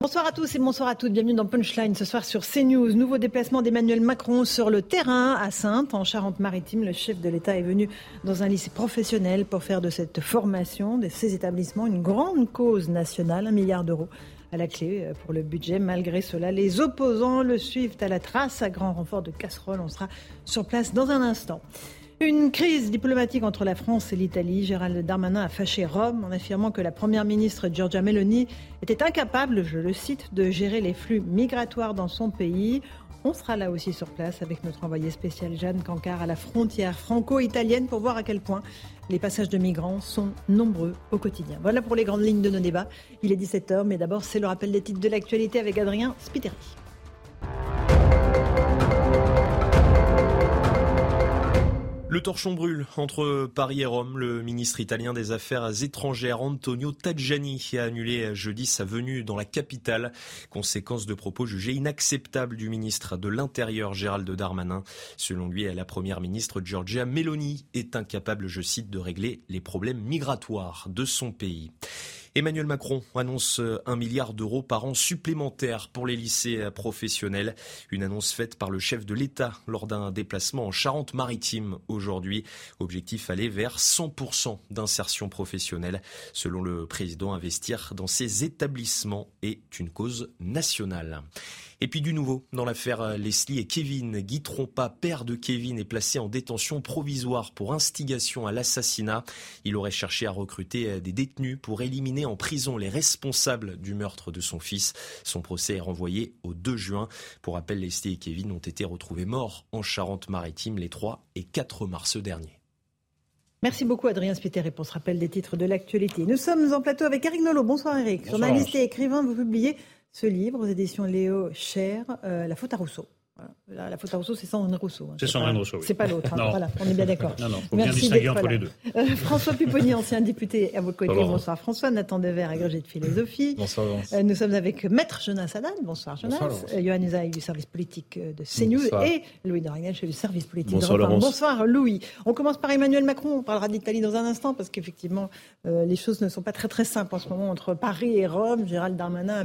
Bonsoir à tous et bonsoir à toutes. Bienvenue dans Punchline ce soir sur CNews. Nouveau déplacement d'Emmanuel Macron sur le terrain à Sainte, en Charente-Maritime. Le chef de l'État est venu dans un lycée professionnel pour faire de cette formation, de ces établissements, une grande cause nationale, un milliard d'euros à la clé euh, pour le budget. Malgré cela, les opposants le suivent à la trace, à grand renfort de casseroles. On sera sur place dans un instant. Une crise diplomatique entre la France et l'Italie. Gérald Darmanin a fâché Rome en affirmant que la première ministre Giorgia Meloni était incapable, je le cite, de gérer les flux migratoires dans son pays. On sera là aussi sur place avec notre envoyé spécial Jeanne Cancard à la frontière franco-italienne pour voir à quel point les passages de migrants sont nombreux au quotidien. Voilà pour les grandes lignes de nos débats. Il est 17h, mais d'abord c'est le rappel des titres de l'actualité avec Adrien Spiteri. Le torchon brûle entre Paris et Rome. Le ministre italien des Affaires étrangères Antonio Tajani a annulé jeudi sa venue dans la capitale. Conséquence de propos jugés inacceptables du ministre de l'Intérieur Gérald Darmanin. Selon lui, la première ministre Giorgia Meloni est incapable, je cite, de régler les problèmes migratoires de son pays. Emmanuel Macron annonce un milliard d'euros par an supplémentaires pour les lycées professionnels. Une annonce faite par le chef de l'État lors d'un déplacement en Charente-Maritime aujourd'hui. Objectif aller vers 100% d'insertion professionnelle. Selon le président, investir dans ces établissements est une cause nationale. Et puis du nouveau dans l'affaire Leslie et Kevin. Guy Trompa, père de Kevin, est placé en détention provisoire pour instigation à l'assassinat. Il aurait cherché à recruter des détenus pour éliminer en prison les responsables du meurtre de son fils. Son procès est renvoyé au 2 juin. Pour rappel, Leslie et Kevin ont été retrouvés morts en Charente-Maritime les 3 et 4 mars dernier. Merci beaucoup Adrien Spiteri pour ce rappel des titres de l'actualité. Nous sommes en plateau avec Eric Nolot. Bonsoir Eric. Bonsoir. Journaliste et écrivain, vous publiez ce livre aux éditions Léo Cher, euh, La faute à Rousseau. Voilà. La, faute à Rousseau, c'est Sandrine Rousseau. hein. C'est Sandrine Rousseau, oui. C'est pas l'autre. hein. Voilà, on est bien d'accord. Non, non, faut bien Merci distinguer entre les deux. Euh, François Pupponi, ancien député à vos côtés. Bonsoir. Bonsoir François. Nathan Dever, agrégé de philosophie. Bonsoir, Laurence. Euh, Nous sommes avec Maître Jonas Haddad. Bonsoir Jonas. Bonsoir. Euh, Johan Usaï du service politique de CNews. Bonsoir. Et Louis chef du service politique Bonsoir, de. Laurence. Bonsoir Louis. On commence par Emmanuel Macron. On parlera d'Italie dans un instant parce qu'effectivement, euh, les choses ne sont pas très très simples en ce moment entre Paris et Rome. Gérald Darmanin a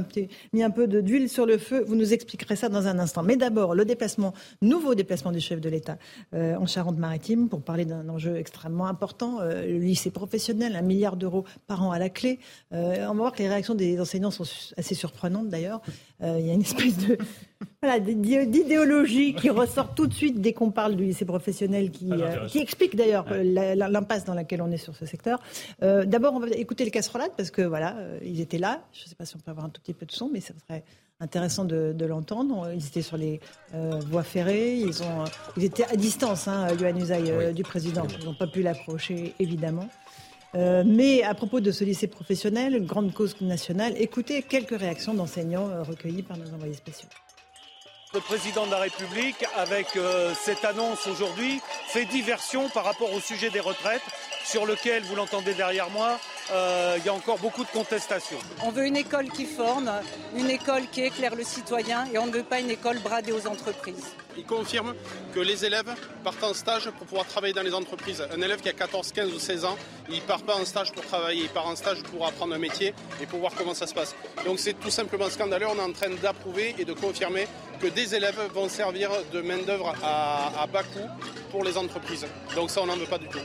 mis un peu d'huile sur le feu. Vous nous expliquerez ça dans un instant. Mais d'abord, le déplacement, nouveau déplacement du chef de l'État euh, en Charente-Maritime pour parler d'un enjeu extrêmement important. Euh, le lycée professionnel, un milliard d'euros par an à la clé. Euh, on va voir que les réactions des enseignants sont assez surprenantes d'ailleurs. Il y a une espèce de voilà, d'idé- d'idéologie qui ressort tout de suite dès qu'on parle du lycée professionnel, qui, qui explique d'ailleurs l'impasse dans laquelle on est sur ce secteur. D'abord, on va écouter les casserolades parce que voilà, ils étaient là. Je ne sais pas si on peut avoir un tout petit peu de son, mais ça serait intéressant de, de l'entendre. Ils étaient sur les euh, voies ferrées, ils, ont, ils étaient à distance, hein, Usaï, euh, du président. Ils n'ont pas pu l'approcher, évidemment. Euh, mais à propos de ce lycée professionnel, grande cause nationale, écoutez quelques réactions d'enseignants euh, recueillies par nos envoyés spéciaux. Le président de la République, avec euh, cette annonce aujourd'hui, fait diversion par rapport au sujet des retraites, sur lequel, vous l'entendez derrière moi, euh, il y a encore beaucoup de contestations. On veut une école qui forme, une école qui éclaire le citoyen et on ne veut pas une école bradée aux entreprises. Il confirme que les élèves partent en stage pour pouvoir travailler dans les entreprises. Un élève qui a 14, 15 ou 16 ans, il part pas en stage pour travailler, il part en stage pour apprendre un métier et pour voir comment ça se passe. Donc c'est tout simplement scandaleux. On est en train d'approuver et de confirmer que des élèves vont servir de main-d'œuvre à, à bas coût pour les entreprises. Donc ça, on n'en veut pas du tout.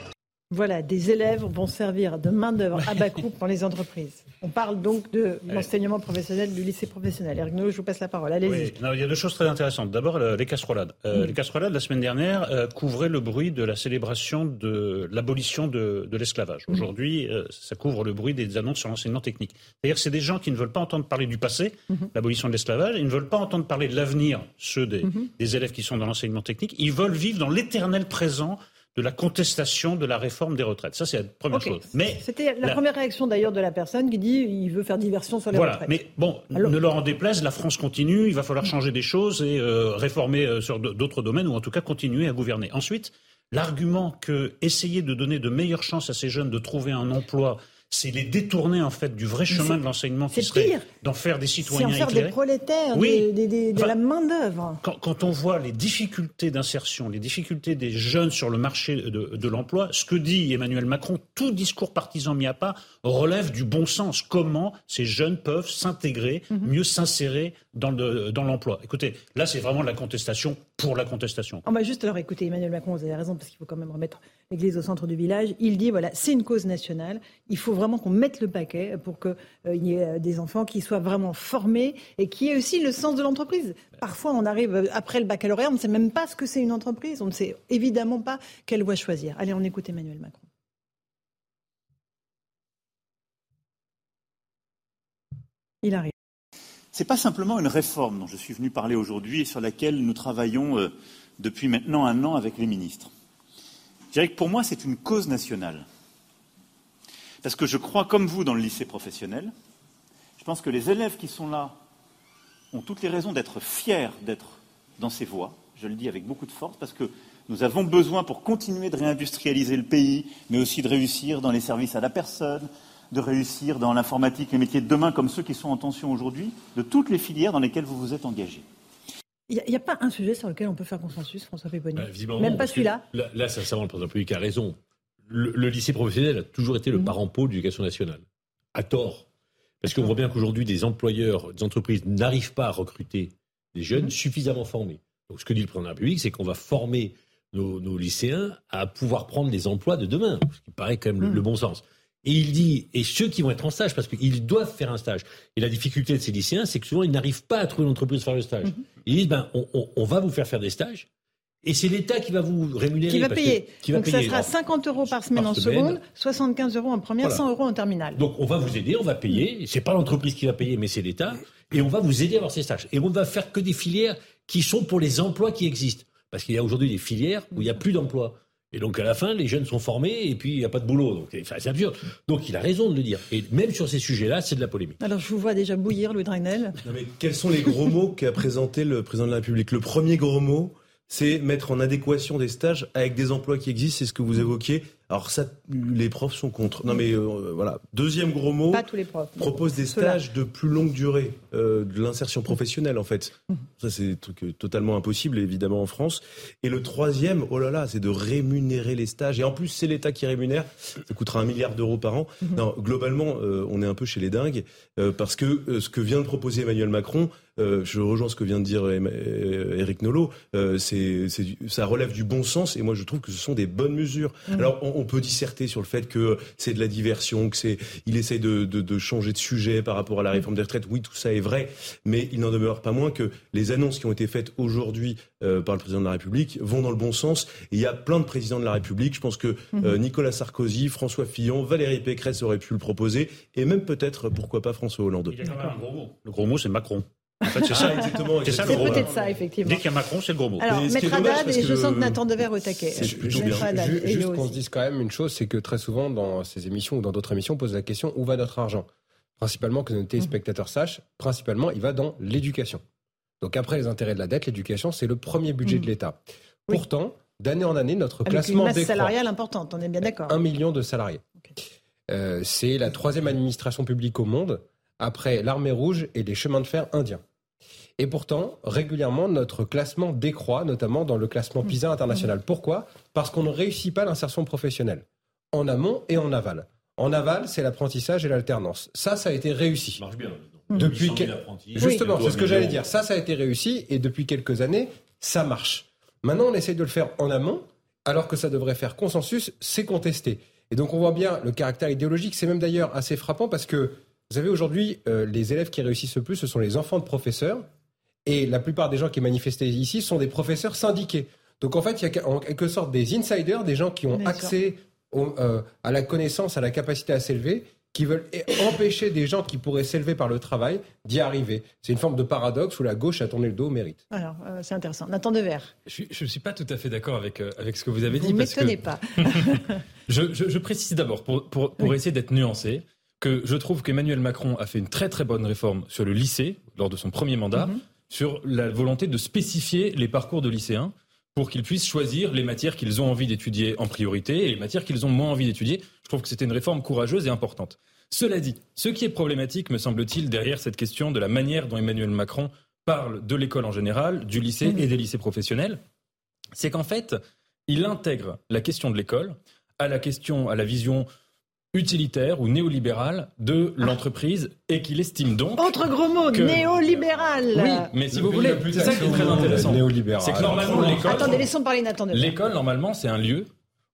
Voilà, des élèves vont servir de main-d'œuvre à bas coût pour les entreprises. On parle donc de l'enseignement professionnel du lycée professionnel. Eric Nolot, je vous passe la parole. Allez-y. Oui, il y a deux choses très intéressantes. D'abord, le- les casserolades. Euh, Les casserolades, la semaine dernière, euh, couvraient le bruit de la célébration de l'abolition de, de l'esclavage. Aujourd'hui, euh, ça couvre le bruit des annonces sur l'enseignement technique. C'est-à-dire que c'est des gens qui ne veulent pas entendre parler du passé, l'abolition de l'esclavage, ils ne veulent pas entendre parler de l'avenir, ceux des, des élèves qui sont dans l'enseignement technique. Ils veulent vivre dans l'éternel présent de la contestation de la réforme des retraites. Ça, c'est la première chose. Mais c'était la, première réaction d'ailleurs de la personne qui dit il veut faire diversion sur les voilà. retraites. Mais bon, ne leur en déplaise, la France continue. Il va falloir changer des choses et euh, réformer euh, sur d'autres domaines ou en tout cas continuer à gouverner. Ensuite, l'argument que essayer de donner de meilleures chances à ces jeunes de trouver un emploi c'est les détourner en fait du vrai chemin de l'enseignement qui serait d'en faire des citoyens en faire des prolétaires, de la main d'œuvre. Quand, on voit les difficultés d'insertion, les difficultés des jeunes sur le marché de, l'emploi, ce que dit Emmanuel Macron, tout discours partisan mis à part, relève du bon sens. Comment ces jeunes peuvent s'intégrer, mhm. mieux s'insérer dans l'emploi. Dans Écoutez, là c'est vraiment de la contestation pour la contestation. On va juste alors écouter Emmanuel Macron, vous avez raison, parce qu'il faut quand même remettre l'église au centre du village. Il dit, voilà, c'est une cause nationale. Il faut vraiment qu'on mette le paquet pour qu'il euh, y ait euh, des enfants qui soient vraiment formés et qui aient aussi le sens de l'entreprise. Parfois, on arrive euh, après le baccalauréat, on ne sait même pas ce que c'est une entreprise. On ne sait évidemment pas quelle voie choisir. Allez, on écoute Emmanuel Macron. Il arrive. Ce n'est pas simplement une réforme dont je suis venu parler aujourd'hui et sur laquelle nous travaillons depuis maintenant un an avec les ministres. Je dirais que pour moi, c'est une cause nationale. Parce que je crois, comme vous, dans le lycée professionnel. Je pense que les élèves qui sont là ont toutes les raisons d'être fiers d'être dans ces voies. Je le dis avec beaucoup de force, parce que nous avons besoin, pour continuer de réindustrialiser le pays, mais aussi de réussir dans les services à la personne, de réussir dans l'informatique, les métiers de demain, comme ceux qui sont en tension aujourd'hui, de toutes les filières dans lesquelles vous vous êtes engagés. Il n'y a, pas un sujet sur lequel on peut faire consensus, François Péponi? Bah, Même pas celui-là? Là, là sincèrement, le président public a raison. Le, lycée professionnel a toujours été le mhm. parent pauvre de l'éducation nationale. À tort. Parce qu'on voit bien qu'aujourd'hui, des employeurs, des entreprises n'arrivent pas à recruter des jeunes mhm. suffisamment formés. Donc, ce que dit le président de la République, c'est qu'on va former nos, lycéens à pouvoir prendre les emplois de demain, ce qui paraît quand même le, mhm. bon sens. Et il dit, et ceux qui vont être en stage, parce qu'ils doivent faire un stage. Et la difficulté de ces lycéens, c'est que souvent, ils n'arrivent pas à trouver une entreprise pour faire le stage. Mhm. Ils disent, ben, on, va vous faire faire des stages. Et c'est l'État qui va vous rémunérer. Qui va payer. Donc ça sera 50 euros par semaine en seconde, 75 euros en première, 100 euros en terminale. Donc on va vous aider, on va payer. C'est pas l'entreprise qui va payer, mais c'est l'État. Et on va vous aider à avoir ces stages. Et on va faire que des filières qui sont pour les emplois qui existent. Parce qu'il y a aujourd'hui des filières où il n'y a plus d'emplois. Et donc à la fin, les jeunes sont formés et puis il n'y a pas de boulot. Donc c'est absurde. Donc il a raison de le dire. Et même sur ces sujets-là, c'est de la polémique. Alors je vous vois déjà bouillir, Louis Dragnel. mais quels sont les gros mots qu'a présenté le président de la République? Le premier gros mot, c'est mettre en adéquation des stages avec des emplois qui existent, c'est ce que vous évoquiez. Alors ça, les profs sont contre. Non mais euh, voilà. Deuxième gros mot. Pas tous les profs. Propose des stages de plus longue durée, euh, de l'insertion professionnelle en fait. Mmh. Ça c'est truc euh, totalement impossible évidemment en France. Et le troisième, oh là là, c'est de rémunérer les stages. Et en plus c'est l'État qui rémunère. Ça coûtera un milliard d'euros par an. Mmh. Non, globalement, on est un peu chez les dingues parce que ce que vient de proposer Emmanuel Macron, je rejoins ce que vient de dire Eric Nolot, c'est, ça relève du bon sens et moi je trouve que ce sont des bonnes mesures. Mmh. Alors on, peut disserter sur le fait que c'est de la diversion, que c'est, il essaye de, de, changer de sujet par rapport à la réforme des retraites. Oui, tout ça est vrai, mais il n'en demeure pas moins que les annonces qui ont été faites aujourd'hui euh, par le président de la République vont dans le bon sens. il y a plein de présidents de la République. Je pense que mhm. euh, Nicolas Sarkozy, François Fillon, Valérie Pécresse auraient pu le proposer, et même peut-être, pourquoi pas, François Hollande. Il y a quand même un gros mot. Le gros mot, c'est Macron. En fait, c'est ça, exactement. C'est peut-être ça, effectivement. Dès qu'il y a Macron, c'est le gros mot. Alors, Maître Haddad, et je sens que Nathan Dever au taquet. C'est Juste qu'on se dise quand même une chose, c'est que très souvent, dans ces émissions ou dans d'autres émissions, on pose la question où va notre argent? Principalement, que nos téléspectateurs sachent, principalement, il va dans l'éducation. Donc après les intérêts de la dette, l'éducation, c'est le premier budget de mm. l'État. Pourtant, d'année en année, notre Avec classement une masse salariale importante, on est bien d'accord. Un million de salariés. Euh, c'est la troisième administration publique au monde, après l'armée rouge et les chemins de fer indiens. Et pourtant, régulièrement, notre classement décroît, notamment dans le classement PISA international. Pourquoi? Parce qu'on ne réussit pas l'insertion professionnelle, en amont et en aval. En aval, c'est l'apprentissage et l'alternance. Ça, ça a été réussi. Ça marche bien. Depuis Justement, c'est ce que j'allais dire. Ça, ça a été réussi et depuis quelques années, ça marche. Maintenant, on essaye de le faire en amont, alors que ça devrait faire consensus, c'est contesté. Et donc, on voit bien le caractère idéologique. C'est même d'ailleurs assez frappant parce que vous savez, aujourd'hui, euh, les élèves qui réussissent le plus, ce sont les enfants de professeurs et la plupart des gens qui manifestaient ici sont des professeurs syndiqués. Donc en fait, il y a en quelque sorte des insiders, des gens qui ont accès euh, à la connaissance, à la capacité à s'élever, qui veulent empêcher des gens qui pourraient s'élever par le travail d'y arriver. C'est une forme de paradoxe où la gauche a tourné le dos au mérite. Alors, euh, c'est intéressant. Nathan Devers. Je ne suis pas tout à fait d'accord avec, euh, avec ce que vous avez Vous dit. ne parce que m'étonnez pas. je, je- je précise d'abord, pour, pour, pour essayer d'être nuancé, que je trouve qu'Emmanuel Macron a fait une très très bonne réforme sur le lycée lors de son premier mandat, Mhm. Sur la volonté de spécifier les parcours de lycéens pour qu'ils puissent choisir les matières qu'ils ont envie d'étudier en priorité et les matières qu'ils ont moins envie d'étudier. Je trouve que c'était une réforme courageuse et importante. Cela dit, ce qui est problématique, me semble-t-il, derrière cette question de la manière dont Emmanuel Macron parle de l'école en général, du lycée et des lycées professionnels, c'est qu'en fait, il intègre la question de l'école à la question, à la vision utilitaire ou néolibérale de l'entreprise et qu'il estime donc Autre gros mot, que- néolibéral. oui, mais si vous voulez, c'est ça qui est très intéressant. Néolibéral. C'est que normalement l'école, Attendez, laissons parler Nathan l'école normalement c'est un lieu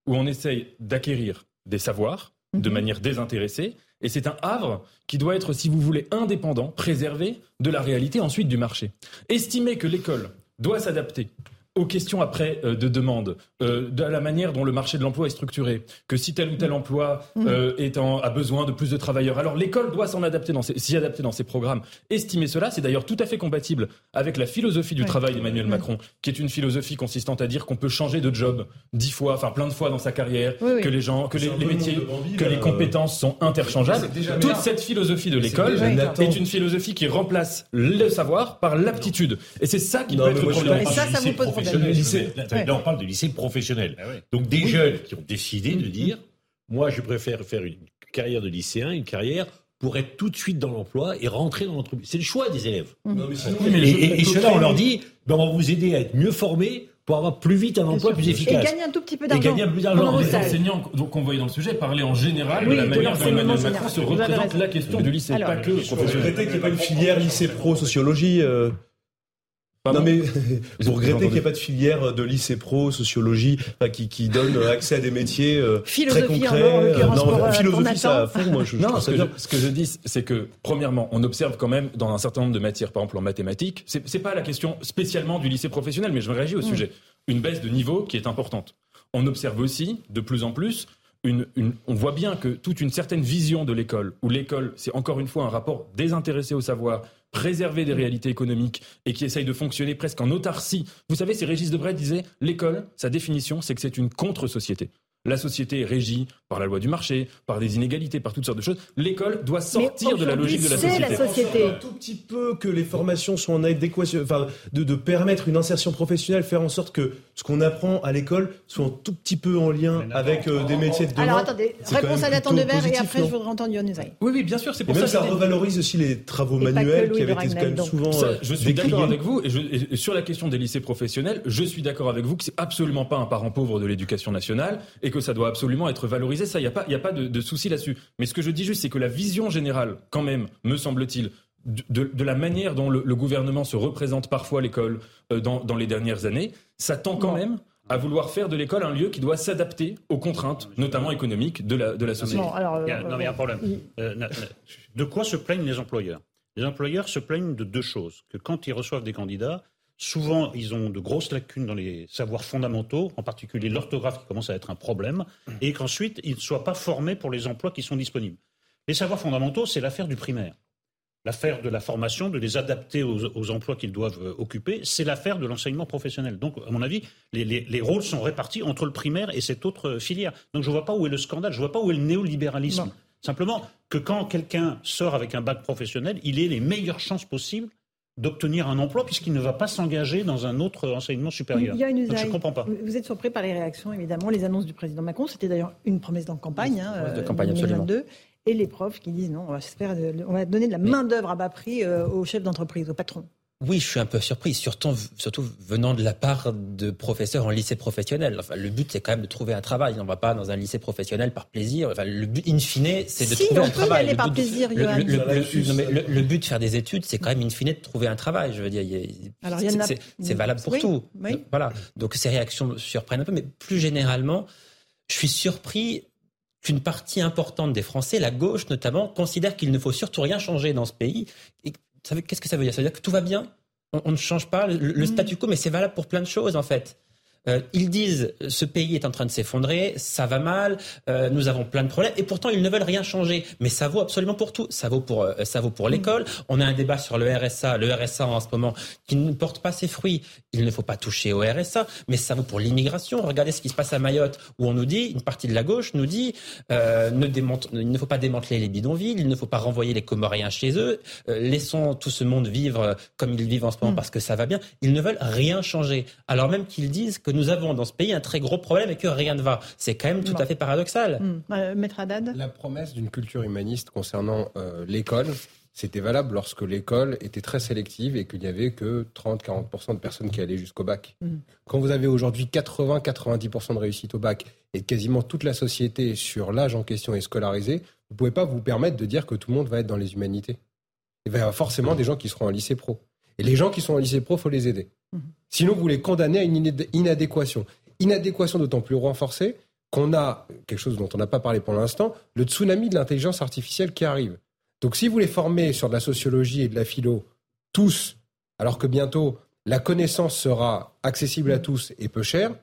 où on essaye d'acquérir des savoirs de manière désintéressée et c'est un havre qui doit être, si vous voulez, indépendant, préservé de la réalité ensuite du marché. Estimer que l'école doit s'adapter aux questions après euh, de demande, euh, de la manière dont le marché de l'emploi est structuré, que si tel ou tel emploi euh, est en- a besoin de plus de travailleurs, alors l'école doit s'en adapter dans ses- s'y adapter dans ses programmes. Estimer cela, c'est d'ailleurs tout à fait compatible avec la philosophie du Ouais. travail d'Emmanuel Macron, qui est une philosophie consistant à dire qu'on peut changer de job dix fois, enfin plein de fois dans sa carrière, Oui, oui. que les gens, que les, métiers, Bambi, que là. les compétences sont interchangeables. Toute bien. cette philosophie de l'école est une philosophie qui remplace le savoir par l'aptitude. Et c'est ça qui Non, peut être problématique. Professionnel. Lycée- Là, on parle de lycée professionnel. Ah. Donc des jeunes qui ont décidé de dire, moi je préfère faire une carrière de lycéen, une carrière pour être tout de suite dans l'emploi et rentrer dans l'entreprise. C'est le choix des élèves. Non, mais sinon, Et, mais et- et cela, on leur dit, ben, on va vous aider à être mieux formés pour avoir plus vite un emploi plus Et efficace. gagner un tout petit peu Et d'argent. gagner un peu d'argent. Les enseignants donc, qu'on voyait dans le sujet parlaient en général Oui, de la manière dont Emmanuel. Macron se représente la question du lycée, Alors, pas que Vous professionnel. qu'il n'y ait pas une filière lycée pro sociologie euh, Non mais vous regrettez qu'il n'y ait pas de filière de lycée pro sociologie qui, qui donne accès à des métiers euh, très concrets. en non, euh, philosophie ça à fond moi je, Non, ce que, je, ce que je dis, c'est que, premièrement, on observe quand même dans un certain nombre de matières, par exemple en mathématiques, c'est c'est pas la question spécialement du lycée professionnel, mais je réagis au sujet, une baisse de niveau qui est importante. On observe aussi, de plus en plus, une, une- on voit bien que toute une certaine vision de l'école, où l'école, c'est encore une fois un rapport désintéressé au savoir, préserver des réalités économiques et qui essaye de fonctionner presque en autarcie. Vous savez, c'est Régis Debray disait, l'école, sa définition, c'est que c'est une contre-société. La société est régie par la loi du marché, par des inégalités, par toutes sortes de choses. L'école doit sortir de la logique de la c'est société. la société. Un tout petit peu que les formations soient en adéquation, enfin, de, de permettre une insertion professionnelle, faire en sorte que ce qu'on apprend à l'école soit un tout petit peu en lien avec euh, des métiers de demain. Alors attendez, c'est réponse même à Nathan Devers et après je non voudrais entendre Yohann. Oui, oui, bien sûr, c'est Et pour même ça ça que revalorise aussi les travaux Et manuels qui avaient été quand même souvent Ça, euh, je suis décriés. d'accord avec vous. Et, je- et sur la question des lycées professionnels, je suis d'accord avec vous que c'est absolument pas un parent pauvre de l'éducation nationale et que ça doit absolument être valorisé. Ça, il n'y a pas, y a pas de, de souci là-dessus. Mais ce que je dis juste, c'est que la vision générale, quand même, me semble-t-il, de, de- de la manière dont le, le gouvernement se représente parfois l'école euh, dans, dans les dernières années, ça tend quand même à vouloir faire de l'école un lieu qui doit s'adapter aux contraintes, notamment économiques, de la, de la société. Bon, alors, Il y a- euh, non, mais il y a un problème. il- Euh, na- na- de quoi se plaignent les employeurs? Les employeurs se plaignent de deux choses. Que quand ils reçoivent des candidats, souvent ils ont de grosses lacunes dans les savoirs fondamentaux, en particulier l'orthographe qui commence à être un problème, et qu'ensuite ils ne soient pas formés pour les emplois qui sont disponibles. Les savoirs fondamentaux, c'est l'affaire du primaire. L'affaire de la formation, de les adapter aux, aux emplois qu'ils doivent euh, occuper, c'est l'affaire de l'enseignement professionnel. Donc, à mon avis, les, les- les rôles sont répartis entre le primaire et cette autre euh, filière. Donc, je ne vois pas où est le scandale, je ne vois pas où est le néolibéralisme. Non. Simplement que quand quelqu'un sort avec un bac professionnel, il ait les meilleures chances possibles d'obtenir un emploi puisqu'il ne va pas s'engager dans un autre enseignement supérieur. Il y a une Donc, je usaille. ne comprends pas. Vous êtes surpris par les réactions, évidemment, les annonces du président Macron. C'était d'ailleurs une promesse de campagne, hein, promesse de euh, campagne, absolument. 2022. Et les profs qui disent non, on va, se faire de- on va donner de la main-d'œuvre à bas prix euh, aux chefs d'entreprise, aux patrons. Oui, je suis un peu surpris, surtout, surtout venant de la part de professeurs en lycée professionnel. Enfin, le but, c'est quand même de trouver un travail. On ne va pas dans un lycée professionnel par plaisir. Enfin, le but, in fine, c'est de Si, trouver on un peut y travail. aller Le par but- plaisir, le, Johan. le- le- but de faire des études, c'est quand même in fine de trouver un travail. Je veux dire, y a- y c'est- valable pour Oui, tout. oui. Voilà. Donc ces réactions me surprennent un peu, mais plus généralement, je suis surpris qu'une partie importante des Français, la gauche notamment, considère qu'il ne faut surtout rien changer dans ce pays. Qu'est-ce que ça veut dire? Ça veut dire que tout va bien? On, on ne change pas le, le Mm. statu quo, mais c'est valable pour plein de choses en fait. Euh, ils disent ce pays est en train de s'effondrer, ça va mal, euh, nous avons plein de problèmes, et pourtant ils ne veulent rien changer. Mais ça vaut absolument pour tout. Ça vaut pour, euh, ça vaut pour l'école. On a un débat sur le RSA, le RSA en ce moment qui ne porte pas ses fruits. Il ne faut pas toucher au RSA, mais ça vaut pour l'immigration. Regardez ce qui se passe à Mayotte, où on nous dit, une partie de la gauche nous dit, ne démonte, il ne faut pas démanteler les bidonvilles, il ne faut pas renvoyer les Comoriens chez eux, laissons tout ce monde vivre comme ils vivent en ce moment mm. parce que ça va bien. Ils ne veulent rien changer, alors même qu'ils disent que nous avons dans ce pays un très gros problème et que rien ne va. C'est quand même tout à fait paradoxal. Mmh. Euh, Maître Haddad La promesse d'une culture humaniste concernant euh, l'école, c'était valable lorsque l'école était très sélective et qu'il n'y avait que 30-40% de personnes qui allaient jusqu'au bac. Mmh. Quand vous avez aujourd'hui 80-90% de réussite au bac et quasiment toute la société sur l'âge en question est scolarisée, vous ne pouvez pas vous permettre de dire que tout le monde va être dans les humanités. Il va y avoir forcément des gens qui seront en lycée pro. Et les gens qui sont en lycée pro, il faut les aider. Sinon, vous les condamnez à une inadéquation. Inadéquation d'autant plus renforcée qu'on a, quelque chose dont on n'a pas parlé pour l'instant, le tsunami de l'intelligence artificielle qui arrive. Donc si vous les formez sur de la sociologie et de la philo, tous, alors que bientôt la connaissance sera accessible à tous et peu chère,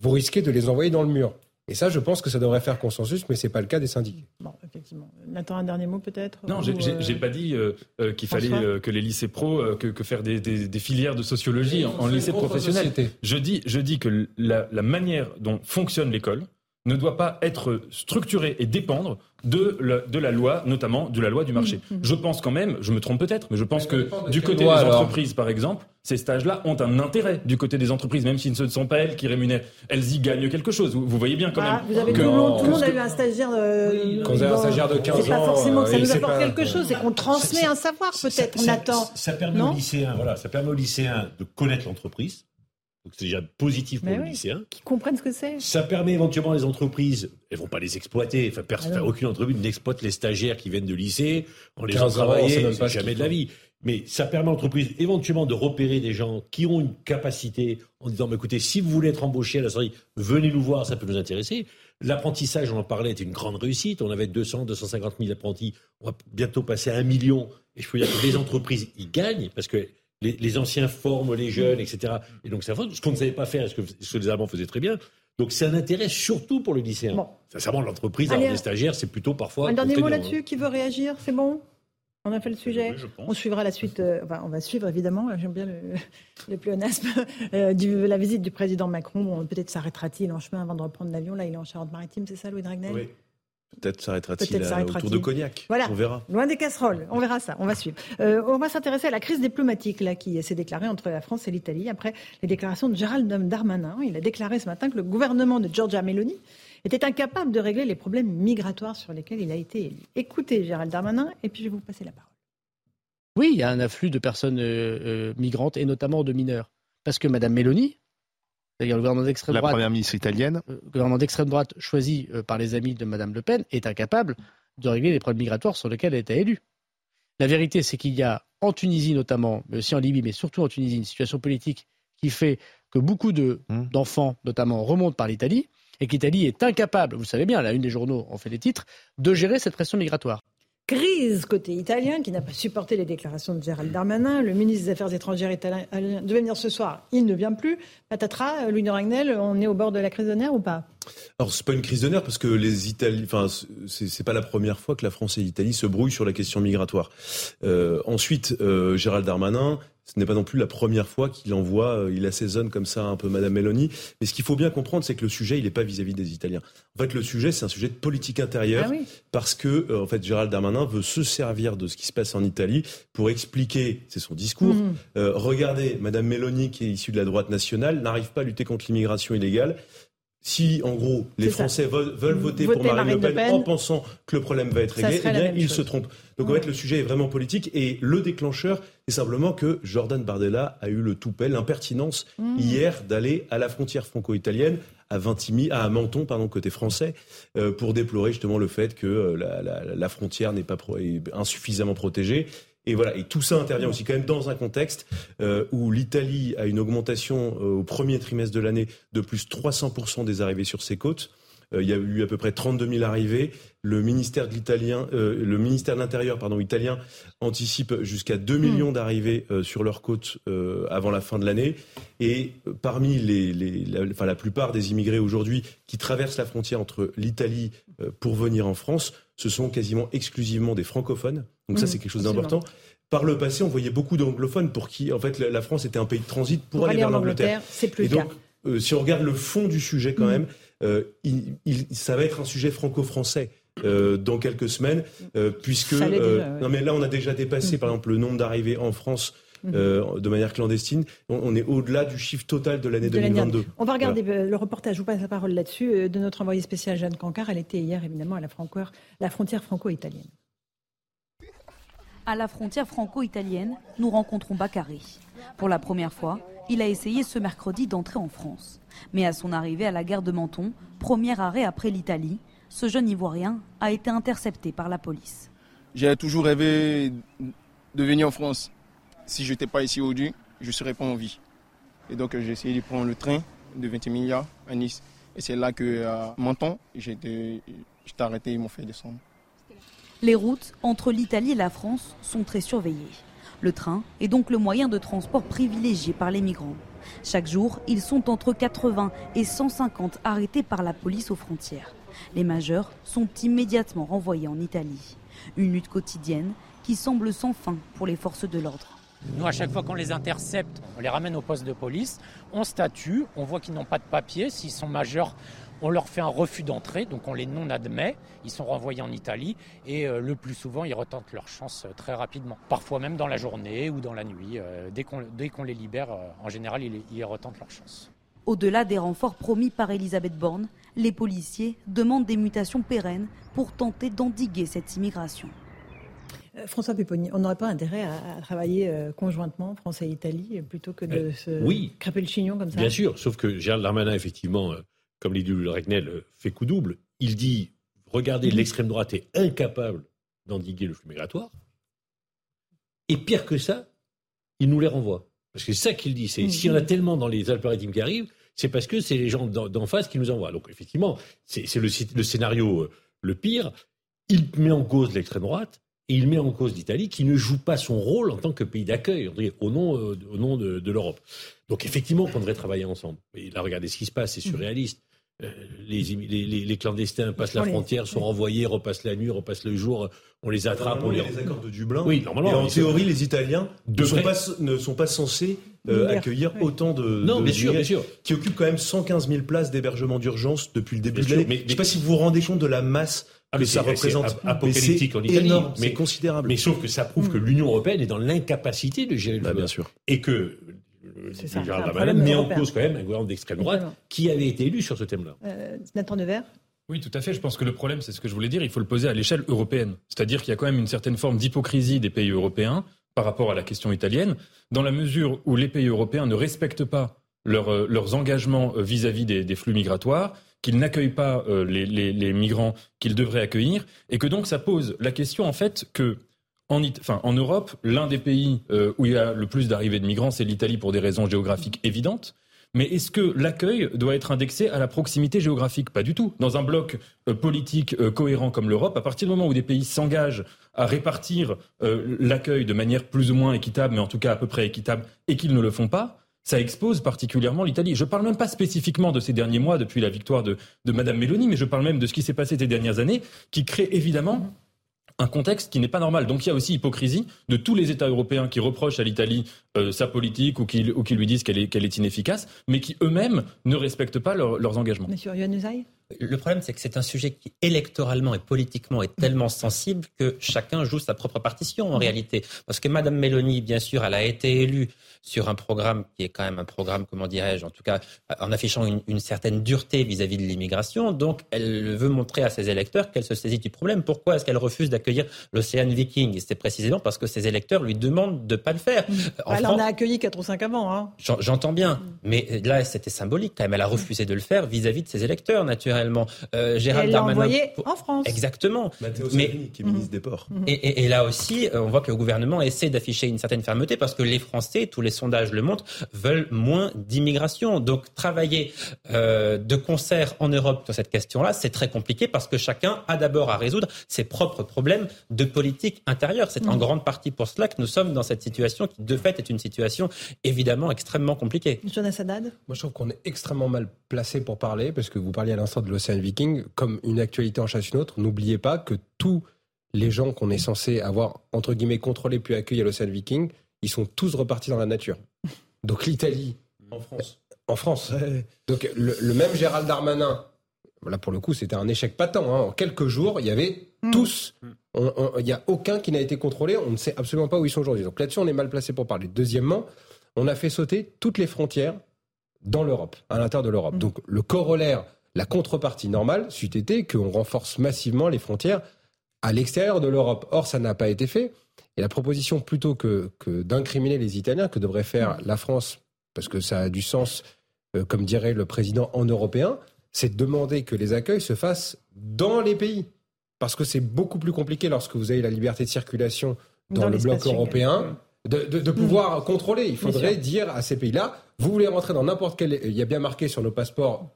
vous risquez de les envoyer dans le mur. Et ça, je pense que ça devrait faire consensus, mais ce n'est pas le cas des syndics. Bon, effectivement. Nathan, un dernier mot peut-être Non, j'ai n'ai euh, pas dit euh, euh, qu'il fallait que les lycées pro, que, faire des, filières de sociologie en, lycée professionnel. Je dis, je dis que la, la manière dont fonctionne l'école ne doit pas être structurée et dépendre de la, de la loi, notamment de la loi du marché. Mmh, mmh. Je pense quand même, je me trompe peut-être, mais je pense que du côté des entreprises, par exemple, ces stages-là ont un intérêt du côté des entreprises, même si ce ne sont pas elles qui rémunèrent. Elles y gagnent quelque chose. Vous, voyez bien quand ah, même. Vous avez tout, le monde, tout le monde a eu un stagiaire de, Quand vous avez un stagiaire de 15 ans. C'est pas forcément que ça euh, nous apporte quelque chose, c'est qu'on transmet un savoir peut-être, on attend. Ça permet aux lycéens, voilà, ça permet aux lycéens de connaître l'entreprise donc c'est déjà positif pour les lycéens. Qui comprennent ce que c'est. Ça permet éventuellement les entreprises, elles vont pas les exploiter. Enfin, ah aucune entreprise n'exploite les stagiaires qui viennent de lycée en les faisant travailler, jamais de la vie. Mais ça permet à l'entreprise éventuellement de repérer des gens qui ont une capacité en disant mais écoutez, si vous voulez être embauché à la sortie, venez nous voir, ça peut nous intéresser. L'apprentissage, on en parlait, est une grande réussite. On avait 200, 250 000 apprentis. On va bientôt passer à un million. Et je peux dire que les entreprises y gagnent parce que les, anciens forment les jeunes, etc. Et donc, c'est ce qu'on ne savait pas faire, ce que, ce que les Allemands faisaient très bien. Donc, c'est un intérêt surtout pour les lycéens. Bon. Sincèrement, l'entreprise, avoir des stagiaires, c'est plutôt parfois. Un dernier mot là-dessus, hein. qui veut réagir? C'est bon? On a fait le sujet. on suivra la suite. Euh, enfin, on va suivre évidemment. J'aime bien le, le pléonasme euh, de la visite du président Macron. peut-être s'arrêtera-t-il en chemin avant de reprendre l'avion. Là, il est en Charente-Maritime, c'est ça, Louis Dragnel? Oui. Peut-être s'arrêtera-t-il autour de Cognac. Voilà. On verra. Loin des casseroles. On verra ça. On va suivre. Euh, on va s'intéresser à la crise diplomatique là qui s'est déclarée entre la France et l'Italie après les déclarations de Gérald Darmanin. Il a déclaré ce matin que le gouvernement de Giorgia Meloni était incapable de régler les problèmes migratoires sur lesquels il a été élu. Écoutez Gérald Darmanin et puis je vais vous passer la parole. Oui, il y a un afflux de personnes euh, euh, migrantes et notamment de mineurs. Parce que Mme Meloni, c'est-à-dire le gouvernement d'extrême droite. La première ministre italienne. Euh, le gouvernement d'extrême droite choisi euh, par les amis de Mme Le Pen est incapable de régler les problèmes migratoires sur lesquels elle été élue. La vérité, c'est qu'il y a en Tunisie notamment, mais aussi en Libye, mais surtout en Tunisie, une situation politique qui fait que beaucoup mmh. d'enfants, notamment, remontent par l'Italie et qu'Italie est incapable, vous savez bien, la une des journaux en fait des titres, de gérer cette pression migratoire. Crise côté italien qui n'a pas supporté les déclarations de Gérald Darmanin. Le ministre des Affaires étrangères italien devait venir ce soir, il ne vient plus. Patatras, Louis de on est au bord de la crise de nerfs ou pas? Alors c'est pas une crise de nerfs parce que les Italiens, enfin c'est pas la première fois que la France et l'Italie se brouillent sur la question migratoire. Euh, ensuite, euh, Gérald Darmanin ce n'est pas non plus la première fois qu'il envoie, euh, il assaisonne comme ça un peu Madame Meloni. Mais ce qu'il faut bien comprendre, c'est que le sujet, il n'est pas vis-à-vis des Italiens. En fait, le sujet, c'est un sujet de politique intérieure, ah parce que euh, en fait, Gérald Darmanin veut se servir de ce qui se passe en Italie pour expliquer, c'est son discours. Mmh. Euh, regardez, Madame Meloni, qui est issue de la droite nationale, n'arrive pas à lutter contre l'immigration illégale si en gros les Français veulent, voter, pour Marine, Le, Pen, en pensant que le problème va être réglé, eh bien ils se trompent. Donc en fait le sujet est vraiment politique et le déclencheur est simplement que Jordan Bardella a eu le toupet, l'impertinence mmh. hier d'aller à la frontière franco-italienne à Vintimille, à Menton, pardon, côté français, euh, pour déplorer justement le fait que euh, la, la, frontière n'est pas insuffisamment protégée et voilà, et tout ça intervient aussi quand même dans un contexte euh, où l'Italie a une augmentation euh, au premier trimestre de l'année de plus 300% des arrivées sur ses côtes. il y a eu à peu près 32 000 arrivées. Le ministère de l'italien, le ministère de l'Intérieur, pardon, italien anticipe jusqu'à 2 millions mm. d'arrivées sur leur côte avant la fin de l'année. Et parmi les, la, enfin, la plupart des immigrés aujourd'hui qui traversent la frontière entre l'Italie pour venir en France, ce sont quasiment exclusivement des francophones. Donc ça, mm. c'est quelque chose d'important. Par le passé, on voyait beaucoup d'anglophones pour qui, en fait, la France était un pays de transit pour, aller, vers l'Angleterre. C'est plus Et donc, euh, si on regarde le fond du sujet, quand mm. même, euh, il, ça va être un sujet franco-français. Euh, dans quelques semaines, puisque non mais là on a déjà dépassé mm. par exemple le nombre d'arrivées en France mm. de manière clandestine. On, est au-delà du chiffre total de l'année 2022. On va regarder le reportage, je vous passe la parole là-dessus, de notre envoyée spéciale Jeanne Cancard. Elle était hier évidemment à la, la frontière franco-italienne. À la frontière franco-italienne, nous rencontrons Baccaré. Pour la première fois, il a essayé ce mercredi d'entrer en France. Mais à son arrivée à la gare de Menton, premier arrêt après l'Italie, ce jeune Ivoirien a été intercepté par la police. J'ai toujours rêvé de venir en France. Si je n'étais pas ici aujourd'hui, je ne serais pas en vie. Et donc j'ai essayé de prendre le train de 20 milliards à Nice. Et c'est là que à Menton, j'étais arrêté, ils m'ont fait descendre. Les routes entre l'Italie et la France sont très surveillées. Le train est donc le moyen de transport privilégié par les migrants. Chaque jour, ils sont entre 80 et 150 arrêtés par la police aux frontières. Les majeurs sont immédiatement renvoyés en Italie. Une lutte quotidienne qui semble sans fin pour les forces de l'ordre. Nous, à chaque fois qu'on les intercepte, on les ramène au poste de police, on statue, on voit qu'ils n'ont pas de papier, s'ils sont majeurs, on leur fait un refus d'entrée, donc on les non-admet, ils sont renvoyés en Italie et euh, le plus souvent ils retentent leur chance euh, très rapidement. Parfois même dans la journée ou dans la nuit. Euh, dès qu'on les libère, en général, ils, ils retentent leur chance. Au-delà des renforts promis par Elisabeth Borne, les policiers demandent des mutations pérennes pour tenter d'endiguer cette immigration. François Pupponi, on n'aurait pas intérêt à, travailler conjointement, France et Italie, plutôt que de se oui, craper le chignon comme ça? Bien sûr, sauf que Gérald Darmanin, effectivement, comme dit le Regnel, euh, fait coup double. Il dit regardez, l'extrême droite est incapable d'endiguer le flux migratoire. Et pire que ça, il nous les renvoie. Parce que c'est ça qu'il dit. C'est s'il y en a tellement dans les Alpes-Maritimes qui arrivent, c'est parce que c'est les gens d'en face qui nous envoient. Donc effectivement, c'est le, le, scénario euh, le pire. Il met en cause l'extrême droite et il met en cause l'Italie qui ne joue pas son rôle en tant que pays d'accueil, au nom, euh, au nom de, l'Europe. Donc effectivement, on devrait travailler ensemble. Et là, regardez ce qui se passe, c'est surréaliste. Euh, les, les, clandestins passent la frontière, sont renvoyés, repassent la nuit, repassent le jour, on les attrape, on les... les accords de Dublin. Oui, normalement. Et en théorie, les Italiens ne, sont pas, ne sont pas censés euh, accueillir autant de, non, bien sûr, bien sûr. qui occupent quand même 115 000 places d'hébergement d'urgence depuis le début de l'année. Je ne sais pas si vous vous rendez compte de la masse ah, que ça représente. apocalyptique en Italie. Énorme, mais considérable. Mais sauf que ça prouve que l'Union européenne est dans l'incapacité de gérer le bah, bien sûr. Et que ça, Gérald Darmanin met en cause quand même un gouvernement d'extrême droite qui avait été élu sur ce thème-là. Euh, Nathan Devers oui, tout à fait. Je pense que le problème, c'est ce que je voulais dire, il faut le poser à l'échelle européenne. C'est-à-dire qu'il y a quand même une certaine forme d'hypocrisie des pays européens par rapport à la question italienne, dans la mesure où les pays européens ne respectent pas euh, leurs engagements euh, vis-à-vis des, flux migratoires, qu'ils n'accueillent pas euh, les, les, migrants qu'ils devraient accueillir, et que donc ça pose la question en fait que en, Europe, l'un des pays euh, où il y a le plus d'arrivées de migrants, c'est l'Italie pour des raisons géographiques évidentes. Mais est-ce que l'accueil doit être indexé à la proximité géographique? Pas du tout. Dans un bloc euh, politique euh, cohérent comme l'Europe, à partir du moment où des pays s'engagent à répartir l'accueil de manière plus ou moins équitable, mais en tout cas à peu près équitable, et qu'ils ne le font pas, ça expose particulièrement l'Italie. Je ne parle même pas spécifiquement de ces derniers mois depuis la victoire de, de Mme Meloni, mais je parle même de ce qui s'est passé ces dernières années, qui crée évidemment un contexte qui n'est pas normal. Donc il y a aussi hypocrisie de tous les États européens qui reprochent à l'Italie euh, sa politique ou qui, lui disent qu'elle est, qu'elle est inefficace, mais qui eux-mêmes ne respectent pas leurs engagements. Monsieur le problème, c'est que c'est un sujet qui, électoralement et politiquement, est tellement sensible que chacun joue sa propre partition en réalité. Parce que Madame Mélanie, bien sûr, elle a été élue sur un programme qui est quand même un programme, comment dirais-je, en tout cas, en affichant une, certaine dureté vis-à-vis de l'immigration. Donc, elle veut montrer à ses électeurs qu'elle se saisit du problème. Pourquoi est-ce qu'elle refuse d'accueillir l'Océan Viking? C'est précisément parce que ses électeurs lui demandent de ne pas le faire. En elle en a accueilli 4 ou 5 avant. Hein. J'entends bien. Mais là, c'était symbolique quand même. Elle a refusé de le faire vis-à-vis de ses électeurs, naturellement. Réellement. Euh, Gérald et Darmanin. envoyé en France. Exactement. Mathéo Mais... qui est ministre des Ports. Mhm. Et, et, là aussi, on voit que le gouvernement essaie d'afficher une certaine fermeté parce que les Français, tous les sondages le montrent, veulent moins d'immigration. Donc travailler euh, de concert en Europe sur cette question-là, c'est très compliqué parce que chacun a d'abord à résoudre ses propres problèmes de politique intérieure. C'est en mhm. grande partie pour cela que nous sommes dans cette situation qui, de fait, est une situation évidemment extrêmement compliquée. Jonas Haddad? Moi, je trouve qu'on est extrêmement mal placé pour parler parce que vous parliez à l'instant de l'océan Viking comme une actualité en chasse une autre. N'oubliez pas que tous les gens qu'on est censé avoir, entre guillemets, contrôlés puis accueillis à l'océan Viking, ils sont tous repartis dans la nature. Donc l'Italie. En France. En France. Donc le, même Gérald Darmanin, là pour le coup c'était un échec patent. Hein. En quelques jours, il y avait mm. tous. Il n'y a aucun qui n'a été contrôlé. On ne sait absolument pas où ils sont aujourd'hui. Donc là-dessus, on est mal placé pour parler. Deuxièmement, on a fait sauter toutes les frontières dans l'Europe, à l'intérieur de l'Europe. Mm. Donc le corollaire, la contrepartie normale, c'eût été qu'on renforce massivement les frontières à l'extérieur de l'Europe. Or, ça n'a pas été fait. Et la proposition, plutôt que, que d'incriminer les Italiens, que devrait faire la France, parce que ça a du sens, euh, comme dirait le président en européen, c'est de demander que les accueils se fassent dans les pays. Parce que c'est beaucoup plus compliqué lorsque vous avez la liberté de circulation dans, le bloc européen. De, de, pouvoir contrôler. Il faudrait dire à ces pays-là, vous voulez rentrer dans n'importe quel... Il y a bien marqué sur nos passeports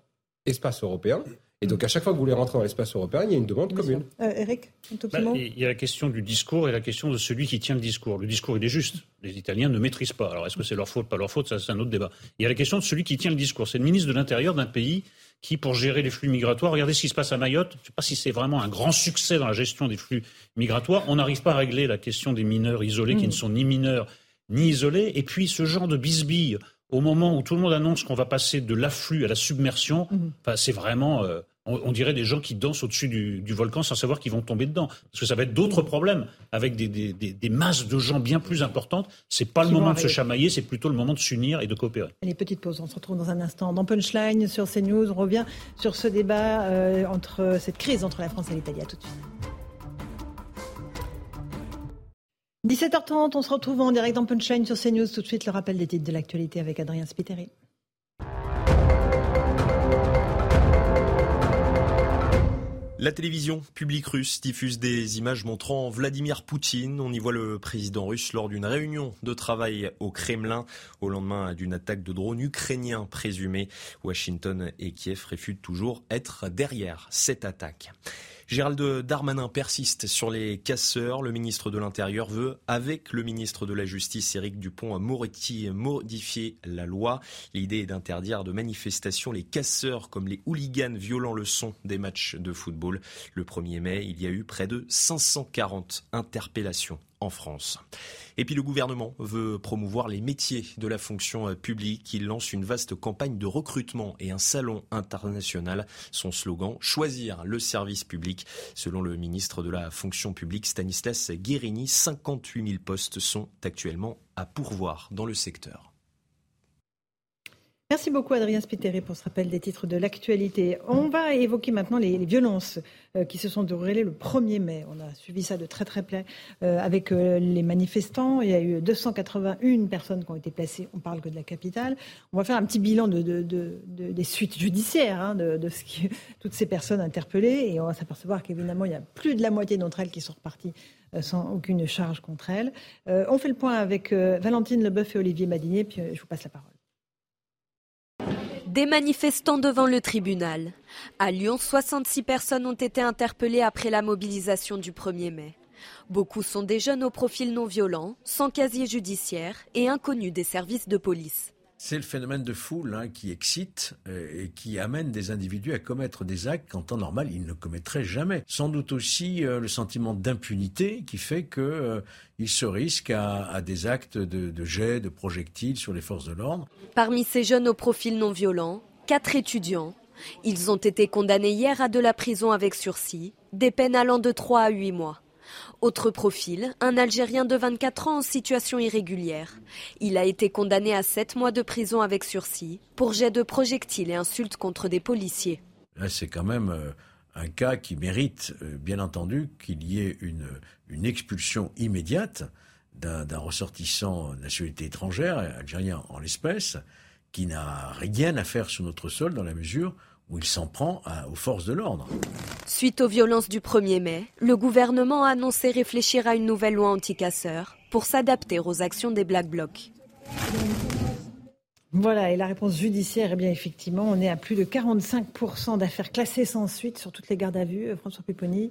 espace européen. Et donc, à chaque fois que vous voulez rentrer dans l'espace européen, il y a une demande commune. Euh, Eric, un tout bah, Il y a la question du discours et la question de celui qui tient le discours. Le discours, il est juste. Les Italiens ne maîtrisent pas. Alors, est-ce que c'est leur faute, pas leur faute? Ça, c'est un autre débat. Il y a la question de celui qui tient le discours. C'est le ministre de l'Intérieur d'un pays qui, pour gérer les flux migratoires, regardez ce qui se passe à Mayotte. Je ne sais pas si c'est vraiment un grand succès dans la gestion des flux migratoires. On n'arrive pas à régler la question des mineurs isolés qui mm. ne sont ni mineurs ni isolés. Et puis, ce genre de bisbille au moment où tout le monde annonce qu'on va passer de l'afflux à la submersion, mhm. c'est vraiment, euh, on, dirait des gens qui dansent au-dessus du, volcan sans savoir qu'ils vont tomber dedans. Parce que ça va être d'autres problèmes avec des, masses de gens bien plus importantes. C'est pas le moment de se chamailler, c'est plutôt le moment de s'unir et de coopérer. Allez, petite pause, on se retrouve dans un instant. Dans Punchline sur CNews, on revient sur ce débat euh, entre cette crise entre la France et l'Italie. À tout de suite. 17h30, on se retrouve en direct dans Punchline sur CNews. Tout de suite, le rappel des titres de l'actualité avec Adrien Spiteri. La télévision publique russe diffuse des images montrant Vladimir Poutine. On y voit le président russe lors d'une réunion de travail au Kremlin au lendemain d'une attaque de drone ukrainien présumé. Washington et Kiev réfutent toujours être derrière cette attaque. Gérald Darmanin persiste sur les casseurs. Le ministre de l'Intérieur veut, avec le ministre de la Justice, Éric Dupont-Moretti, modifier la loi. L'idée est d'interdire de manifestations les casseurs comme les hooligans violant le son des matchs de football. Le 1er mai, il y a eu près de 540 interpellations en France. Et puis le gouvernement veut promouvoir les métiers de la fonction euh, publique. Il lance une vaste campagne de recrutement et un salon international. Son slogan, choisir le service public. Selon le ministre de la fonction publique, Stanislas Guérini, 58 000 postes sont actuellement à pourvoir dans le secteur. Merci beaucoup Adrien Spiteri pour ce rappel des titres de l'actualité. On va évoquer maintenant les, violences euh, qui se sont déroulées le 1er mai. On a suivi ça de très très près euh, avec euh, les manifestants. Il y a eu 281 personnes qui ont été placées. On parle que de la capitale. On va faire un petit bilan de, des suites judiciaires hein, de, ce qui, toutes ces personnes interpellées et on va s'apercevoir qu'évidemment il y a plus de la moitié d'entre elles qui sont reparties sans aucune charge contre elles. on fait le point avec Valentine Leboeuf et Olivier Madinier, puis je vous passe la parole. Des manifestants devant le tribunal. À Lyon, 66 personnes ont été interpellées après la mobilisation du 1er mai. Beaucoup sont des jeunes au profil non violent, sans casier judiciaire et inconnus des services de police. C'est le phénomène de foule hein, qui excite euh, et qui amène des individus à commettre des actes qu'en temps normal ils ne commettraient jamais. Sans doute aussi euh, le sentiment d'impunité qui fait qu'ils euh, se risquent à, des actes de, de jet, de projectiles sur les forces de l'ordre. Parmi ces jeunes au profil non violent, quatre étudiants. Ils ont été condamnés hier à de la prison avec sursis, des peines allant de 3 à 8 mois. Autre profil, un Algérien de 24 ans en situation irrégulière. Il a été condamné à 7 mois de prison avec sursis pour jet de projectiles et insultes contre des policiers. c'est quand même euh, un cas qui mérite, euh, bien entendu, qu'il y ait une, une expulsion immédiate d'un ressortissant nationalité étrangère, algérien en l'espèce, qui n'a rien à faire sur notre sol dans la mesure où il s'en prend aux forces de l'ordre. Suite aux violences du 1er mai, le gouvernement a annoncé réfléchir à une nouvelle loi anti-casseurs pour s'adapter aux actions des Black Blocs. Voilà, et la réponse judiciaire, eh bien effectivement, on est à plus de 45% d'affaires classées sans suite sur toutes les gardes à vue, euh, François Pupponi.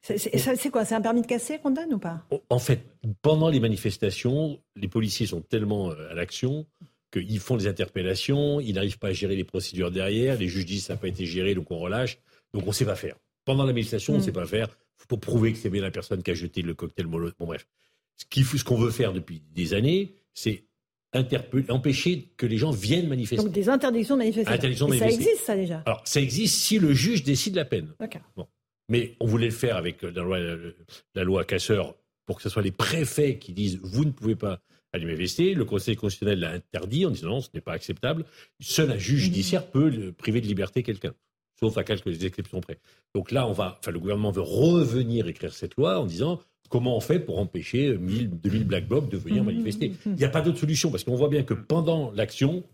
C'est quoi C'est un permis de casser qu'on donne ou pas? En fait, pendant les manifestations, les policiers sont tellement euh, à l'action qu'ils font des interpellations, ils n'arrivent pas à gérer les procédures derrière, les juges disent ça n'a pas été géré, donc on relâche, donc on ne sait pas faire. Pendant la manifestation, on ne mm. sait pas faire, faut prouver que c'est bien la personne qui a jeté le cocktail molotov. Bon bref, ce qu'on veut faire depuis des années, c'est empêcher que les gens viennent manifester. Donc des interdictions de manifestation. ça existe ça déjà Alors ça existe si le juge décide la peine. Bon. Mais on voulait le faire avec la loi, la loi Casseur pour que ce soit les préfets qui disent vous ne pouvez pas aller manifester. Le Conseil constitutionnel l'a interdit en disant non, ce n'est pas acceptable. Seul un juge judiciaire peut priver de liberté quelqu'un, sauf à quelques exceptions près. Donc là, on va, enfin, le gouvernement veut revenir écrire cette loi en disant Comment on fait pour empêcher 1000, 2000 black blocs de venir mmh, manifester? Il n'y a pas d'autre solution parce qu'on voit bien que pendant l'action,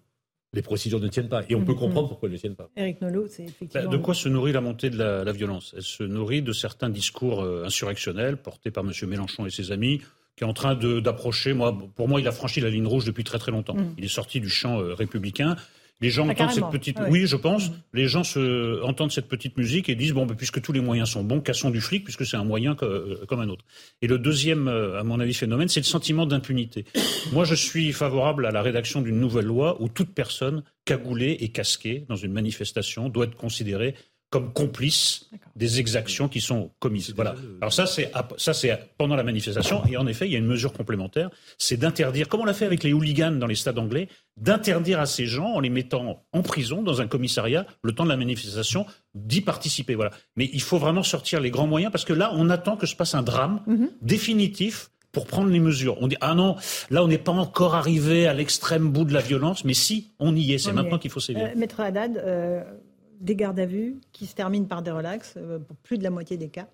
les procédures ne tiennent pas. Et on peut comprendre pourquoi elles ne tiennent pas. Eric Nolot, c'est effectivement. Bah, de quoi se nourrit la montée de la, violence? Elle se nourrit de certains discours euh, insurrectionnels portés par M. Mélenchon et ses amis, qui est en train d'approcher. Moi, pour moi, il a franchi la ligne rouge depuis très très longtemps. Il est sorti du champ euh, républicain. Les gens ah, entendent cette petite. Oui, je pense. Mm. Les gens se... entendent cette petite musique et disent bon, ben, puisque tous les moyens sont bons, cassons du flic, puisque c'est un moyen euh, comme un autre. Et le deuxième, euh, à mon avis, phénomène, c'est le sentiment d'impunité. Moi, je suis favorable à la rédaction d'une nouvelle loi où toute personne cagoulée et casquée dans une manifestation doit être considérée comme complice des exactions qui sont commises. Voilà. Alors ça, c'est ça, c'est pendant la manifestation. Et en effet, il y a une mesure complémentaire, c'est d'interdire, comme on l'a fait avec les hooligans dans les stades anglais, d'interdire à ces gens, en les mettant en prison dans un commissariat, le temps de la manifestation, d'y participer. Voilà. Mais il faut vraiment sortir les grands moyens parce que là, on attend que se passe un drame mhm. définitif pour prendre les mesures. On dit ah non, là on n'est pas encore arrivé à l'extrême bout de la violence, mais si on y est, c'est maintenant qu'il faut sévir. Euh, Maître Haddad, euh, des gardes à vue qui se terminent par des relax euh, pour plus de la moitié des cas.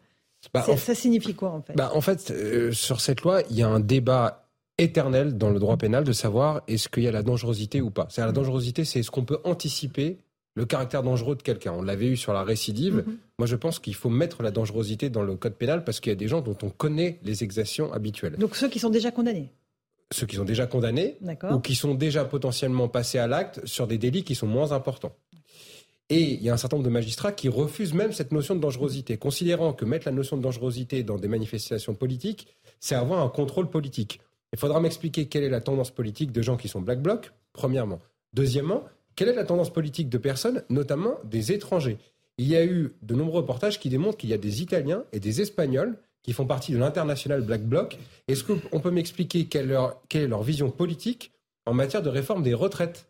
Bah, ça signifie quoi en fait? Bah, En fait, euh, sur cette loi, il y a un débat éternel dans le droit pénal de savoir est-ce qu'il y a la dangerosité ou pas. C'est la dangerosité, c'est est-ce qu'on peut anticiper le caractère dangereux de quelqu'un. On l'avait eu sur la récidive. Mm-hmm. Moi, je pense qu'il faut mettre la dangerosité dans le code pénal parce qu'il y a des gens dont on connaît les exactions habituelles. Donc ceux qui sont déjà condamnés? Ceux qui sont déjà condamnés ou qui sont déjà potentiellement passés à l'acte sur des délits qui sont moins importants. Et il y a un certain nombre de magistrats qui refusent même cette notion de dangerosité, considérant que mettre la notion de dangerosité dans des manifestations politiques, c'est avoir un contrôle politique. Il faudra m'expliquer quelle est la tendance politique de gens qui sont black bloc, premièrement. Deuxièmement, quelle est la tendance politique de personnes, notamment des étrangers? Il y a eu de nombreux reportages qui démontrent qu'il y a des Italiens et des Espagnols qui font partie de l'international black bloc. Est-ce qu'on peut m'expliquer quelle est leur vision politique en matière de réforme des retraites?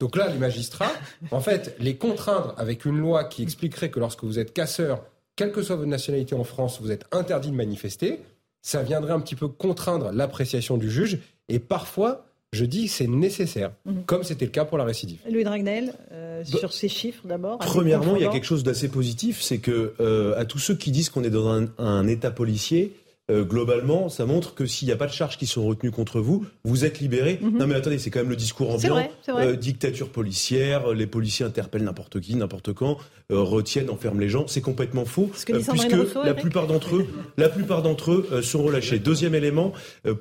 Donc là, les magistrats, en fait, les contraindre avec une loi qui expliquerait que lorsque vous êtes casseur, quelle que soit votre nationalité en France, vous êtes interdit de manifester, ça viendrait un petit peu contraindre l'appréciation du juge. Et parfois, je dis c'est nécessaire, mhm. comme c'était le cas pour la récidive. Louis Dragnel, euh, bah, sur ces chiffres d'abord. Premièrement, il y a quelque chose d'assez positif, c'est que euh, à tous ceux qui disent qu'on est dans un état policier, euh, globalement, ça montre que s'il n'y a pas de charges qui sont retenues contre vous, vous êtes libéré. Mhm. Non mais attendez, c'est quand même le discours ambiant. Euh, dictature policière, les policiers interpellent n'importe qui, n'importe quand, euh, retiennent, enferment les gens. C'est complètement faux, puisque la plupart d'entre eux, la plupart d'entre eux sont relâchés. Deuxième élément,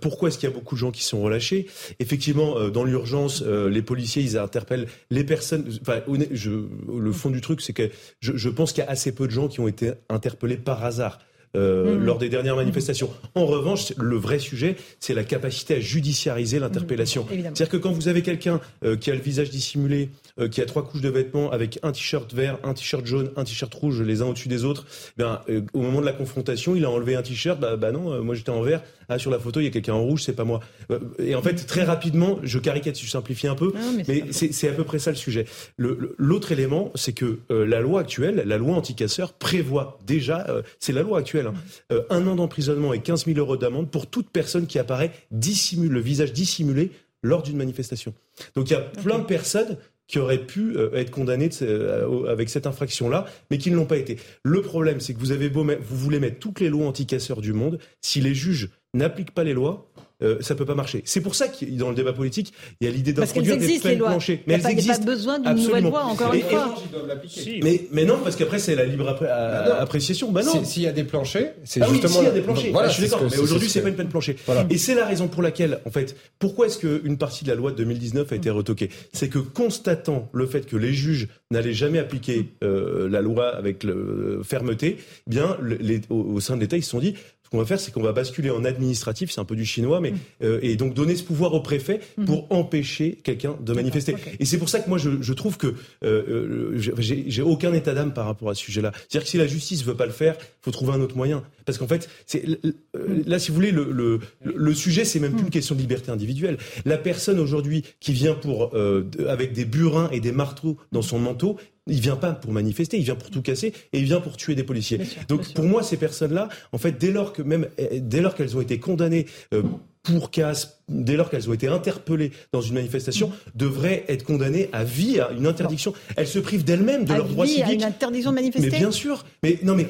pourquoi est-ce qu'il y a beaucoup de gens qui sont relâchés? Effectivement, dans l'urgence, les policiers, ils interpellent les personnes. Enfin, je, le fond du truc, c'est que je, je pense qu'il y a assez peu de gens qui ont été interpellés par hasard. Euh, mm. lors des dernières manifestations. En revanche, le vrai sujet, c'est la capacité à judiciariser l'interpellation. C'est-à-dire que quand vous avez quelqu'un euh, qui a le visage dissimulé, euh, qui a trois couches de vêtements, avec un t-shirt vert, un t-shirt jaune, un t-shirt rouge, les uns au-dessus des autres, ben, au moment de la confrontation, il a enlevé un t-shirt, bah, bah non, moi j'étais en vert, ah sur la photo il y a quelqu'un en rouge, c'est pas moi. Et en fait, très rapidement, je caricature, je simplifie un peu, mais, c'est à peu près ça le sujet. L'autre élément, c'est que la loi actuelle, la loi anti-casseurs, prévoit déjà, c'est la loi actuelle, Hein. Euh, un an d'emprisonnement et 15 000 euros d'amende pour toute personne qui apparaît dissimule, le visage dissimulé lors d'une manifestation. Donc il y a plein de personnes qui auraient pu euh, être condamnées euh, avec cette infraction-là, mais qui ne l'ont pas été. Le problème, c'est que vous avez beau, vous voulez mettre toutes les lois anti-casseurs du monde, si les juges n'appliquent pas les lois, euh, ça peut pas marcher. C'est pour ça que dans le débat politique, il y a l'idée d'introduire des existent, peines planchées. Il n'y a, pas- il y a pas besoin d'une nouvelle loi, encore Et- une et- fois. mais, mais non, parce qu'après, c'est la libre appré- Bah non. appréciation. Bah non. Si- S'il y a des planchers, c'est Ah oui, justement. s'il y a des planchers. Voilà, Ah, je suis d'accord. Mais aujourd'hui, ce c'est pas une peine planchée. Voilà. Et c'est la raison pour laquelle, en fait, pourquoi est-ce qu'une partie de la loi de 2019 a été retoquée? C'est que constatant le fait que les juges n'allaient jamais appliquer euh, la loi avec le, fermeté, eh bien, le- les- au, au sein de l'État, ils se sont dit. Ce qu'on va faire, c'est qu'on va basculer en administratif, c'est un peu du chinois, mais euh, et donc donner ce pouvoir au préfet pour empêcher quelqu'un de manifester. Et c'est pour ça que moi je, je trouve que euh, euh, j'ai aucun état d'âme par rapport à ce sujet-là. C'est-à-dire que si la justice veut pas le faire, faut trouver un autre moyen. Parce qu'en fait, c'est là, si vous voulez, le, le, le sujet, c'est même plus une question de liberté individuelle. La personne aujourd'hui qui vient pour euh, avec des burins et des marteaux dans son manteau, il vient pas pour manifester, il vient pour tout casser et il vient pour tuer des policiers. Donc pour moi, ces personnes-là, en fait, dès lors que même dès lors qu'elles ont été condamnées euh, pour casse, dès lors qu'elles ont été interpellées dans une manifestation, devraient être condamnées à vie, à une interdiction. Elles se privent d'elles-mêmes de À leurs droits vie, à civiques. une interdiction de manifester. Mais bien sûr. Mais non, mais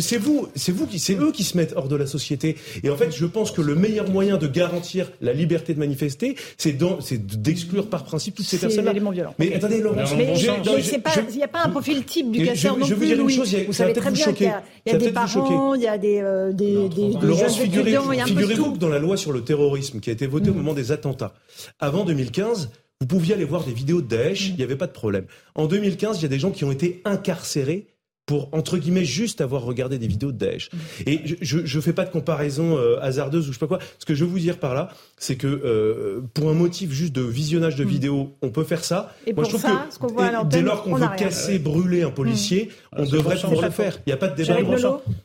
c'est vous, c'est vous qui, c'est eux qui se mettent hors de la société. Et en fait, je pense que le meilleur moyen de garantir la liberté de manifester, c'est d'exclure par principe toutes ces C'est personnes-là. Mais attendez, Laurent, non, je- je- il n'y a pas un profil type du je- casseur je non vous plus, dire une Louis. chose, a- Vous savez très bien qu'il y a, il y a choquer. des parents, il y a des, euh, des, des, des Laurence, jeunes figurez- étudiants, il y a un peu de figurez-vous tout. que dans la loi sur le terrorisme qui a été votée au moment des attentats, avant 2015, vous pouviez aller voir des vidéos de Daesh, il n'y avait pas de problème. En 2015, il y a des gens qui ont été incarcérés pour, entre guillemets, juste avoir regardé des vidéos de Daesh. Et je ne fais pas de comparaison euh, hasardeuse ou je sais pas quoi. Ce que je veux vous dire par là, c'est que euh, pour un motif juste de visionnage de vidéos, on peut faire ça. Et Moi, pour je trouve ça, que ce qu'on voit à et l'antenne, dès lors qu'on on veut casser, brûler un policier, on c'est devrait pouvoir le faire. Il n'y a pas de débat.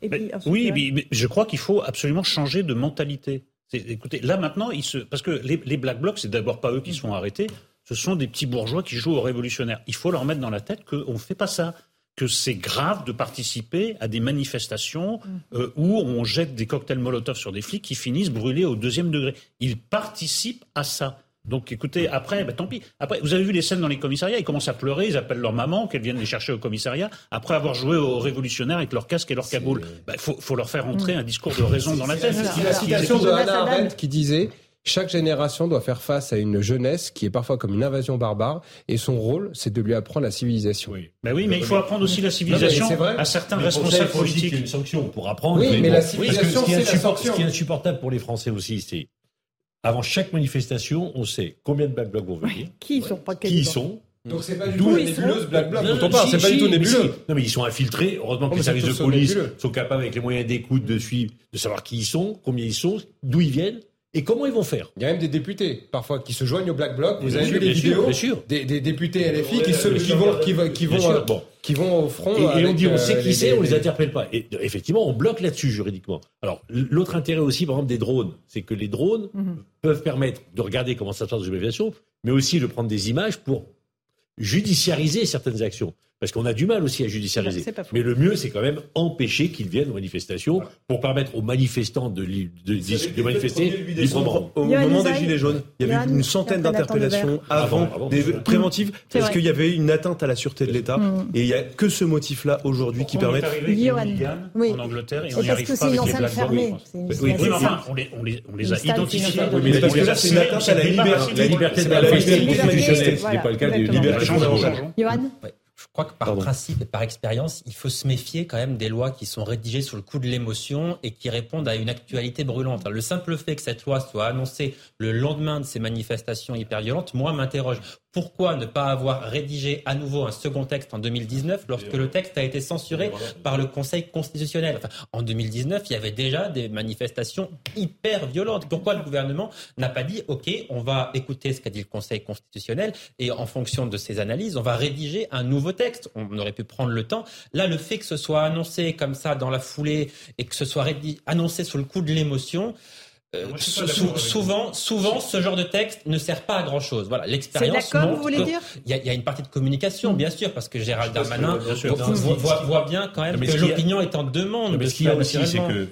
Et puis ensuite, Oui, euh, mais, mais je crois qu'il faut absolument changer de mentalité. Écoutez, là maintenant, ils se, parce que les, les Black Blocs, c'est d'abord pas eux qui sont arrêtés, ce sont des petits bourgeois qui jouent aux révolutionnaires. Il faut leur mettre dans la tête qu'on ne fait pas ça, que c'est grave de participer à des manifestations euh, où on jette des cocktails Molotov sur des flics qui finissent brûlés au deuxième degré. Ils participent à ça. Donc écoutez, après, bah, tant pis. Après, vous avez vu les scènes dans les commissariats, ils commencent à pleurer, ils appellent leur maman, qu'elle vienne les chercher au commissariat, après avoir joué aux révolutionnaires avec leur casque et leur cagoule. Il faut, faut leur faire entrer un discours de raison dans la tête. C'est la citation de Hannah Arendt qui disait chaque génération doit faire face à une jeunesse qui est parfois comme une invasion barbare et son rôle c'est de lui apprendre la civilisation. Oui, Ben oui, mais il faut apprendre aussi la civilisation à certains Mais responsables il faut politiques. une sanction pour apprendre. Oui, mais la civilisation, ce c'est la insupport- sanction. Ce qui est insupportable pour les Français aussi, c'est avant chaque manifestation, on sait combien de Black Blocs vont venir, Qui ils sont pas qui ils sont. Donc c'est pas du D'où tout nébuleuse sont. Black Bloc Non, dont on parle, si, c'est pas du tout mais nébuleux. Non, mais ils sont infiltrés. Heureusement que Oh, les services de police sont capables, avec les moyens d'écoute, de suivre, de savoir qui ils sont, combien ils sont, d'où ils viennent et comment ils vont faire? Il y a même des députés parfois qui se joignent au Black Bloc. Vous Bien avez sûr, vu les vidéos bien sûr. Des, des députés LFI qui, se, qui vont qui, qui euh, bon. qui au front. Et, et on dit, on euh, sait qui les- c'est, on les les- interpelle pas. Et euh, effectivement, on bloque là-dessus juridiquement. Alors, l'autre intérêt aussi, par exemple, des drones, c'est que les drones Mhm. peuvent permettre de regarder comment ça se passe dans une manifestation, mais aussi de prendre des images pour judiciariser certaines actions. Parce qu'on a du mal aussi à judiciariser. Mais le mieux, c'est quand même empêcher qu'ils viennent aux manifestations pour permettre aux manifestants de, li- de, de, de manifester librement. Au moment des Gilets jaunes, il y avait une centaine d'interpellations avant, Avant, avant, des bien sûr. préventives, parce qu'il y avait une atteinte à la sûreté de l'État. Mm. Et il n'y a que ce motif-là aujourd'hui qui On permet. Oui. en Angleterre et C'est on n'y parce arrive pas avec les Black Oui, on les, a identifiés. financière. Oui, mais parce que là, c'est une atteinte à la liberté. La liberté de la manifester ce n'est pas le cas des libertés. Johan. Je crois que par Pardon. principe et par expérience, il faut se méfier quand même des lois qui sont rédigées sous le coup de l'émotion et qui répondent à une actualité brûlante. Le simple fait que cette loi soit annoncée le lendemain de ces manifestations hyper violentes, moi, m'interroge. Pourquoi ne pas avoir rédigé à nouveau un second texte en 2019 lorsque le texte a été censuré par le Conseil constitutionnel? Enfin, En 2019, il y avait déjà des manifestations hyper violentes. Pourquoi le gouvernement n'a pas dit OK, on va écouter ce qu'a dit le Conseil constitutionnel et en fonction de ces analyses, on va rédiger un nouveau texte? On aurait pu prendre le temps. Là, le fait que ce soit annoncé comme ça dans la foulée et que ce soit annoncé sous le coup de l'émotion. Euh, Moi, sou- souvent, souvent, ce genre de texte ne sert pas à grand chose. Voilà, l'expérience. C'est vous voulez que dire Il y, a- il y a une partie de communication, bien sûr, parce que Gérald que, Darmanin bien voit, bien quand même que a- l'opinion est en demande. Mais de ce qu'il y a aussi, c'est que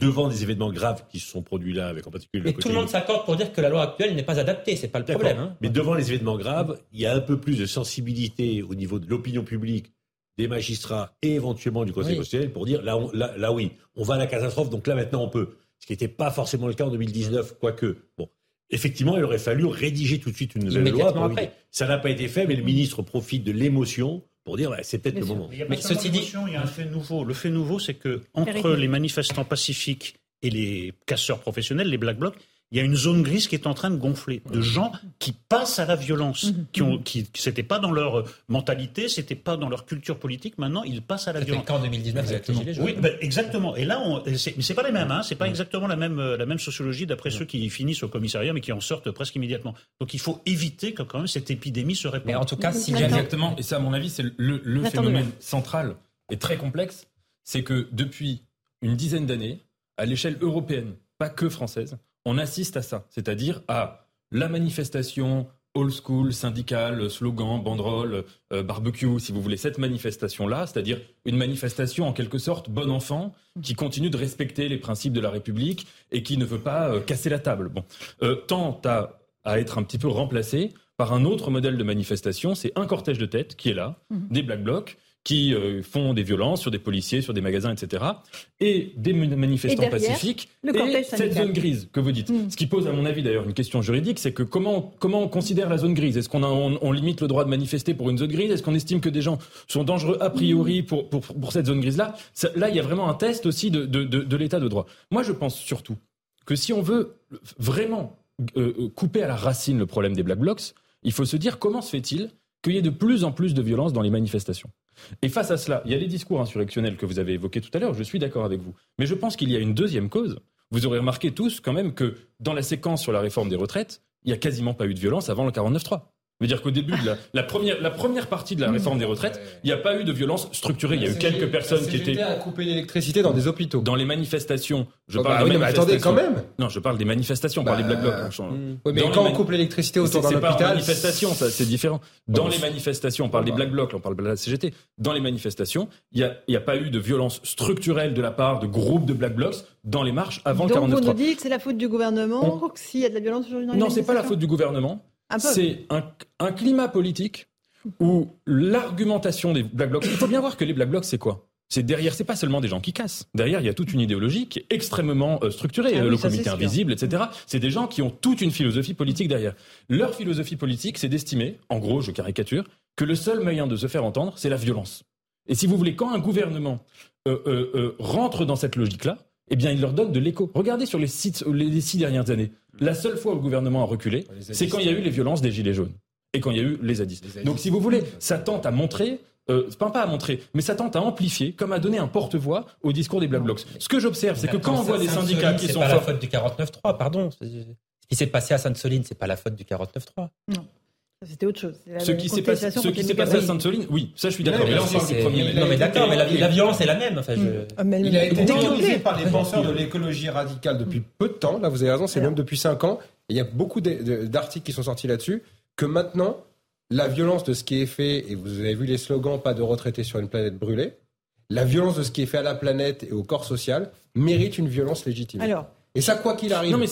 devant des événements graves qui se sont produits là, avec en particulier le Et tout côté le monde s'accorde pour dire que la loi actuelle n'est pas adaptée. C'est pas le problème. hein. Mais devant les événements graves, il y a un peu plus de sensibilité au niveau de l'opinion publique, des magistrats et éventuellement du Conseil Oui. constitutionnel pour dire là, on- là, là oui, on va à la catastrophe, donc là maintenant on peut. Ce qui n'était pas forcément le cas en 2019, quoique, bon, effectivement, il aurait fallu rédiger tout de suite une nouvelle loi. Après. Ça n'a pas été fait, mais le ministre profite de l'émotion pour dire bah, c'est peut-être le moment. Mais, ceci dit, il y a un fait nouveau. Le fait nouveau, c'est que entre les manifestants pacifiques et les casseurs professionnels, les black blocs, il y a une zone grise qui est en train de gonfler, de gens qui passent à la violence, mhm. qui ont, qui, c'était pas dans leur mentalité, c'était pas dans leur culture politique. Maintenant, ils passent à la violence. en 2019 exactement. Oui, ben, exactement. Et là, on, c'est, mais c'est pas les mêmes. Hein, c'est pas exactement la même la même sociologie d'après ceux qui finissent au commissariat, mais qui en sortent presque immédiatement. Donc, il faut éviter que quand même cette épidémie se répande. Mais en tout cas, si exactement, et ça, à mon avis, c'est le, le phénomène central et très complexe, c'est que depuis une dizaine d'années, à l'échelle européenne, pas que française, on assiste à ça, c'est-à-dire à la manifestation old school, syndicale, slogan, banderole, euh, barbecue, si vous voulez, cette manifestation-là, c'est-à-dire une manifestation en quelque sorte bon enfant, qui continue de respecter les principes de la République et qui ne veut pas euh, casser la table. Bon, euh, tend à, à, être un petit peu remplacé par un autre modèle de manifestation, c'est un cortège de tête qui est là, mhm. des black blocs, qui euh, font des violences sur des policiers, sur des magasins, etc. Et des manifestants pacifiques. et cette zone grise que vous dites. Hmm. Ce qui pose, à mon avis, d'ailleurs, une question juridique, c'est que comment, comment on considère la zone grise? Est-ce qu'on on, limite le droit de manifester pour une zone grise? Est-ce qu'on estime que des gens sont dangereux a priori pour, pour, pour cette zone grise-là? Là, il y a vraiment un test aussi de, de, de, l'état de droit. Moi, je pense surtout que si on veut vraiment euh, euh, couper à la racine le problème des Black Blocs, il faut se dire comment se fait-il qu'il y ait de plus en plus de violence dans les manifestations? Et face à cela, il y a les discours insurrectionnels que vous avez évoqués tout à l'heure, je suis d'accord avec vous. Mais je pense qu'il y a une deuxième cause. Vous aurez remarqué tous quand même que dans la séquence sur la réforme des retraites, il n'y a quasiment pas eu de violence avant le 49-3 veut dire qu'au début de la, première, la première partie de la réforme des retraites, il n'y a pas eu de violence structurée. Il y a eu quelques personnes qui étaient à couper l'électricité dans des hôpitaux. Dans les manifestations. Je oh, parle bah des oui, manifestations. attendez quand même. Non, je parle des manifestations, par les black blocs. Oui, mais quand on coupe l'électricité autour d'un hôpital, c'est manifestation, ça, c'est différent. Dans les manifestations, on parle des black blocs, on parle de la CGT. Dans les manifestations, il n'y a, y a pas eu de violence structurelle de la part de groupes de black blocs dans les marches avant Donc 49 vous nous dites c'est la faute du gouvernement s'il y a de la violence aujourd'hui dans les Non, c'est pas la faute du gouvernement. C'est un, climat politique où l'argumentation des Black Blocs. Il faut bien voir que les Black Blocs, c'est quoi? C'est derrière, c'est pas seulement des gens qui cassent. Derrière, il y a toute une idéologie qui est extrêmement euh, structurée. Ah le comité invisible, etc. C'est des gens qui ont toute une philosophie politique derrière. Leur philosophie politique, c'est d'estimer, en gros, je caricature, que le seul moyen de se faire entendre, c'est la violence. Et si vous voulez, quand un gouvernement euh, euh, rentre dans cette logique-là, eh bien, il leur donne de l'écho. Regardez sur les, sites, les six dernières années. La seule fois où le gouvernement a reculé, c'est quand il y a eu les violences des Gilets jaunes et quand il y a eu les zadistes. Donc, si vous voulez, ça tente à montrer euh, pas, pas à montrer, mais ça tente à amplifier, comme à donner un porte-voix au discours des Black Blocs. Ce que j'observe, c'est que quand on voit des syndicats qui sont pas la faute du 49.3, pardon. Ce qui s'est passé à Sainte-Soline, c'est pas la faute du 49.3. Non. C'était autre chose. ce qui s'est passé, ce qui s'est passé à Sainte-Soline, oui, ça je suis d'accord. Mais là, on du premier. Non, mais d'accord, mais la, violence est la même. Enfin, je... Ah, il a été décliné par les penseurs de l'écologie radicale depuis peu de temps. Là, vous avez raison, c'est même depuis 5 ans. il y a beaucoup d'articles qui sont sortis là-dessus. Que maintenant, la violence de ce qui est fait, et vous avez vu les slogans pas de retraités sur une planète brûlée, la violence de ce qui est fait à la planète et au corps social mérite une violence légitime. Alors, et ça, quoi qu'il arrive. Non, mais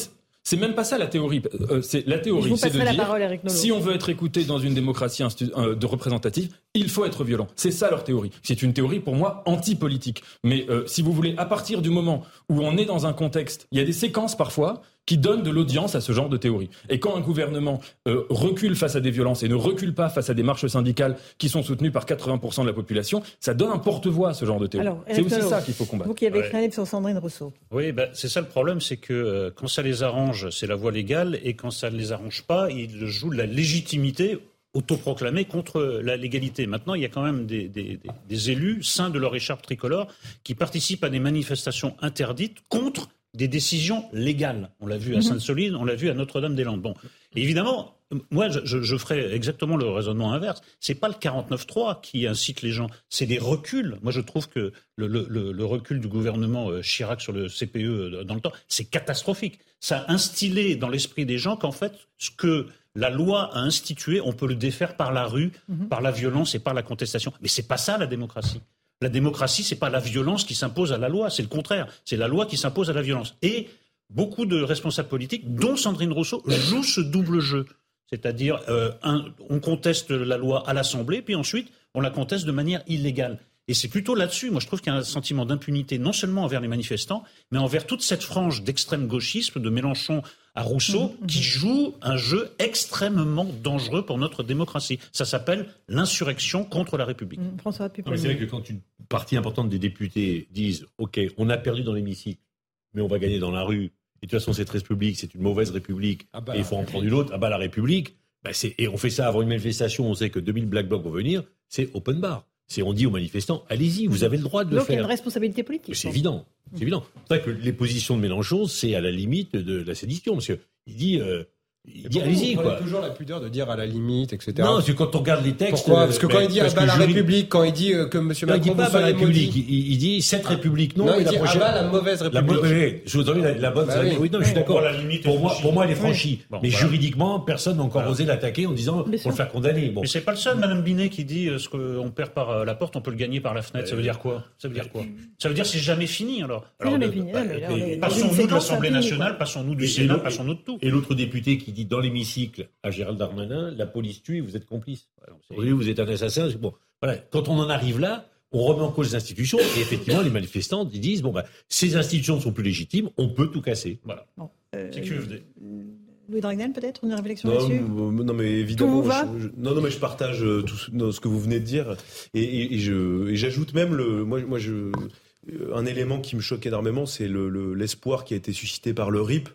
c'est même pas ça la théorie. Euh, c'est la théorie, c'est de dire si on veut être écouté dans une démocratie euh, de représentative, il faut être violent. C'est ça leur théorie. C'est une théorie pour moi anti-politique. Mais euh, si vous voulez, à partir du moment où on est dans un contexte, il y a des séquences parfois qui donnent de l'audience à ce genre de théorie. Et quand un gouvernement euh, recule face à des violences et ne recule pas face à des marches syndicales qui sont soutenues par 80% de la population, ça donne un porte-voix à ce genre de théorie. C'est aussi ça qu'il faut combattre. Vous qui avez écrit livre sur Sandrine Rousseau. Oui, ben, c'est ça le problème, c'est que euh, quand ça les arrange, c'est la voie légale, et quand ça ne les arrange pas, ils jouent la légitimité autoproclamée contre la légalité. Maintenant, il y a quand même des, des, des élus, sains de leur écharpe tricolore, qui participent à des manifestations interdites contre des décisions légales. On l'a vu à mhm. Sainte-Soline, on l'a vu à Notre-Dame-des-Landes. Bon, évidemment, moi, je, je, ferais exactement le raisonnement inverse. C'est pas le 49-3 qui incite les gens, c'est des reculs. Moi, je trouve que le, le, le, recul du gouvernement euh, Chirac sur le CPE euh, dans le temps, c'est catastrophique. Ça a instillé dans l'esprit des gens qu'en fait, ce que la loi a institué, on peut le défaire par la rue, mhm. par la violence et par la contestation. Mais c'est pas ça la démocratie. La démocratie, c'est pas la violence qui s'impose à la loi, c'est le contraire. C'est la loi qui s'impose à la violence. Et beaucoup de responsables politiques, dont Sandrine Rousseau, jouent ce double jeu. C'est-à-dire, euh, on conteste la loi à l'Assemblée, puis ensuite, on la conteste de manière illégale. Et c'est plutôt là-dessus, moi je trouve qu'il y a un sentiment d'impunité, non seulement envers les manifestants, mais envers toute cette frange d'extrême gauchisme, de Mélenchon à Rousseau, Mhm, qui joue un jeu extrêmement dangereux pour notre démocratie. Ça s'appelle l'insurrection contre la République. Mm, François Non, Pupin. mais c'est vrai que quand une partie importante des députés disent OK, on a perdu dans l'hémicycle, mais on va gagner dans la rue, et de toute façon, cette République, c'est une mauvaise République, Ah bah, et il faut en prendre une autre, ah bah la République, bah, c'est- et on fait ça avant une manifestation, on sait que 2000 Black Blocs vont venir, c'est open bar. C'est on dit aux manifestants, allez-y, vous avez le droit de le Donc il y a faire. une responsabilité politique. C'est évident. C'est évident. C'est vrai que les positions de Mélenchon, c'est à la limite de la sédition, parce qu'il dit, euh, il dit allez-y, On quoi. a toujours la pudeur de dire à la limite, etc. Non, c'est quand on regarde les textes. Pourquoi Parce que quand il dit à la République, quand il dit euh, que M. Non, il Macron dit pas à la République, il, il dit cette République non, il dit à la mauvaise La République. je vous en dis, la, la bonne, Bah oui. non, je suis Pour d'accord. Pour moi, pour moi, elle est Oui. franchie. Bon, mais voilà. juridiquement, personne n'a encore Voilà. osé l'attaquer en disant pour le faire condamner. Bon. Mais c'est pas le seul, Madame Binet, qui dit euh, ce qu'on perd par euh, la porte, on peut le gagner par la fenêtre. Ça veut dire quoi? Ça veut dire quoi? Ça veut dire c'est jamais fini alors. Passons-nous de l'Assemblée nationale, passons-nous du Sénat, passons-nous de tout. Et l'autre député qui dit dans l'hémicycle à Gérald Darmanin, la police tue, vous êtes complice. Vous êtes un assassin. Bon, voilà. Quand on en arrive là, on remet en cause les institutions et effectivement, les manifestants ils disent bon, bah, ces institutions ne sont plus légitimes, on peut tout casser. Voilà. Euh, C'est QFD. Louis Dragnel, peut-être Une réflexion Non, là-dessus m- non, mais évidemment. Tout vous va je- je- non, non, mais je partage euh, tout ce, non, ce que vous venez de dire, et, et- et je, et j'ajoute même le, moi, moi, je, euh, un élément qui me choque énormément, c'est le, le- l'espoir qui a été suscité par le RIP.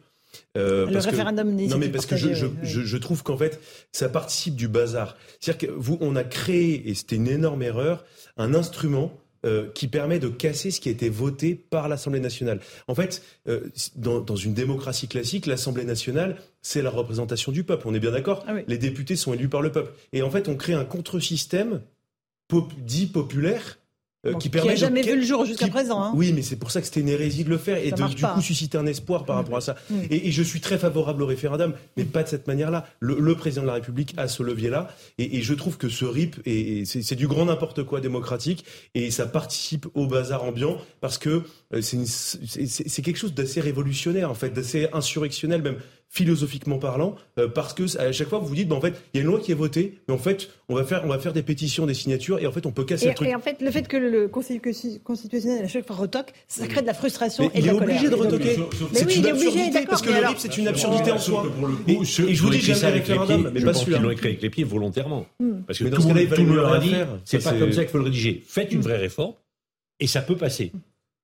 Euh, Le parce que- référendum Non, mais parce que je, oui. je, je trouve qu'en fait, ça participe du bazar. C'est-à-dire que vous, on a créé, et c'était une énorme erreur, un instrument euh, qui permet de casser ce qui a été voté par l'Assemblée nationale. En fait, euh, dans, dans une démocratie classique, l'Assemblée nationale, c'est la représentation du peuple. On est bien d'accord Ah oui. Les députés sont élus par le peuple. Et en fait, on crée un contre-système pop- dit populaire euh, Bon, qui qui permet a jamais de... vu le jour jusqu'à qui- présent. hein. Oui, mais c'est pour ça que c'était une hérésie de le faire et de du pas. coup susciter un espoir par rapport à ça. Mm. Et, et je suis très favorable au référendum, mais pas de cette manière-là. Le, le président de la République a ce levier-là, et, et je trouve que ce RIP, est- est- c'est du grand n'importe quoi démocratique, et ça participe au bazar ambiant parce que euh, c'est quelque chose d'assez révolutionnaire en fait, d'assez insurrectionnel même philosophiquement parlant, euh, parce que à chaque fois vous vous dites, bah, en fait, il y a une loi qui est votée, mais en fait, on va faire, on va faire des pétitions, des signatures, et en fait, on peut casser Et, le truc. et en fait, le fait que le constitu- constitutionnel à chaque fois retoque, ça crée de la frustration Mais et de il la est colère. obligé de Il est retoquer. obligé. Mais C'est oui, une il est obligé, absurdité, parce que le RIP, c'est une absurdité en soi. Pour le Et- coup, ceux et je vous dis, avec les référendum, pieds, mais pas celui-là. l'ont écrit avec les pieds volontairement. Hmm. Parce que tout ce le monde a dit, c'est pas c'est- comme ça qu'il faut le rédiger. Faites une Hmm. vraie réforme et ça peut passer.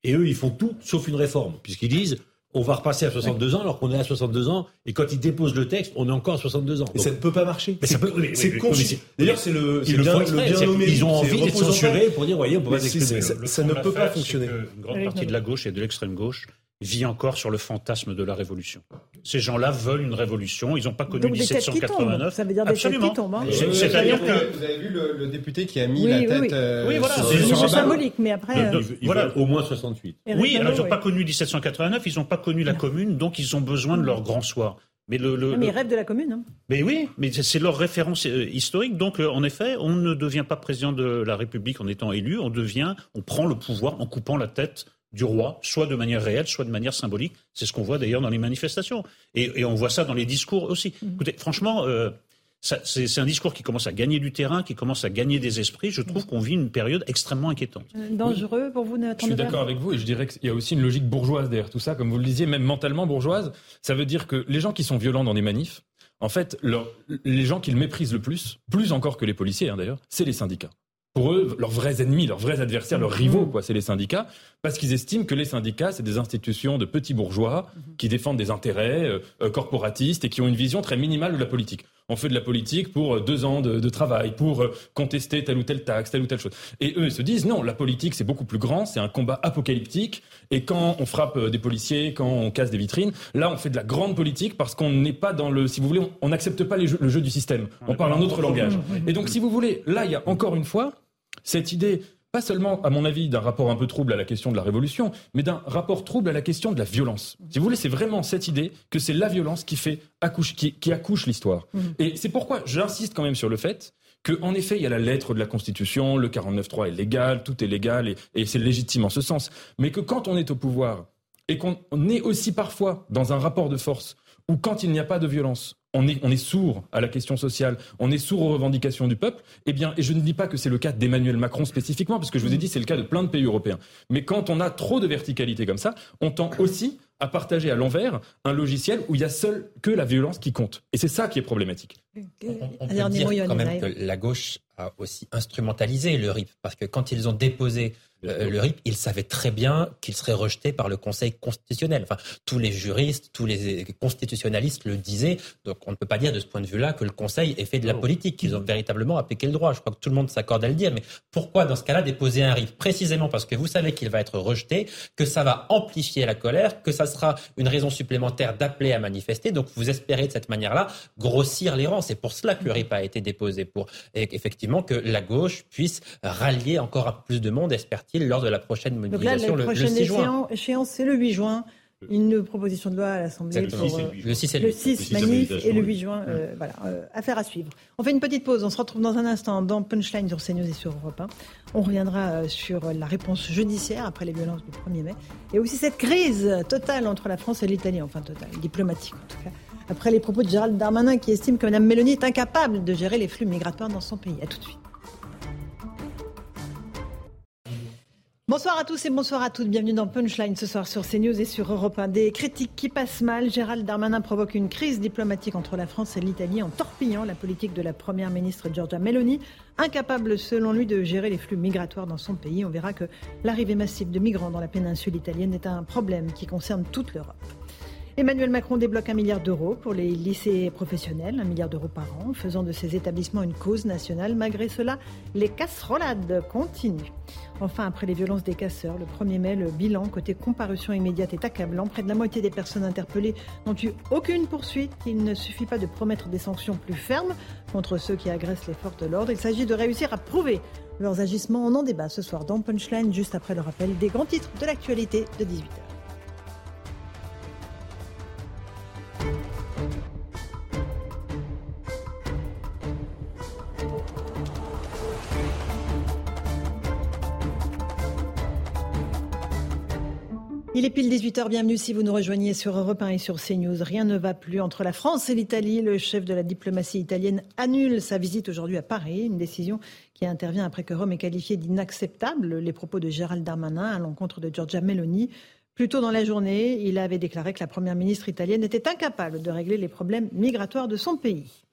Et eux, ils font tout sauf une réforme, puisqu'ils disent on va repasser à 62 ans alors qu'on est à 62 ans et quand ils déposent le texte, on est encore à 62 ans. Et ça ne peut pas marcher. Mais ça peut- C'est con. D'ailleurs, c'est le, c'est ils le bien, font le exprès, bien c'est- nommé. Ils ont envie d'être censurés pour dire, voyez, on peut pas s'exprimer. ça- Le ça fond ne peut pas fonctionner. Une grande partie de la gauche et de l'extrême gauche vit encore sur le fantasme de la révolution. Ces gens-là veulent une révolution. Ils n'ont pas connu Donc des têtes qui tombent. 1789. Ça veut dire des têtes Absolument. qui tombent. hein. C'est- Euh, C'est-à-dire que avez- Vous avez vu le, le député qui a mis Oui, la oui, tête oui. euh, Oui, voilà, sur- c'est symbolique, mais après. De- euh, de- Ils voilà. au moins 68. Eric Oui, alors ils n'ont oui. pas connu 1789, ils n'ont pas connu la commune, donc ils ont besoin de leur grand soir. Mais le, le- Ah, mais le- ils rêvent de la commune. hein. Mais oui, mais c'est- c'est leur référence euh, historique. Donc, euh, en effet, on ne devient pas président de la République en étant élu. On devient, on prend le pouvoir en coupant la tête du roi, soit de manière réelle, soit de manière symbolique. C'est ce qu'on voit d'ailleurs dans les manifestations. Et, et on voit ça dans les discours aussi. Écoutez, franchement, euh, c'est un discours qui commence à gagner du terrain, qui commence à gagner des esprits. Je trouve qu'on vit une période extrêmement inquiétante. Euh, Dangereux pour vous, Nathan Je suis d'accord avec vous et je dirais qu'il y a aussi une logique bourgeoise derrière tout ça, comme vous le disiez, même mentalement bourgeoise. Ça veut dire que les gens qui sont violents dans des manifs, en fait, leur- les gens qu'ils méprisent le plus, plus encore que les policiers hein, d'ailleurs, c'est les syndicats. Pour eux, leurs vrais ennemis, leurs vrais adversaires, leurs rivaux, quoi, c'est les syndicats, parce qu'ils estiment que les syndicats, c'est des institutions de petits bourgeois qui défendent des intérêts euh, euh, corporatistes et qui ont une vision très minimale de la politique. On fait de la politique pour euh, deux ans de, de travail, pour euh, contester telle ou telle taxe, telle ou telle chose. Et eux, ils se disent non, la politique, c'est beaucoup plus grand, c'est un combat apocalyptique. Et quand on frappe euh, des policiers, quand on casse des vitrines, là, on fait de la grande politique parce qu'on n'est pas dans le, si vous voulez, on- on n'accepte pas les jeux- le jeu du système. On parle un autre langage. Et donc, si vous voulez, là, il y a encore une fois cette idée, pas seulement, à mon avis, d'un rapport un peu trouble à la question de la révolution, mais d'un rapport trouble à la question de la violence. Si vous voulez, c'est vraiment cette idée que c'est la violence qui fait accouche, qui, qui accouche l'histoire. Et c'est pourquoi j'insiste quand même sur le fait qu'en effet, il y a la lettre de la Constitution, le 49.3 est légal, tout est légal et, et c'est légitime en ce sens. Mais que quand on est au pouvoir et qu'on on est aussi parfois dans un rapport de force où quand il n'y a pas de violence, on est, on est sourd à la question sociale, on est sourd aux revendications du peuple, eh bien, et je ne dis pas que c'est le cas d'Emmanuel Macron spécifiquement, parce que je vous ai dit c'est le cas de plein de pays européens. Mais quand on a trop de verticalité comme ça, on tend aussi à partager à l'envers un logiciel où il y a seul que la violence qui compte. Et c'est ça qui est problématique. On, on peut dire quand même que la gauche a aussi instrumentalisé le RIP, parce que quand ils ont déposé euh, le RIP, ils savaient très bien qu'il serait rejeté par le Conseil constitutionnel. Enfin, tous les juristes, tous les constitutionnalistes le disaient. Donc, on ne peut pas dire de ce point de vue-là que le Conseil ait fait de la politique, qu'ils ont véritablement appliqué le droit. Je crois que tout le monde s'accorde à le dire. Mais pourquoi, dans ce cas-là, déposer un RIP? Précisément parce que vous savez qu'il va être rejeté, que ça va amplifier la colère, que ça sera une raison supplémentaire d'appeler à manifester. Donc, vous espérez de cette manière-là grossir les rangs. C'est pour cela que le RIP a été déposé, pour effectivement que la gauche puisse rallier encore plus de monde, espère lors de la prochaine mobilisation Donc là, la prochaine le, 6 juin. échéance, c'est le 8 juin. Une proposition de loi à l'Assemblée pour euh, le 6 et le, 6 manif et le 8 juin. Euh, voilà, euh, affaire à suivre. On fait une petite pause. On se retrouve dans un instant dans Punchline sur CNews et sur Europe 1. On reviendra sur la réponse judiciaire après les violences du 1er mai et aussi cette crise totale entre la France et l'Italie, enfin totale, diplomatique en tout cas. Après les propos de Gérald Darmanin qui estime que Mme Mélanie est incapable de gérer les flux migratoires dans son pays. À tout de suite. Bonsoir à tous et bonsoir à toutes. Bienvenue dans Punchline ce soir sur CNews et sur Europe 1. Des critiques qui passent mal. Gérald Darmanin provoque une crise diplomatique entre la France et l'Italie en torpillant la politique de la première ministre Giorgia Meloni, incapable selon lui de gérer les flux migratoires dans son pays. On verra que l'arrivée massive de migrants dans la péninsule italienne est un problème qui concerne toute l'Europe. Emmanuel Macron débloque un milliard d'euros pour les lycées professionnels, un milliard d'euros par an, faisant de ces établissements une cause nationale. Malgré cela, les casserolades continuent. Enfin, après les violences des casseurs, le 1er mai, le bilan côté comparution immédiate est accablant. Près de la moitié des personnes interpellées n'ont eu aucune poursuite. Il ne suffit pas de promettre des sanctions plus fermes contre ceux qui agressent les forces de l'ordre. Il s'agit de réussir à prouver leurs agissements. On en débat ce soir dans Punchline, juste après le rappel des grands titres de l'actualité de 18h. Il est pile 18h, bienvenue si vous nous rejoignez sur Europe 1 et sur CNews. Rien ne va plus entre la France et l'Italie. Le chef de la diplomatie italienne annule sa visite aujourd'hui à Paris, une décision qui intervient après que Rome ait qualifié d'inacceptable les propos de Gérald Darmanin à l'encontre de Giorgia Meloni. Plus tôt dans la journée, il avait déclaré que la première ministre italienne était incapable de régler les problèmes migratoires de son pays.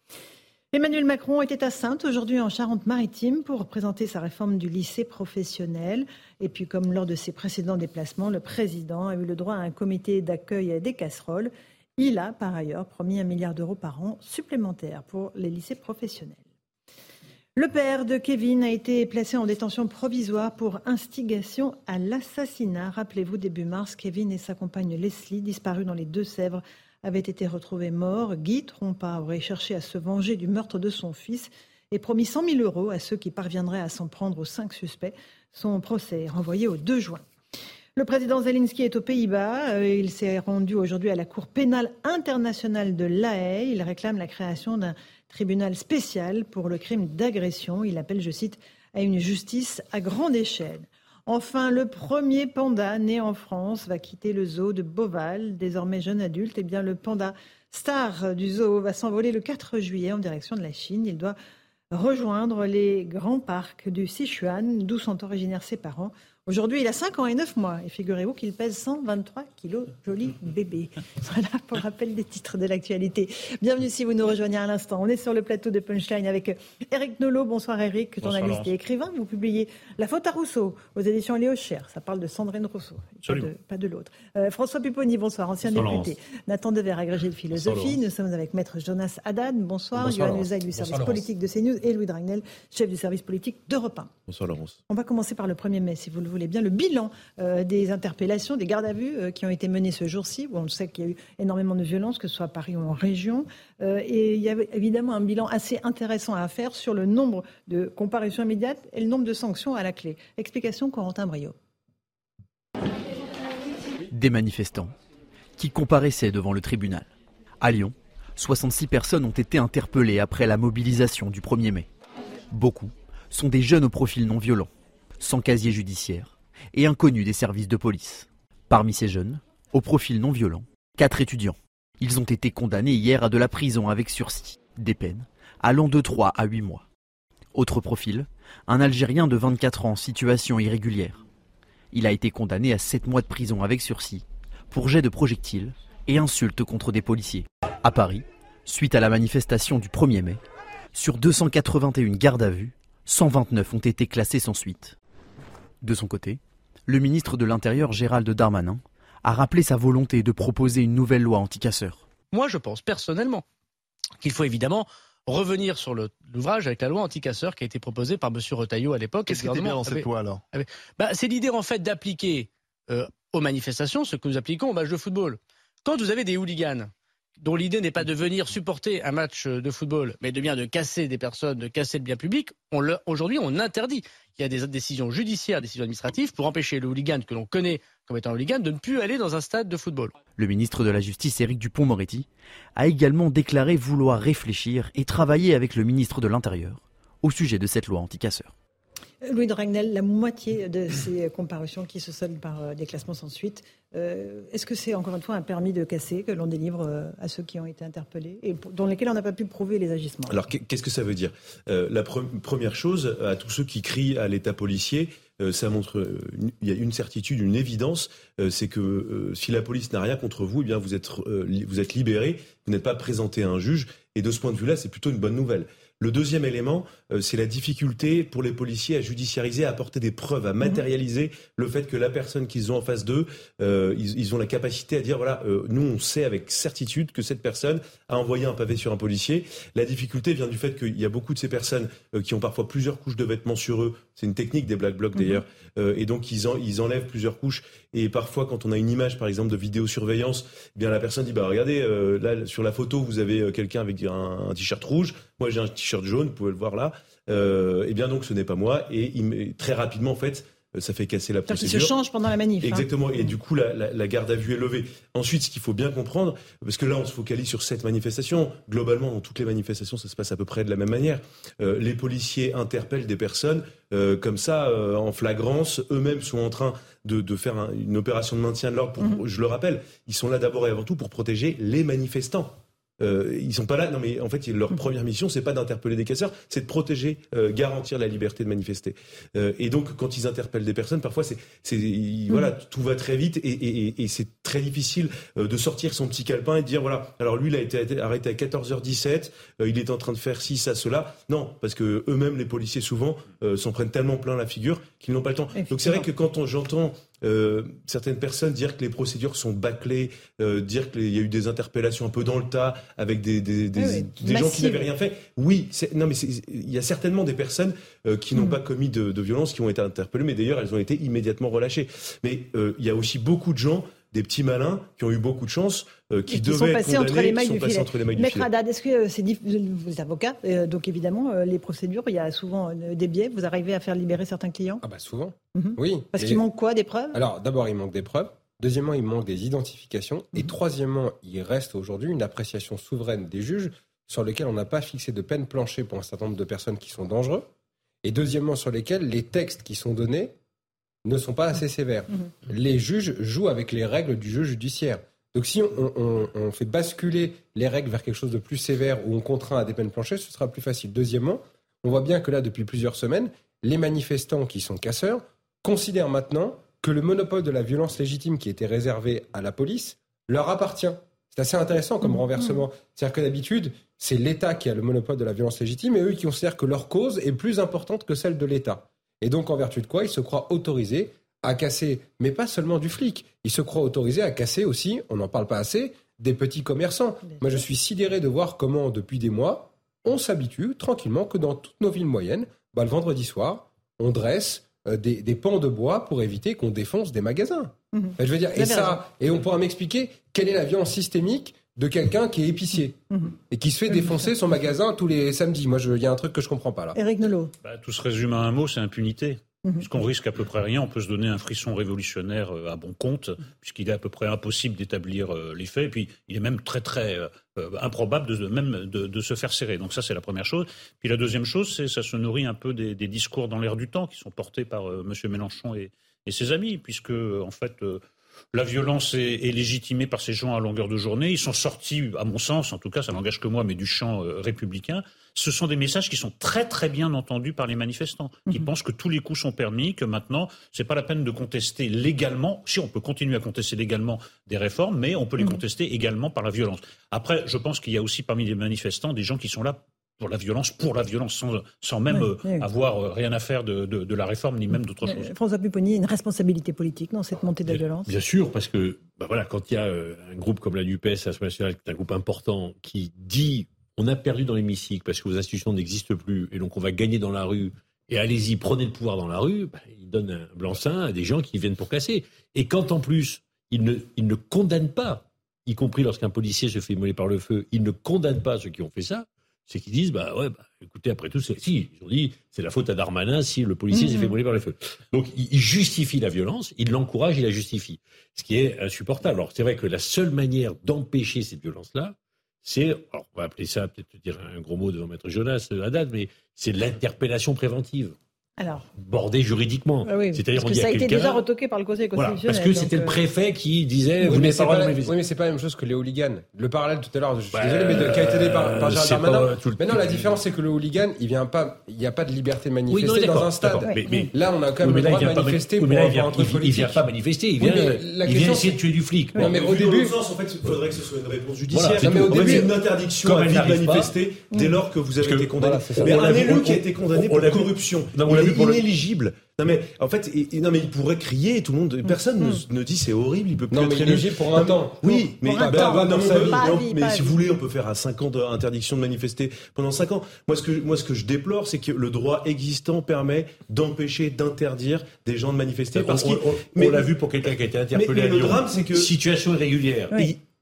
Emmanuel Macron était à Sainte aujourd'hui en Charente-Maritime pour présenter sa réforme du lycée professionnel. Et puis, comme lors de ses précédents déplacements, le président a eu le droit à un comité d'accueil des casseroles. Il a par ailleurs promis un milliard d'euros par an supplémentaires pour les lycées professionnels. Le père de Kevin a été placé en détention provisoire pour instigation à l'assassinat. Rappelez-vous, début mars, Kevin et sa compagne Leslie, disparus dans les Deux-Sèvres, avait été retrouvé mort. Guy Trompa aurait cherché à se venger du meurtre de son fils et promis 100 000 euros à ceux qui parviendraient à s'en prendre aux cinq suspects. Son procès est renvoyé au 2 juin. Le président Zelensky est aux Pays-Bas. Euh, il s'est rendu aujourd'hui à la Cour pénale internationale de La Haye. Il réclame la création d'un tribunal spécial pour le crime d'agression. Il appelle, je cite, à une justice à grande échelle. Enfin, le premier panda né en France va quitter le zoo de Beauval, désormais jeune adulte. Eh bien, le panda star du zoo va s'envoler le 4 juillet en direction de la Chine. Il doit rejoindre les grands parcs du Sichuan, d'où sont originaires ses parents. Aujourd'hui, il a 5 ans et 9 mois. Et figurez-vous qu'il pèse 123 kilos. Joli bébé. Voilà pour rappel des titres de l'actualité. Bienvenue si vous nous rejoignez à l'instant. On est sur le plateau de Punchline avec Eric Nolot. Bonsoir Eric, journaliste et écrivain. Vous publiez La faute à Rousseau aux éditions Léo Cher. Ça parle de Sandrine Rousseau, pas de, l'autre. Euh, François Pupponi, bonsoir, ancien député. Nathan Dever, agrégé de philosophie. Nous sommes avec Maître Jonas Haddad. Bonsoir. Johan Usaï du service politique de CNews et Louis Dragnel, chef du service politique d'Europe 1. Bonsoir Laurence. On va commencer par le 1er mai, si vous le voulez bien, le bilan euh, des interpellations, des gardes à vue euh, qui ont été menées ce jour-ci, où on sait qu'il y a eu énormément de violences, que ce soit à Paris ou en région. Euh, et il y a évidemment un bilan assez intéressant à faire sur le nombre de comparutions immédiates et le nombre de sanctions à la clé. Explication Corentin Brio. Des manifestants qui comparaissaient devant le tribunal. À Lyon, 66 personnes ont été interpellées après la mobilisation du 1er mai. Beaucoup sont des jeunes au profil non violent, sans casier judiciaire et inconnus des services de police. Parmi ces jeunes, au profil non violent, quatre étudiants. Ils ont été condamnés hier à de la prison avec sursis, des peines allant de 3 à 8 mois. Autre profil, un Algérien de 24 ans, situation irrégulière. Il a été condamné à 7 mois de prison avec sursis pour jet de projectiles et insultes contre des policiers. À Paris, suite à la manifestation du 1er mai, sur 281 gardes à vue, 129 ont été classés sans suite. De son côté, le ministre de l'Intérieur Gérald Darmanin a rappelé sa volonté de proposer une nouvelle loi anti-casseurs. Moi, je pense personnellement qu'il faut évidemment revenir sur l'ouvrage avec la loi anti-casseurs qui a été proposée par M. Retailleau à l'époque. Qu'est-ce qui était bien dans cette loi alors bah, C'est l'idée en fait d'appliquer euh, aux manifestations ce que nous appliquons aux matchs de football. Quand vous avez des hooligans dont l'idée n'est pas de venir supporter un match de football, mais de bien de casser des personnes, de casser le bien public, aujourd'hui on interdit. Il y a des décisions judiciaires, des décisions administratives pour empêcher le hooligan que l'on connaît comme étant hooligan de ne plus aller dans un stade de football. Le ministre de la Justice, Éric Dupont-Moretti, a également déclaré vouloir réfléchir et travailler avec le ministre de l'Intérieur au sujet de cette loi anti-casseurs. Louis de Ragnel, la moitié de ces comparutions qui se soldent par euh, des classements sans suite, euh, est-ce que c'est encore une fois un permis de casser que l'on délivre euh, à ceux qui ont été interpellés et dans lesquels on n'a pas pu prouver les agissements? Alors qu'est-ce que ça veut dire? La première chose, à tous ceux qui crient à l'État policier, ça montre, il y a une certitude, une évidence, c'est que si la police n'a rien contre vous, eh bien vous êtes, vous êtes libéré, vous n'êtes pas présenté à un juge, et de ce point de vue-là, c'est plutôt une bonne nouvelle. Le deuxième élément, euh, c'est la difficulté pour les policiers à judiciariser, à apporter des preuves, à mhm. matérialiser le fait que la personne qu'ils ont en face d'eux, euh, ils, ont la capacité à dire voilà, euh, nous on sait avec certitude que cette personne a envoyé un pavé sur un policier. La difficulté vient du fait qu'il y a beaucoup de ces personnes qui ont parfois plusieurs couches de vêtements sur eux. C'est une technique des black blocs mhm. d'ailleurs, et donc ils, ils enlèvent plusieurs couches. Et parfois, quand on a une image, par exemple, de vidéosurveillance, eh bien la personne dit bah regardez, là sur la photo vous avez quelqu'un avec un, un t-shirt rouge, moi j'ai un t-shirt jaune, vous pouvez le voir là. Euh, eh bien donc ce n'est pas moi. Et très rapidement, en fait, ça fait casser la procédure. Il se change pendant la manif. Hein. Exactement. Et du coup, la, garde à vue est levée. Ensuite, ce qu'il faut bien comprendre, parce que là, on se focalise sur cette manifestation. Globalement, dans toutes les manifestations, ça se passe à peu près de la même manière. Euh, les policiers interpellent des personnes euh, comme ça, en flagrance. Eux-mêmes sont en train de, faire une opération de maintien de l'ordre. Mhm. Je le rappelle, ils sont là d'abord et avant tout pour protéger les manifestants. Euh, ils sont pas là. Non, mais en fait, leur première mission, c'est pas d'interpeller des casseurs, c'est de protéger, euh, garantir la liberté de manifester. Euh, et donc, quand ils interpellent des personnes, parfois, c'est, c'est voilà, mm. tout va très vite et, et, et c'est très difficile euh, de sortir son petit calepin et de dire voilà, alors lui, il a été arrêté à 14h17, euh, il est en train de faire ci, ça, cela. Non, parce que eux-mêmes, les policiers, souvent, s'en prennent tellement plein la figure qu'ils n'ont pas le temps. Donc, c'est vrai que quand j'entends euh, certaines personnes dire que les procédures sont bâclées, euh, dire qu'il y a eu des interpellations un peu dans le tas avec des, des, des, gens qui n'avaient rien fait. Oui, non, mais il y a certainement des personnes euh, qui n'ont mm. pas commis de, de violence qui ont été interpellées, mais d'ailleurs elles ont été immédiatement relâchées. Mais il y a aussi beaucoup de gens des petits malins qui ont eu beaucoup de chance, euh, qui, devaient sont passés entre les mailles du filet. Maître Haddad, est-ce que euh, c'est vous êtes euh, donc évidemment les procédures, il y a souvent des biais. Vous arrivez à faire libérer certains clients? Ah bah souvent. Mhm. Oui. Parce qu'il manque quoi Des preuves? Alors d'abord il manque des preuves. Deuxièmement, il manque des identifications. Et mhm. troisièmement, il reste aujourd'hui une appréciation souveraine des juges sur lesquels on n'a pas fixé de peine planchée pour un certain nombre de personnes qui sont dangereuses. Et deuxièmement, sur lesquels les textes qui sont donnés ne sont pas assez sévères. Mhm. Les juges jouent avec les règles du jeu judiciaire. Donc si on, fait basculer les règles vers quelque chose de plus sévère ou on contraint à des peines planchées, ce sera plus facile. Deuxièmement, on voit bien que là, depuis plusieurs semaines, les manifestants qui sont casseurs considèrent maintenant que le monopole de la violence légitime qui était réservé à la police leur appartient. C'est assez intéressant comme mhm. renversement. C'est-à-dire que d'habitude, c'est l'État qui a le monopole de la violence légitime et eux qui considèrent que leur cause est plus importante que celle de l'État. Et donc, en vertu de quoi, il se croit autorisé à casser, mais pas seulement du flic, il se croit autorisé à casser aussi, on n'en parle pas assez, des petits commerçants. Moi, je suis sidéré de voir comment, depuis des mois, on s'habitue tranquillement que dans toutes nos villes moyennes, bah, le vendredi soir, on dresse euh, des, pans de bois pour éviter qu'on défonce des magasins. Mhm. Je veux dire, et ça, et on pourra m'expliquer quelle est la violence systémique de quelqu'un qui est épicier mhm. et qui se fait défoncer son magasin tous les samedis. Moi, il y a un truc que je comprends pas là. Eric Nolot. Bah, tout se résume à un mot, c'est impunité. Mhm. Puisqu'on risque à peu près rien, on peut se donner un frisson révolutionnaire euh, à bon compte, puisqu'il est à peu près impossible d'établir euh, les faits, et puis il est même très très euh, improbable de, même de, se faire serrer. Donc ça c'est la première chose. Puis la deuxième chose, c'est ça se nourrit un peu des, discours dans l'air du temps qui sont portés par M. Mélenchon et, et, ses amis, puisque en fait La violence est, légitimée par ces gens à longueur de journée. Ils sont sortis, à mon sens, en tout cas, ça n'engage que moi, mais du champ euh, républicain. Ce sont des messages qui sont très très bien entendus par les manifestants, qui mhm. pensent que tous les coups sont permis, que maintenant, c'est pas la peine de contester légalement. Si on peut continuer à contester légalement des réformes, mais on peut les mhm. contester également par la violence. Après, je pense qu'il y a aussi parmi les manifestants des gens qui sont là pour la violence, pour la violence, sans, sans même euh, avoir euh, rien à faire de, de, la réforme, ni même d'autre chose. François Pupponi, une responsabilité politique dans cette montée de la violence Bien sûr, parce que bah voilà, quand il y a euh, un groupe comme la NUPES, l'Assemblée nationale, qui est un groupe important, qui dit on a perdu dans l'hémicycle parce que vos institutions n'existent plus, et donc on va gagner dans la rue, et allez-y, prenez le pouvoir dans la rue, bah, il donne un blanc-seing à des gens qui viennent pour casser. Et quand en plus, il ne, il ne condamne pas, y compris lorsqu'un policier se fait immoler par le feu, il ne condamne pas ceux qui ont fait ça, c'est qu'ils disent bah ouais, bah, écoutez, après tout, si, ils ont dit c'est la faute à Darmanin si le policier s'est fait mhm. par le feu. Donc il, justifie la violence, il l'encourage, il la justifie. Ce qui est insupportable. Alors c'est vrai que la seule manière d'empêcher cette violence-là, c'est, alors on va appeler ça, peut-être dire un gros mot devant Maître Jonas, la date, mais c'est l'interpellation préventive. Alors. Bordé juridiquement. Ah C'est-à-dire parce que ça a été déjà retoqué par le Conseil constitutionnel. parce que c'était le euh, préfet qui disait vous n'avez pas droit de Oui, mais c'est pas la même chose que les hooligans. Le parallèle tout à l'heure, je suis désolé, mais qui a été dit par, par Gérald Darmanin. Maintenant, la différence, c'est que le hooligan, il vient pas, il n'y a pas de liberté de manifester dans un stade. Mais, là, on a quand même le droit de manifester pour un entre Il vient pas manifester, il vient, il vient essayer de tuer du flic. Non, mais au début. en fait, il faudrait que ce soit une réponse judiciaire. Mais au début, une interdiction à de manifester dès lors que vous avez été condamné. Mais un élu qui a été condamné pour corruption, il est inéligible non mais en fait, il, non mais il pourrait crier, tout le monde, personne ne, dit c'est horrible, il peut plus non, être mais pour un temps. Oui, mais, mais si vous voulez, on peut faire à 5 ans d'interdiction de manifester pendant 5 ans. Moi ce que moi ce que je déplore, c'est que le droit existant permet d'empêcher, d'interdire des gens de manifester. Parce on, on, l'a vu pour quelqu'un qui a été interpellé à Lyon. Le drame, c'est que situation irrégulière.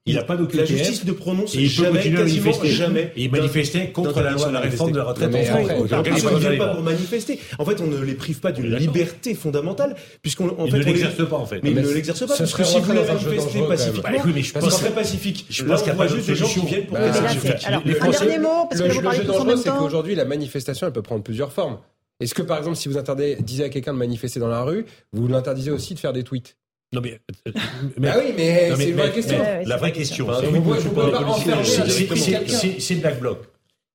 Il n'a pas de La justice ne prononce et jamais, manifester. jamais. Et il manifestait contre la, loi, la réforme de la retraite en France. Ils ne viennent pas pour manifester. En fait, on ne les prive pas d'une liberté fondamentale, puisqu'on en fait, ne l'exerce pas en fait. Mais ils ne l'exercent pas parce que si vous voulez manifester pacifiquement, oui, mais je pense serait pacifique. Je pense qu'il y a pas juste des gens qui viennent pour Alors, un dernier mot parce que vous parlez tous en même temps. C'est qu'aujourd'hui, la manifestation, elle peut prendre plusieurs formes. Est-ce que, par exemple, si vous interdisez à quelqu'un de manifester dans la rue, vous l'interdisez aussi de faire des tweets non mais, euh, mais ah oui, mais, c'est une vraie question. la vraie question, c'est Black Bloc.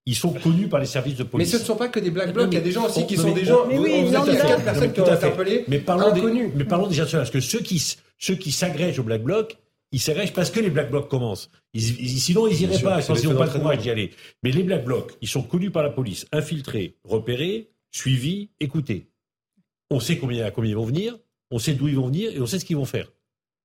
Ils sont connus par les services de police. Mais ce ne sont pas que des Black Blocs. Il y a des gens aussi qui sont des gens. Mais oui, vous êtes quatre personnes qui ont interpellé. Mais parlons des, mais parlons déjà de Parce que ceux qui, ceux qui s'agrègent au Black Bloc, ils s'agrègent parce que les Black Blocs commencent. sinon, ils n'iraient pas. Ils n'ont pas le courage d'y aller. Mais les Black Blocs, ils sont connus par la police, infiltrés, repérés, suivis, écoutés. On sait combien, combien ils vont venir on sait d'où ils vont venir et on sait ce qu'ils vont faire.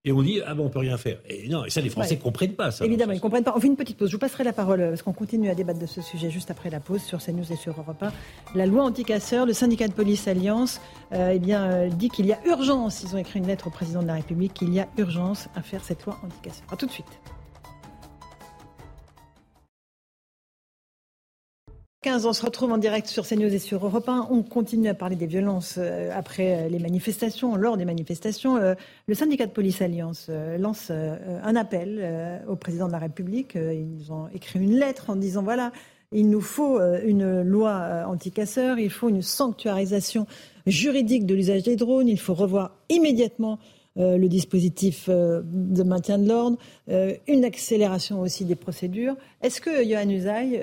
Et on dit, ah bon, on peut rien faire. Et non, et ça, les Français ne comprennent pas, ça. Évidemment, ils ne comprennent pas. On fait une petite pause. Je vous passerai la parole, parce qu'on continue à débattre de ce sujet juste après la pause sur CNews et sur Europe 1. La loi anti-casseurs, le syndicat de police Alliance, euh, eh bien, euh, dit qu'il y a urgence, ils ont écrit une lettre au président de la République, qu'il y a urgence à faire cette loi anti-casseurs. A tout de suite. 15, on se retrouve en direct sur CNews et sur Europe 1. On continue à parler des violences euh, après euh, les manifestations, lors des manifestations. Euh, le syndicat de police Alliance lance un appel au président de la République. Ils ont écrit une lettre en disant voilà, il nous faut une loi anti-casseurs, il faut une sanctuarisation juridique de l'usage des drones, il faut revoir immédiatement le dispositif de maintien de l'ordre, une accélération aussi des procédures. Est-ce que Johan Usaï,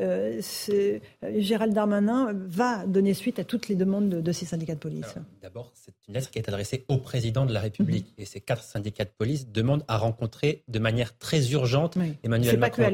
Gérald Darmanin, va donner suite à toutes les demandes de, ces syndicats de police D'abord, c'est une lettre qui est adressée au président de la République. Mhm. Et ces quatre syndicats de police demandent à rencontrer de manière très urgente Emmanuel Macron.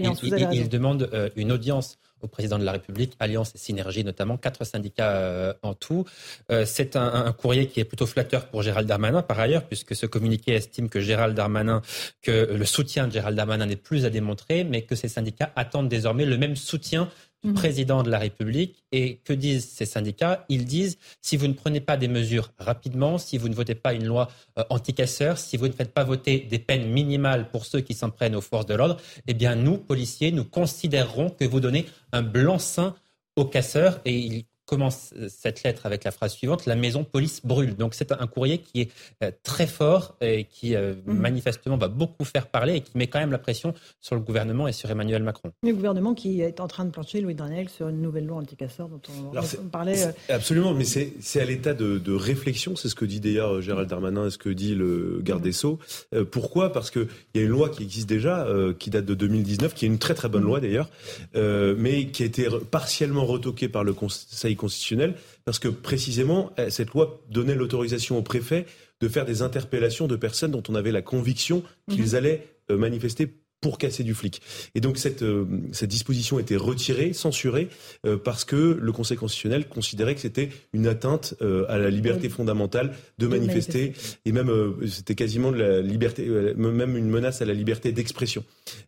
ils demandent une audience au président de la République, Alliance et Synergie notamment, quatre syndicats euh, en tout. Euh, c'est un, courrier qui est plutôt flatteur pour Gérald Darmanin par ailleurs, puisque ce communiqué estime que Gérald Darmanin, que le soutien de Gérald Darmanin n'est plus à démontrer, mais que ces syndicats attendent désormais le même soutien Mhm. président de la République. Et que disent ces syndicats? Ils disent si vous ne prenez pas des mesures rapidement, si vous ne votez pas une loi euh, anti-casseurs, si vous ne faites pas voter des peines minimales pour ceux qui s'en prennent aux forces de l'ordre, eh bien nous, policiers, nous considérerons que vous donnez un blanc-seing aux casseurs. Et ils commence cette lettre avec la phrase suivante La maison police brûle. Donc c'est un courrier qui est euh, très fort et qui euh, mhm. manifestement va beaucoup faire parler et qui met quand même la pression sur le gouvernement et sur Emmanuel Macron. Le gouvernement qui est en train de plancher, Louis Daniel, sur une nouvelle loi anticasseur dont on, parlait. Euh, absolument, mais c'est à l'état de, réflexion, c'est ce que dit d'ailleurs Gérald Darmanin et ce que dit le garde des Sceaux. pourquoi? Parce qu'il y a une loi qui existe déjà, qui date de 2019, qui est une très très bonne mhm. loi d'ailleurs, mais qui a été partiellement retoquée par le Conseil constitutionnel, parce que précisément, eh, cette loi donnait l'autorisation au préfet de faire des interpellations de personnes dont on avait la conviction qu'ils mhm. allaient euh, manifester pour casser du flic. Et donc cette, euh, cette disposition était retirée, censurée, euh, parce que le Conseil constitutionnel considérait que c'était une atteinte euh, à la liberté fondamentale de manifester, et même c'était quasiment de la liberté, même une menace à la liberté d'expression.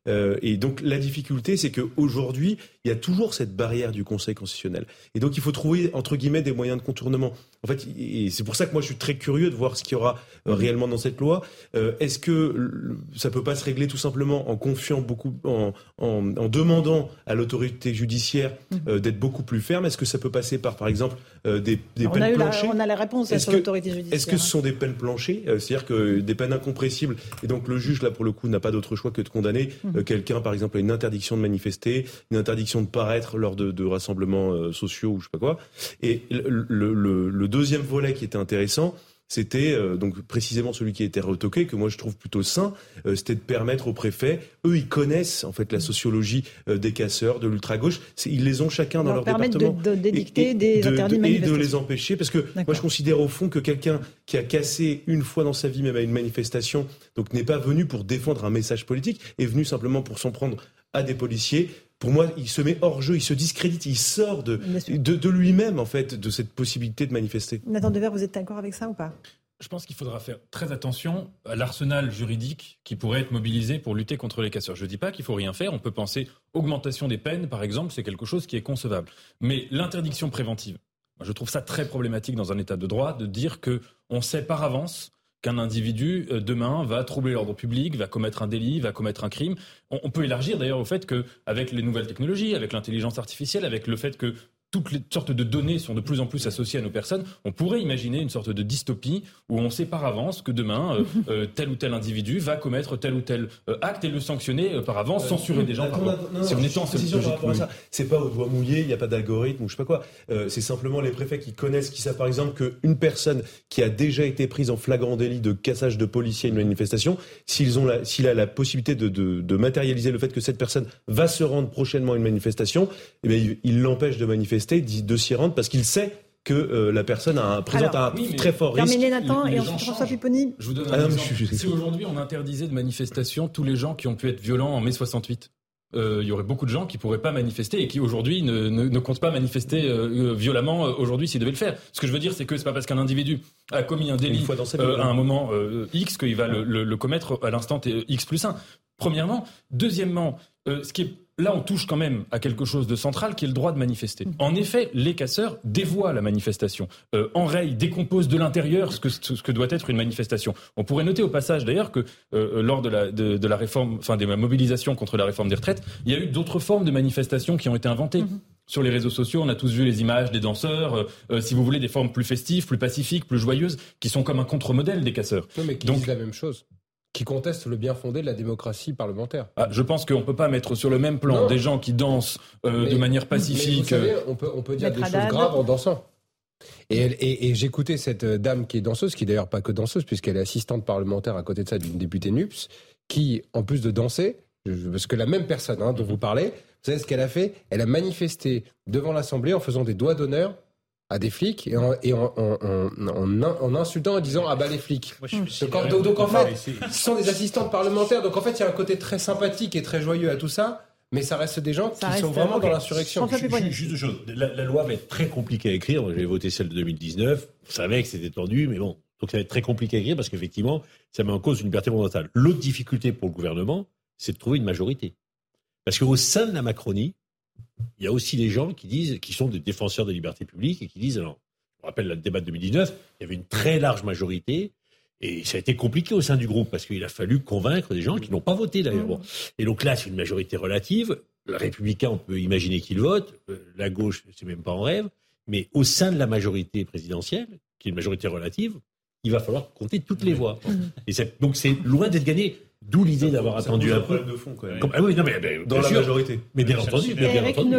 et donc la difficulté, c'est qu'aujourd'hui, il y a toujours cette barrière du Conseil constitutionnel. Et donc il faut trouver, entre guillemets, des moyens de contournement. En fait, et c'est pour ça que moi je suis très curieux de voir ce qu'il y aura réellement dans cette loi. Est-ce que ça peut pas se régler tout simplement en confiant beaucoup, en, en, demandant à l'autorité judiciaire mhm. euh, d'être beaucoup plus ferme Est-ce que ça peut passer par, par exemple, euh, des, des peines planchées On a la réponse sur l'autorité judiciaire. Est-ce que ce sont des peines planchées euh, C'est-à-dire que des peines incompressibles, et donc le juge, là, pour le coup, n'a pas d'autre choix que de condamner mhm. quelqu'un, par exemple, à une interdiction de manifester, une interdiction de paraître lors de, de rassemblements sociaux ou je sais pas quoi. Et le, le, le deuxième volet qui était intéressant, c'était euh, donc précisément celui qui a été retoqué, que moi je trouve plutôt sain, euh, c'était de permettre aux préfets, eux ils connaissent en fait la sociologie euh, des casseurs, de l'ultra-gauche, ils les ont chacun dans leur, département. De, d'édicter des de, interdits Et de les empêcher, parce que moi je considère au fond que quelqu'un qui a cassé une fois dans sa vie même à une manifestation, donc n'est pas venu pour défendre un message politique, est venu simplement pour s'en prendre à des policiers, pour moi, il se met hors jeu, il se discrédite, il sort de, de, lui-même, en fait, de cette possibilité de manifester. Nathan Dever, vous êtes d'accord avec ça ou pas? Je pense qu'il faudra faire très attention à l'arsenal juridique qui pourrait être mobilisé pour lutter contre les casseurs. Je ne dis pas qu'il faut rien faire. On peut penser augmentation des peines, par exemple, c'est quelque chose qui est concevable. Mais l'interdiction préventive, je trouve ça très problématique dans un État de droit de dire que on sait par avance qu'un individu euh, demain va troubler l'ordre public, va commettre un délit, va commettre un crime. On, peut élargir d'ailleurs au fait qu'avec les nouvelles technologies, avec l'intelligence artificielle, avec le fait que toutes les sortes de données sont de plus en plus associées à nos personnes, on pourrait imaginer une sorte de dystopie où on sait par avance que demain, euh, euh, tel ou tel individu va commettre tel ou tel euh, acte et le sanctionner par avance, censurer des gens. si on est en cette c'est pas au doigt mouillé, il n'y a pas d'algorithme ou je sais pas quoi. c'est simplement les préfets qui connaissent, qui savent par exemple qu'une personne qui a déjà été prise en flagrant délit de cassage de policier à une manifestation, s'ils ont la, s'il a la possibilité de, de, matérialiser le fait que cette personne va se rendre prochainement à une manifestation, eh bien, il l'empêche de manifester de s'y rendre parce qu'il sait que euh, la personne a, présente un très fort risque. Nathan et ensuite François Pipponi. Je vous donne un ah exemple. Si aujourd'hui on interdisait de manifestation tous les gens qui ont pu être violents en mai 68, euh, il y aurait beaucoup de gens qui pourraient pas manifester et qui aujourd'hui ne, ne, comptent pas manifester euh, violemment aujourd'hui s'ils devaient le faire. Ce que je veux dire, c'est que c'est pas parce qu'un individu a commis un délit à un moment X qu'il va le, le, commettre à l'instant X plus 1. Premièrement. Deuxièmement, ce qui est là, on touche quand même à quelque chose de central qui est le droit de manifester. Mm. En effet, les casseurs dévoient la manifestation, euh, enrayent, décomposent de l'intérieur ce que, ce que doit être une manifestation. On pourrait noter au passage d'ailleurs que euh, lors de la, de, la réforme, enfin de la mobilisation contre la réforme des retraites, il y a eu d'autres formes de manifestations qui ont été inventées. Mm-hmm. Sur les réseaux sociaux, on a tous vu les images des danseurs, euh, si vous voulez, des formes plus festives, plus pacifiques, plus joyeuses, qui sont comme un contre-modèle des casseurs. Non, mais qui Donc, disent la même chose qui contestent le bien fondé de la démocratie parlementaire. Ah, je pense qu'on ne peut pas mettre sur le même plan des gens qui dansent euh, de manière pacifique. on, peut, on peut dire des choses graves en dansant. Et, j'écoutais cette euh, dame qui est danseuse, qui d'ailleurs pas que danseuse, puisqu'elle est assistante parlementaire à côté de ça d'une députée NUPS, qui, en plus de danser, parce que la même personne hein, dont vous parlez, vous savez ce qu'elle a fait? Elle a manifesté devant l'Assemblée en faisant des doigts d'honneur à des flics et en, et en, en, insultant en disant ah bah les flics. donc, en fait, ce sont des assistantes parlementaires. Donc en fait, il y a un côté très sympathique et très joyeux à tout ça. Mais ça reste des gens qui sont vraiment dans l'insurrection. Juste, une chose, la, loi va être très compliquée à écrire. J'ai voté celle de 2019. Vous savez que c'était tendu, mais bon. Donc ça va être très compliqué à écrire parce qu'effectivement, ça met en cause une liberté fondamentale. L'autre difficulté pour le gouvernement, c'est de trouver une majorité. Parce qu'au sein de la Macronie, il y a aussi des gens qui disent, qui sont des défenseurs des libertés publiques et qui disent, alors, je me rappelle le débat de 2019, il y avait une très large majorité. Et ça a été compliqué au sein du groupe parce qu'il a fallu convaincre des gens qui n'ont pas voté d'ailleurs. Mmh. Et donc là, c'est une majorité relative. Le républicain, on peut imaginer qu'il vote. Euh, la gauche, c'est même pas en rêve. Mais au sein de la majorité présidentielle, qui est une majorité relative, il va falloir compter toutes les voix. Et donc c'est loin d'être gagné. D'où l'idée d'avoir attendu un peu. de fond, quand même. ah oui, non, mais, mais Dans la sûr. majorité. Mais bien entendu, bien, entendu.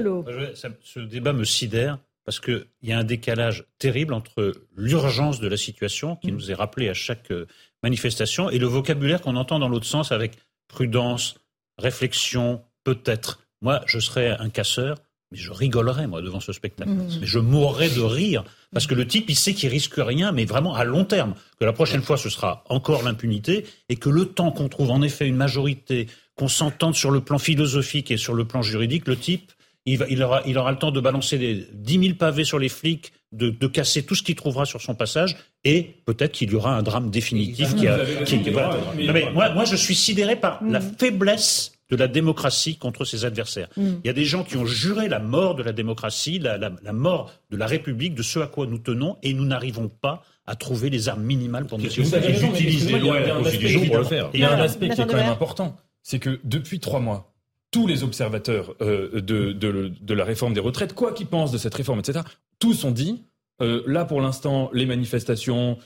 Ce débat me sidère parce qu'il y a un décalage terrible entre l'urgence de la situation qui nous est rappelée à chaque euh, manifestation et le vocabulaire qu'on entend dans l'autre sens avec prudence, réflexion, peut-être. Moi, je serais un casseur, mais je rigolerais, moi, devant ce spectacle. Mmh. Mais je mourrais de rire parce que le type, il sait qu'il risque rien, mais vraiment à long terme. Que la prochaine fois, ce sera encore l'impunité et que le temps qu'on trouve en effet une majorité, qu'on s'entende sur le plan philosophique et sur le plan juridique, le type, il, va- il aura, il aura le temps de balancer des 10 000 pavés sur les flics, de, de casser tout ce qu'il trouvera sur son passage, et peut-être qu'il y aura un drame définitif qui a. Qui- voilà. mais Non, moi, moi, je suis sidéré par la faiblesse de la démocratie contre ses adversaires. Mm. Il y a des gens qui ont juré la mort de la démocratie, la, la- la mort de la République, de ce à quoi nous tenons, et nous n'arrivons pas à trouver les armes minimales pour nous Vous avez raison, mais utilisent les lois il y et a la un aspect Constitution pour le faire. Il y a un aspect qui est quand même important, c'est que depuis trois mois, tous les observateurs euh, de, de, de la réforme des retraites, quoi qu'ils pensent de cette réforme, etc., tous ont dit, euh, là pour l'instant, les manifestations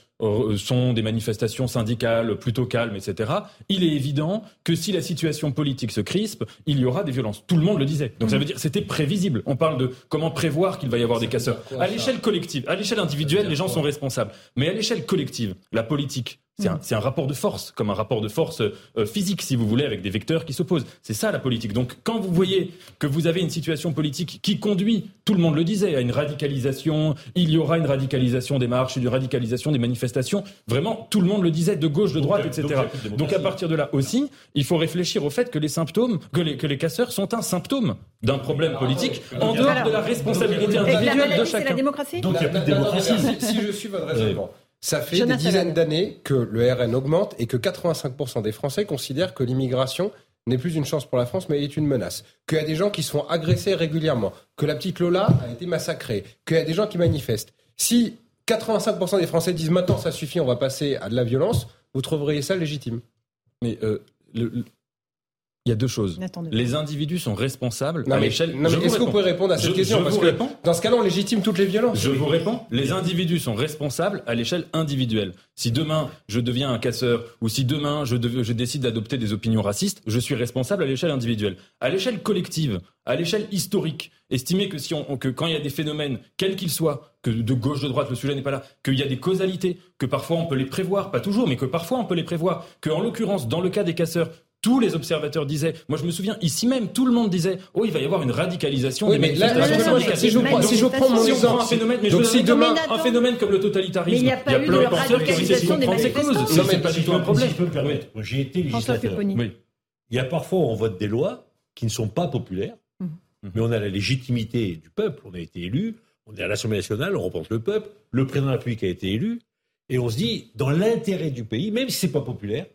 sont des manifestations syndicales plutôt calmes, etc. Il est évident que si la situation politique se crispe, il y aura des violences. Tout le monde le disait. Donc ça veut dire c'était prévisible. On parle de comment prévoir qu'il va y avoir des casseurs. À l'échelle collective, à l'échelle individuelle, les gens sont responsables. Mais à l'échelle collective, la politique, c'est un, c'est un rapport de force, comme un rapport de force euh, physique, si vous voulez, avec des vecteurs qui s'opposent. C'est ça la politique. Donc quand vous voyez que vous avez une situation politique qui conduit, tout le monde le disait, à une radicalisation, il y aura une radicalisation des marches, une radicalisation des manifestations, vraiment, tout le monde le disait, de gauche, de droite, donc etc. Donc, à partir de là aussi, il faut réfléchir au fait que les symptômes, que les, que les casseurs sont un symptôme d'un problème politique, en dehors de la responsabilité individuelle de c'est la chacun. démocratie Donc, il n'y a plus de démocratie. Si, si je suis votre raisonnement, ça fait Jonathan des dizaines d'années que le RN augmente et que 85% des Français considèrent que l'immigration n'est plus une chance pour la France, mais est une menace. Qu'il y a des gens qui se font agresser régulièrement, que la petite Lola a été massacrée, qu'il y a des gens qui manifestent. Si 85% des Français disent maintenant ça suffit, on va passer à de la violence, vous trouveriez ça légitime? Mais euh, le- le- il y a deux choses. Les individus sont responsables Non, à l'échelle. est-ce que vous réponds. pouvez répondre à cette Je- question je Parce vous que réponds. dans ce cas-là, on légitime toutes les violences. Je vous réponds, les individus sont responsables à l'échelle individuelle. Si demain je deviens un casseur ou si demain je, dev- je décide d'adopter des opinions racistes, je suis responsable à l'échelle individuelle. À l'échelle collective, à l'échelle historique, estimer que, si on, que quand il y a des phénomènes, quels qu'ils soient, que de gauche, de droite, le sujet n'est pas là, qu'il y a des causalités, que parfois on peut les prévoir, pas toujours, mais que parfois on peut les prévoir, que en l'occurrence, dans le cas des casseurs, tous les observateurs disaient, moi je me souviens, ici même, tout le monde disait, oh, il va y avoir une radicalisation Oui, des là, manifestations là, si je prends- si je prends mon Si exemple- un phénomène, mais donc je si si demain- demain un phénomène comme le totalitarisme, Mais il n'y a pas eu plein de penseurs qui ont essayé de radicalisation des comprendre ses causes. Non, mais pas si du tout un peux- problème. Si je peux me permettre, moi, j'ai été législateur. Oui. Il y a parfois, on vote des lois qui ne sont pas populaires, Mhm. mais on a la légitimité du peuple. On a été élu, on est à l'Assemblée nationale, on représente le peuple, le président de la République a été élu, et on se dit, dans l'intérêt du pays, même si c'est pas populaire,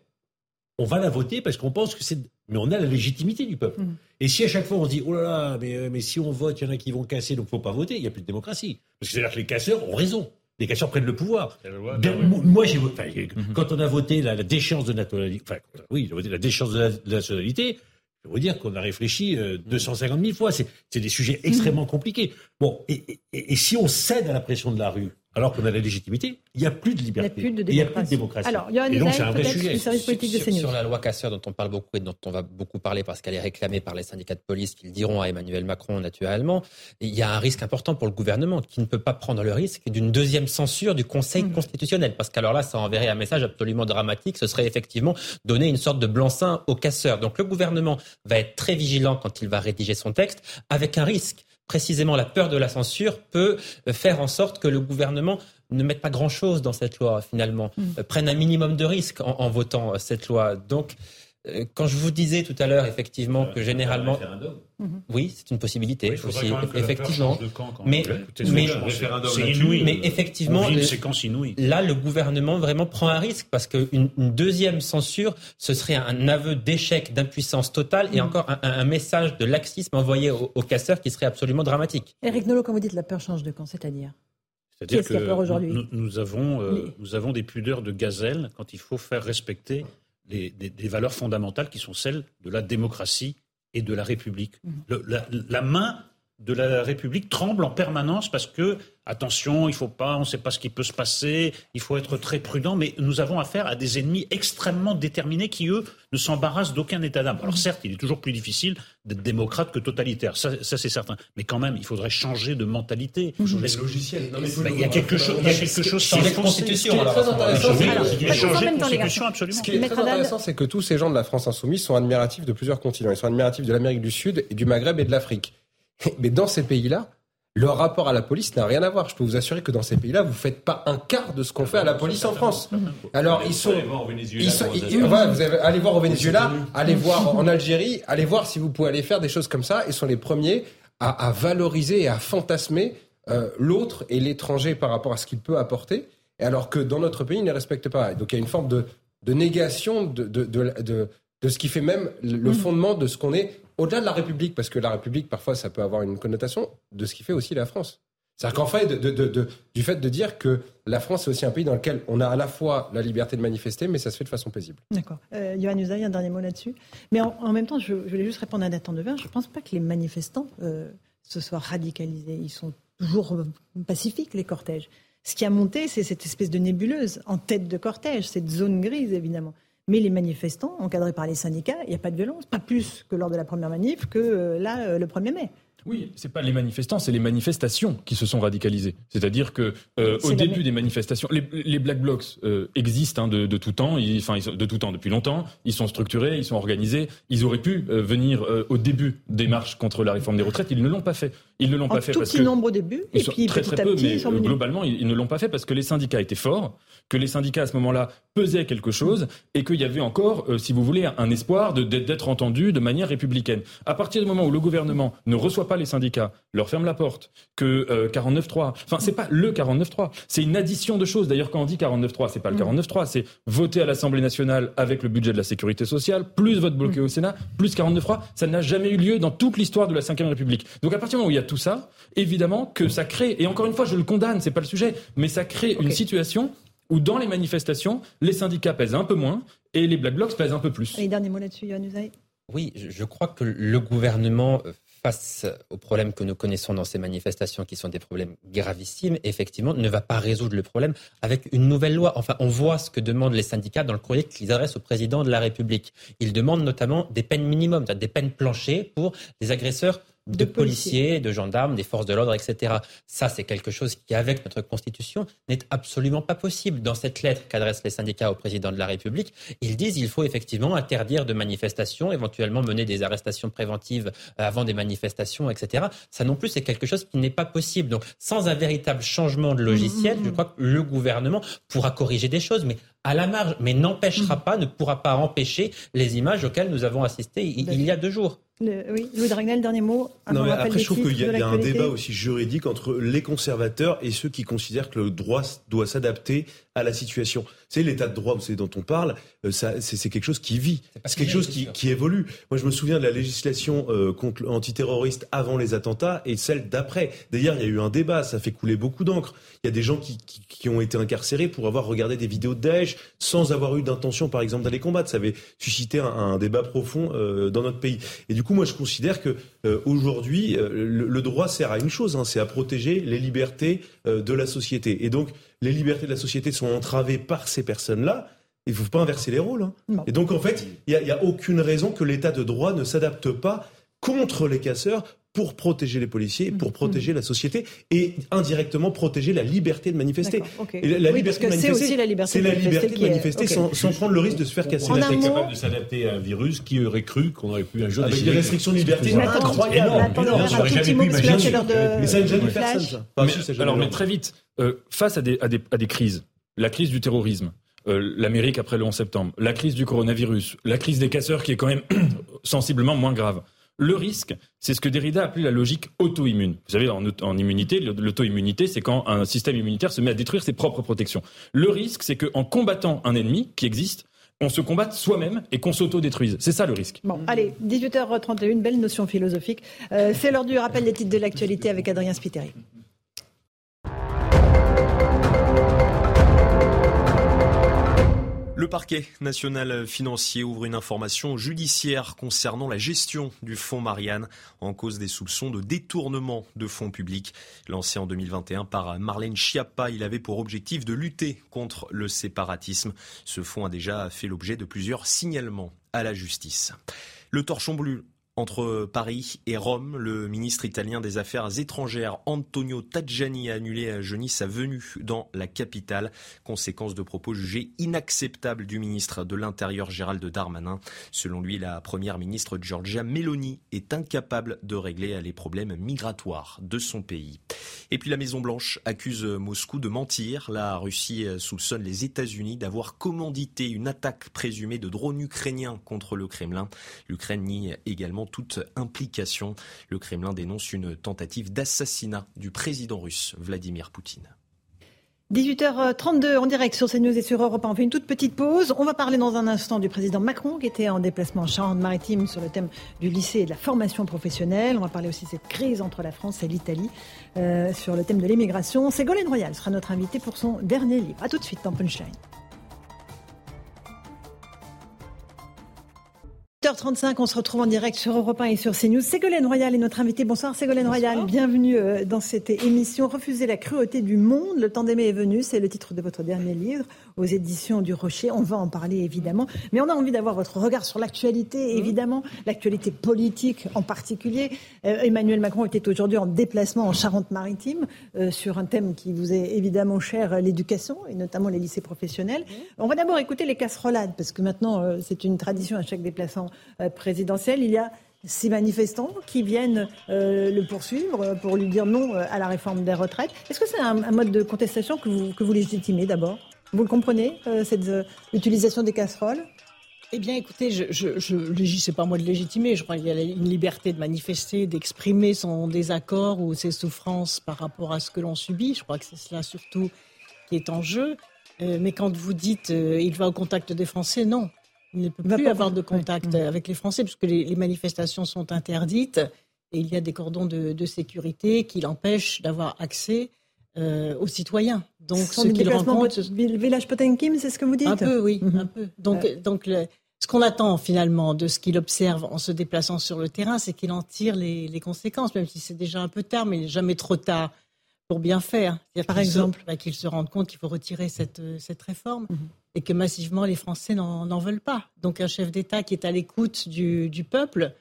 on va la voter parce qu'on pense que c'est. Mais on a la légitimité du peuple. Mhm. Et si à chaque fois on se dit, oh là là, mais, euh, mais si on vote, il y en a qui vont casser, donc faut pas voter, il n'y a plus de démocratie. Parce que c'est-à-dire que les casseurs ont raison. Les casseurs prennent le pouvoir. Bien, mo- Moi, j'ai enfin, Mhm. Quand on a voté la, la déchéance de nationalité, enfin, oui, on a voté la déchéance de, la, de nationalité, je veux dire qu'on a réfléchi euh, 250 000 fois. C'est des sujets extrêmement compliqués. Bon, et, et- et si on cède à la pression de la rue, alors qu'on a la légitimité, il n'y a plus de Il n'y a liberté. plus de Et il n'y a plus de démocratie. Alors, et donc, Usaï, c'est un vrai sujet. du service politique de sur, CNews. sur la loi Casseur dont on parle beaucoup et dont on va beaucoup parler parce qu'elle est réclamée par les syndicats de police qui le diront à Emmanuel Macron naturellement, il y a un risque important pour le gouvernement qui ne peut pas prendre le risque d'une deuxième censure du Conseil Mmh. constitutionnel parce qu'alors là ça enverrait un message absolument dramatique, ce serait effectivement donner une sorte de blanc-seing aux casseurs. Donc le gouvernement va être très vigilant quand il va rédiger son texte avec un risque précisément la peur de la censure peut euh, faire en sorte que le gouvernement ne mette pas grand-chose dans cette loi finalement, euh, prenne un minimum de risques en, en votant euh, cette loi. Donc, quand je vous disais tout à l'heure effectivement que généralement, Mhm. oui, c'est une possibilité Oui, aussi, quand même que la peur effectivement. camp quand mais mais. Mais effectivement, euh, séquence inouïe. Là, le gouvernement vraiment prend un risque parce qu'une une deuxième censure, ce serait un aveu d'échec, d'impuissance totale et Mhm. encore un, un message de laxisme envoyé aux, aux casseurs qui serait absolument dramatique. Éric Nolot, quand vous dites la peur change de camp, c'est-à-dire C'est-à-dire que peur aujourd'hui nous, nous avons, euh, Mais- nous avons des pudeurs de gazelle quand il faut faire respecter les, des, des valeurs fondamentales qui sont celles de la démocratie et de la République. Mhm. Le- la, la main de la République tremblent en permanence parce que, attention, il faut pas, on ne sait pas ce qui peut se passer, il faut être très prudent, mais nous avons affaire à des ennemis extrêmement déterminés qui, eux, ne s'embarrassent d'aucun état d'âme. Alors certes, il est toujours plus difficile d'être démocrate que totalitaire, ça, c'est certain. Mais quand même, il faudrait changer de mentalité. Logiciel. il, y a quelque chose, il y a quelque chose sans la constitution. Ce qui est très intéressant, absolument. Ce qui est très intéressant, c'est que tous ces gens de la France insoumise sont admiratifs de plusieurs continents. Ils sont admiratifs de l'Amérique du Sud, et du Maghreb et de l'Afrique. Mais dans ces pays-là, le rapport à la police n'a rien à voir. Je peux vous assurer que dans ces pays-là, vous ne faites pas un quart de ce qu'on fait à la police en France. Alors ils sont, ils sont, vous allez voir au Venezuela, allez voir en Algérie, allez voir si vous pouvez aller faire des choses comme ça. Ils sont les premiers à, valoriser et à fantasmer euh, l'autre et l'étranger par rapport à ce qu'il peut apporter. Et alors que dans notre pays, ils ne respectent pas. donc il y a une forme de, négation de, de, de, de ce qui fait même le fondement de ce qu'on est au-delà de la République, parce que la République, parfois, ça peut avoir une connotation de ce qui fait aussi la France. C'est-à-dire qu'en fait, du fait de dire que la France est aussi un pays dans lequel on a à la fois la liberté de manifester, mais ça se fait de façon paisible. D'accord. Euh, Yohann Usaï, un dernier mot là-dessus. Mais en, même temps, je, voulais juste répondre à Nathan Devin. Je ne pense pas que les manifestants euh, se soient radicalisés. Ils sont toujours pacifiques, les cortèges. Ce qui a monté, c'est cette espèce de nébuleuse en tête de cortège, cette zone grise, évidemment. Mais les manifestants, encadrés par les syndicats, il n'y a pas de violence, pas plus que lors de la première manif que euh, là, euh, le 1er mai. Oui, c'est pas les manifestants, c'est les manifestations qui se sont radicalisées. C'est-à-dire que euh, au début des manifestations, les, black blocs existent hein, de, tout temps, enfin de tout temps depuis longtemps. Ils sont structurés, ils sont organisés. Ils auraient pu venir au début des marches contre la réforme des retraites. Ils ne l'ont pas fait. Ils ne l'ont pas fait tout parce petit nombre au début, et puis très très peu, mais globalement ils ne l'ont pas fait parce que les syndicats étaient forts que les syndicats à ce moment-là pesaient quelque chose et qu'il y avait encore, euh, si vous voulez, un espoir d'être entendu de manière républicaine. À partir du moment où le gouvernement ne reçoit pas les syndicats, leur ferme la porte, que euh, 49.3, enfin c'est pas le 49.3, c'est une addition de choses. D'ailleurs quand on dit 49.3, c'est pas le 49.3, mm. c'est voter à l'Assemblée nationale avec le budget de la sécurité sociale, plus vote bloqué mm. au Sénat, plus 49.3, ça n'a jamais eu lieu dans toute l'histoire de la Ve République. Donc à partir du moment où il y a tout ça, évidemment que ça crée, et encore une fois je le condamne, c'est pas le sujet, mais ça crée une situation où dans les manifestations, les syndicats pèsent un peu moins et les Black Blocs pèsent un peu plus. Et dernier mot là-dessus, Usaï Oui, je crois que le gouvernement, euh, face aux problèmes que nous connaissons dans ces manifestations, qui sont des problèmes gravissimes, effectivement, ne va pas résoudre le problème avec une nouvelle loi. Enfin, on voit ce que demandent les syndicats dans le courrier qu'ils adressent au président de la République. Ils demandent notamment des peines minimum, des peines planchées pour les agresseurs de, policiers, de gendarmes, des forces de l'ordre, etc. Ça, c'est quelque chose qui, avec notre Constitution, n'est absolument pas possible. Dans cette lettre qu'adressent les syndicats au président de la République, ils disent qu'il faut effectivement interdire de manifestations, éventuellement mener des arrestations préventives avant des manifestations, etc. Ça non plus, c'est quelque chose qui n'est pas possible. Donc, sans un véritable changement de logiciel, mmh, mmh, je crois que le gouvernement pourra corriger des choses, mais à la marge, mais n'empêchera pas, ne pourra pas empêcher les images auxquelles nous avons assisté il y a deux jours oui, Louis Dragnel, dernier mot. Non, mais après, je trouve qu'il y, a un débat aussi juridique entre les conservateurs et ceux qui considèrent que le droit doit s'adapter à la situation. C'est l'état de droit, vous savez, dont on parle, euh, c'est quelque chose qui vit, c'est quelque chose qui, qui, évolue. Moi, je me souviens de la législation euh, contre antiterroriste avant les attentats et celle d'après. D'ailleurs, il y a eu un débat, ça fait couler beaucoup d'encre. Il y a des gens qui, qui, qui, ont été incarcérés pour avoir regardé des vidéos de Daesh sans avoir eu d'intention, par exemple, d'aller combattre. Ça avait suscité un, un débat profond euh, dans notre pays. Et du coup, moi, je considère que euh, aujourd'hui, le, droit sert à une chose, hein, c'est à protéger les libertés de la société. Et donc, les libertés de la société sont entravées par ces personnes-là. Il ne faut pas inverser les rôles. Hein. Et donc, en fait, il n'y a, a, aucune raison que l'état de droit ne s'adapte pas contre les casseurs pour protéger les policiers, pour mm. protéger la société et indirectement protéger la liberté de manifester. Et la, liberté de manifester, c'est la liberté, de manifester, sans, prendre le risque de se faire casser la tête. capable de s'adapter à un virus qui aurait cru qu'on aurait pu un jour Avec des restrictions de liberté incroyables. Mais ça n'a jamais personne. Alors, mais très vite, euh, face à des crises, la crise du terrorisme, euh, l'Amérique après le 11 septembre, la crise du coronavirus, la crise des casseurs qui est quand même sensiblement moins grave. Le risque, c'est ce que Derrida appelait la logique auto-immune. Vous savez, en, immunité, l'auto-immunité, c'est quand un système immunitaire se met à détruire ses propres protections. Le risque, c'est qu'en combattant un ennemi qui existe, on se combatte soi-même et qu'on s'auto-détruise. C'est ça le risque. Bon, allez, 18h31, belle notion philosophique. Euh, c'est l'heure du rappel des titres de l'actualité avec Adrien Spiteri. Le parquet national financier ouvre une information judiciaire concernant la gestion du fonds Marianne en cause des soupçons de détournement de fonds publics. Lancé en 2021 par Marlène Schiappa, il avait pour objectif de lutter contre le séparatisme. Ce fonds a déjà fait l'objet de plusieurs signalements à la justice. Le torchon bleu entre Paris et Rome, le ministre italien des Affaires étrangères Antonio Tajani a annulé à jeudi sa venue dans la capitale, conséquence de propos jugés inacceptables du ministre de l'Intérieur Gérald Darmanin. Selon lui, la première ministre Giorgia Meloni est incapable de régler les problèmes migratoires de son pays. Et puis la Maison-Blanche accuse Moscou de mentir. La Russie soupçonne les États-Unis d'avoir commandité une attaque présumée de drones ukrainiens contre le Kremlin. L'Ukraine nie également toute implication. Le Kremlin dénonce une tentative d'assassinat du président russe Vladimir Poutine. 18h32 en direct sur CNews et sur Europe On fait une toute petite pause. On va parler dans un instant du président Macron qui était en déplacement en Charente-Maritime sur le thème du lycée et de la formation professionnelle. On va parler aussi de cette crise entre la France et l'Italie euh, sur le thème de l'immigration. Ségolène Royal sera notre invitée pour son dernier livre. A tout de suite dans Punchline. 8h35, on se retrouve en direct sur Europe 1 et sur CNews. Ségolène Royal est notre invitée. Bonsoir Ségolène Royal, bienvenue euh, dans cette émission. Refuser la cruauté du monde, le temps d'aimer est venu, c'est le titre de votre dernier livre aux éditions du Rocher. On va en parler évidemment, mais on a envie d'avoir votre regard sur l'actualité, mmh. évidemment, l'actualité politique en particulier. Euh, Emmanuel Macron était aujourd'hui en déplacement en Charente-Maritime euh, sur un thème qui vous est évidemment cher, l'éducation et notamment les lycées professionnels. Mmh. On va d'abord écouter les casserolades parce que maintenant c'est une tradition à chaque déplacement euh, présidentielle. Il y a ces manifestants qui viennent euh, le poursuivre pour lui dire non euh, à la réforme des retraites. Est-ce que c'est un, mode de contestation que vous, que vous légitimez d'abord? Vous le comprenez, cette utilisation des casseroles? Eh bien, écoutez, je, je, je c'est pas moi de légitimer. Je crois qu'il y a une liberté de manifester, d'exprimer son désaccord ou ses souffrances par rapport à ce que l'on subit. Je crois que c'est cela surtout qui est en jeu. mais quand vous dites il va au contact des Français, non. Il ne peut plus avoir de contact avec les Français puisque les, manifestations sont interdites et il y a des cordons de, sécurité qui l'empêchent d'avoir accès euh, aux citoyens. Donc, ce qu'il rencontre, village Potemkin, c'est ce que vous dites Un peu, oui, mhm. un peu. Donc, donc ce qu'on attend finalement de ce qu'il observe en se déplaçant sur le terrain, c'est qu'il en tire les, conséquences, même si c'est déjà un peu tard, mais il n'est jamais trop tard pour bien faire. Par exemple, bah, qu'il se rende compte qu'il faut retirer cette, cette réforme. Mhm et que massivement les Français n'en veulent pas. Donc un chef d'État qui est à l'écoute du, peuple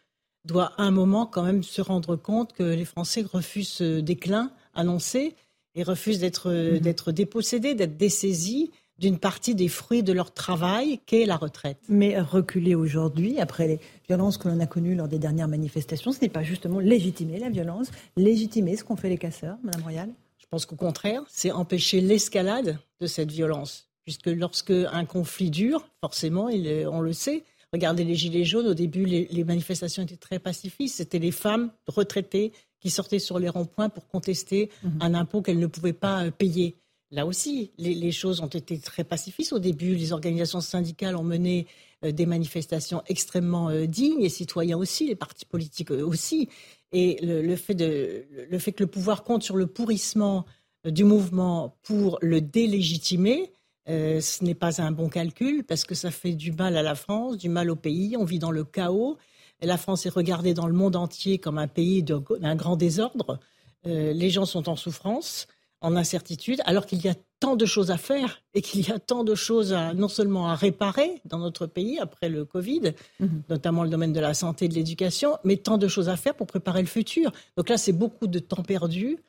doit à un moment quand même se rendre compte que les Français refusent ce déclin annoncé et refusent d'être mhm. dépossédés, d'être dessaisis d'une partie des fruits de leur travail qu'est la retraite. Mais reculer aujourd'hui, après les violences que l'on a connues lors des dernières manifestations, ce n'est pas justement légitimer la violence, légitimer ce qu'ont fait les casseurs, Madame Royal? Je pense qu'au contraire, c'est empêcher l'escalade de cette violence puisque lorsque un conflit dure, forcément, on le sait, regardez les Gilets jaunes, au début, les, manifestations étaient très pacifistes. C'était les femmes retraitées qui sortaient sur les ronds-points pour contester mhm. un impôt qu'elles ne pouvaient pas euh, payer. Là aussi, les, choses ont été très pacifistes. Au début, les organisations syndicales ont mené euh, des manifestations extrêmement euh, dignes, les citoyens aussi, les partis politiques aussi. Et le, fait le fait que le pouvoir compte sur le pourrissement du mouvement pour le délégitimer, euh, ce n'est pas un bon calcul parce que ça fait du mal à la France, du mal au pays. On vit dans le chaos. La France est regardée dans le monde entier comme un pays d'un grand désordre. Euh, les gens sont en souffrance, en incertitude, alors qu'il y a tant de choses à faire et qu'il y a tant de choses à, non seulement à réparer dans notre pays après le Covid, mhm. notamment le domaine de la santé et de l'éducation, mais tant de choses à faire pour préparer le futur. Donc là, c'est beaucoup de temps perdu,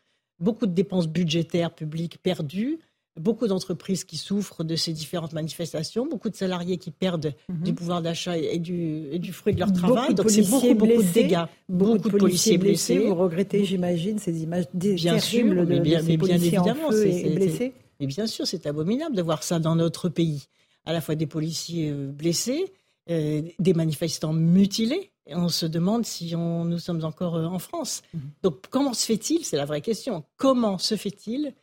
beaucoup de dépenses budgétaires publiques perdues, beaucoup d'entreprises qui souffrent de ces différentes manifestations, beaucoup de salariés qui perdent mhm. du pouvoir d'achat et du, du, fruit de leur travail. Donc c'est beaucoup, beaucoup de dégâts. Beaucoup, de policiers, blessés. Vous regrettez, j'imagine, ces images bien terribles sûr, de, bien, bien évidemment, c'est blessés. Mais bien sûr, c'est abominable de voir ça dans notre pays. À la fois des policiers euh, blessés, euh, des manifestants mutilés. Et on se demande si on, nous sommes encore euh, en France. Mhm. Donc comment se fait-il? C'est la vraie question. Comment se fait-il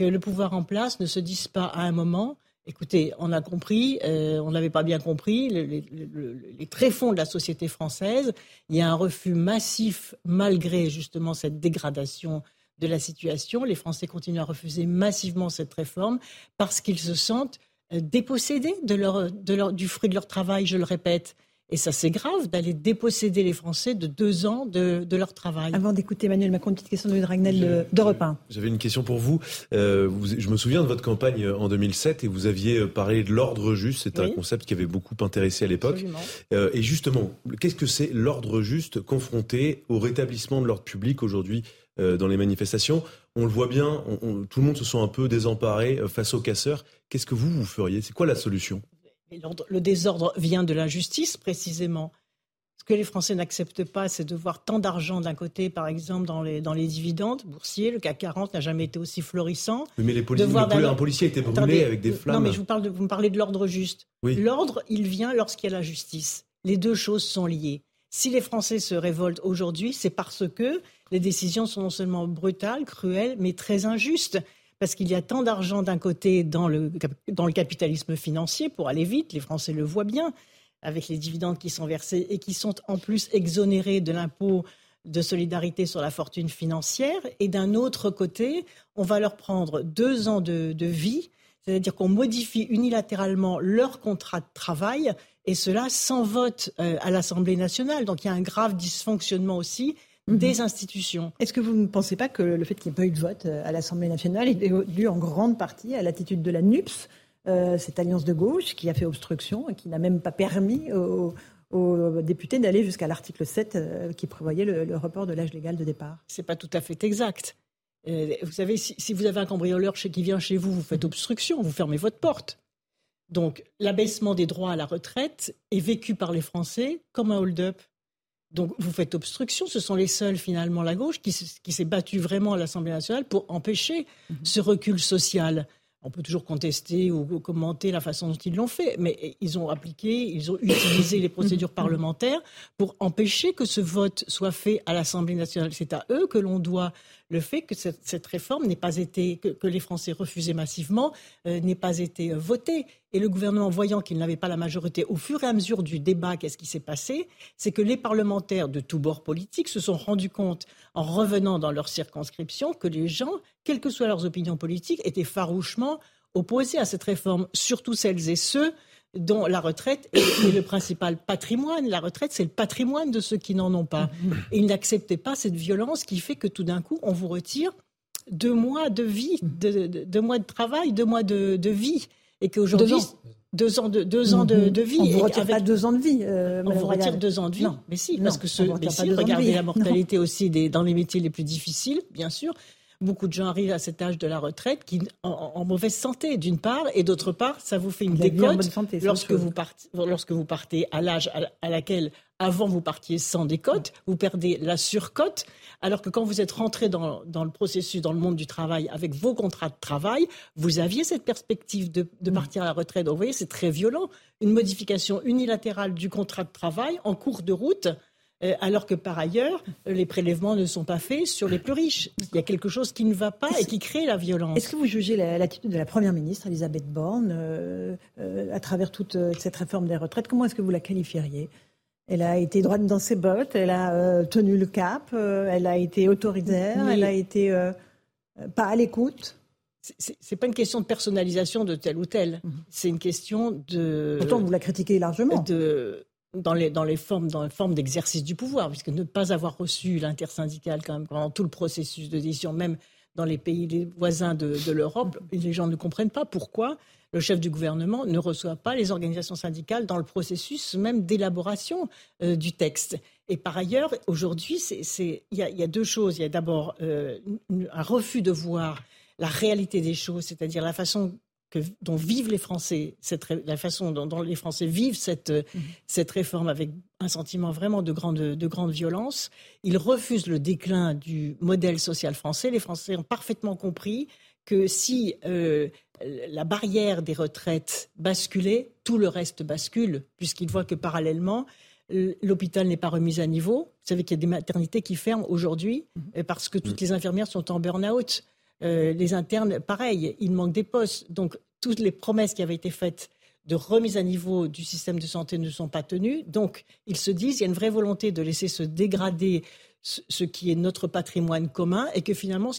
que le pouvoir en place ne se dise pas à un moment, écoutez, on a compris, euh, on n'avait pas bien compris, les tréfonds de la société française, il y a un refus massif malgré justement cette dégradation de la situation. Les Français continuent à refuser massivement cette réforme parce qu'ils se sentent dépossédés de leur, de leur, du fruit de leur travail, je le répète. Et ça, c'est grave d'aller déposséder les Français de deux ans de, leur travail. Avant d'écouter Emmanuel Macron, une petite question de Dragnel d'Europe 1. J'avais une question pour vous. Euh, vous. Je me souviens de votre campagne en 2007 et vous aviez parlé de l'ordre juste. C'est un concept qui avait beaucoup intéressé à l'époque. Euh, et justement, qu'est-ce que c'est l'ordre juste confronté au rétablissement de l'ordre public aujourd'hui euh, dans les manifestations? On le voit bien, tout le monde se sent un peu désemparé face aux casseurs. Qu'est-ce que vous, vous feriez? C'est quoi la solution? Le désordre vient de l'injustice, précisément. Ce que les Français n'acceptent pas, c'est de voir tant d'argent d'un côté, par exemple, dans les, dans les dividendes boursiers. Le CAC 40 n'a jamais été aussi florissant. mais les policiers, un policier été brûlé avec des flammes. Non, mais je vous, parle de, vous me parlez de l'ordre juste. L'ordre, il vient lorsqu'il y a la justice. Les deux choses sont liées. Si les Français se révoltent aujourd'hui, c'est parce que les décisions sont non seulement brutales, cruelles, mais très injustes parce qu'il y a tant d'argent d'un côté dans le, dans le capitalisme financier pour aller vite, les Français le voient bien, avec les dividendes qui sont versés et qui sont en plus exonérés de l'impôt de solidarité sur la fortune financière. Et d'un autre côté, on va leur prendre deux ans de, vie, c'est-à-dire qu'on modifie unilatéralement leur contrat de travail, et cela sans vote euh, à l'Assemblée nationale. Donc il y a un grave dysfonctionnement aussi Mhm. des institutions. Est-ce que vous ne pensez pas que le fait qu'il n'y ait pas eu de vote euh, à l'Assemblée nationale est dû en grande partie à l'attitude de la NUPS, euh, cette alliance de gauche qui a fait obstruction et qui n'a même pas permis aux, députés d'aller jusqu'à l'article 7 euh, qui prévoyait le, report de l'âge légal de départ? Ce n'est pas tout à fait exact. vous savez, si, vous avez un cambrioleur qui vient chez vous, vous faites obstruction, vous fermez votre porte. Donc l'abaissement des droits à la retraite est vécu par les Français comme un hold-up. Donc vous faites obstruction, ce sont les seuls finalement, la gauche, qui, s'est battue vraiment à l'Assemblée nationale pour empêcher mhm. ce recul social. On peut toujours contester ou commenter la façon dont ils l'ont fait, mais ils ont appliqué, ils ont utilisé les procédures parlementaires pour empêcher que ce vote soit fait à l'Assemblée nationale. C'est à eux que l'on doit le fait que cette, réforme n'ait pas été, que, les Français refusaient massivement, euh, n'ait pas été euh, votée. Et le gouvernement, voyant qu'il n'avait pas la majorité, au fur et à mesure du débat, qu'est-ce qui s'est passé? C'est que les parlementaires de tous bords politiques se sont rendus compte, en revenant dans leur circonscription, que les gens, quelles que soient leurs opinions politiques, étaient farouchement opposés à cette réforme, surtout celles et ceux dont la retraite est, le principal patrimoine. La retraite, c'est le patrimoine de ceux qui n'en ont pas. Et ils n'acceptaient pas cette violence qui fait que tout d'un coup, on vous retire deux mois de vie, deux, mois de travail, deux mois de, vie. Et qu'aujourd'hui, deux ans de deux ans de, vie. On vous retire pas deux ans de vie. Euh, on vous retire deux ans de vie. Non. Mais si, parce que ce, mais si, regardez la mortalité aussi des, dans les métiers les plus difficiles, bien sûr. Beaucoup de gens arrivent à cet âge de la retraite qui, en, mauvaise santé, d'une part, et d'autre part, ça vous fait une décote lorsque, vous partez, lorsque vous partez à l'âge à, laquelle, avant, vous partiez sans décote, vous perdez la surcote, alors que quand vous êtes rentré dans, dans, le processus, dans le monde du travail, avec vos contrats de travail, vous aviez cette perspective de, de mm. partir à la retraite. Donc, vous voyez, c'est très violent. Une modification unilatérale du contrat de travail en cours de route euh, alors que par ailleurs, les prélèvements ne sont pas faits sur les plus riches. Il y a quelque chose qui ne va pas et qui crée la violence. Est-ce que vous jugez l'attitude de la Première ministre, Elisabeth Borne, euh, euh, à travers toute cette réforme des retraites Comment est-ce que vous la qualifieriez? Elle a été droite dans ses bottes, elle a tenu le cap, elle a été autoritaire, elle a été pas à l'écoute? C'est pas une question de personnalisation de tel ou tel. Mhm. C'est une question de. Pourtant, vous la critiquez largement. De dans les, dans les formes, dans les d'exercice du pouvoir, puisque ne pas avoir reçu l'intersyndical quand même pendant tout le processus de décision, même dans les pays voisins de, l'Europe, les gens ne comprennent pas pourquoi le chef du gouvernement ne reçoit pas les organisations syndicales dans le processus même d'élaboration euh, du texte. Et par ailleurs, aujourd'hui, il y, y, a deux choses. Il y a d'abord euh, un refus de voir la réalité des choses, c'est-à-dire la façon dont vivent les Français, cette, la façon dont, les Français vivent cette, mhm. cette réforme avec un sentiment vraiment de grande, de grande violence. Ils refusent le déclin du modèle social français. Les Français ont parfaitement compris que si euh, la barrière des retraites basculait, tout le reste bascule, puisqu'ils voient que parallèlement, l'hôpital n'est pas remis à niveau. Vous savez qu'il y a des maternités qui ferment aujourd'hui mhm. euh, parce que toutes les infirmières sont en burn-out. Euh, les internes, pareil, il manque des postes. Donc, toutes les promesses qui avaient été faites de remise à niveau du système de santé ne sont pas tenues. Donc, ils se disent, il y a une vraie volonté de laisser se dégrader ce qui est notre patrimoine commun et que finalement,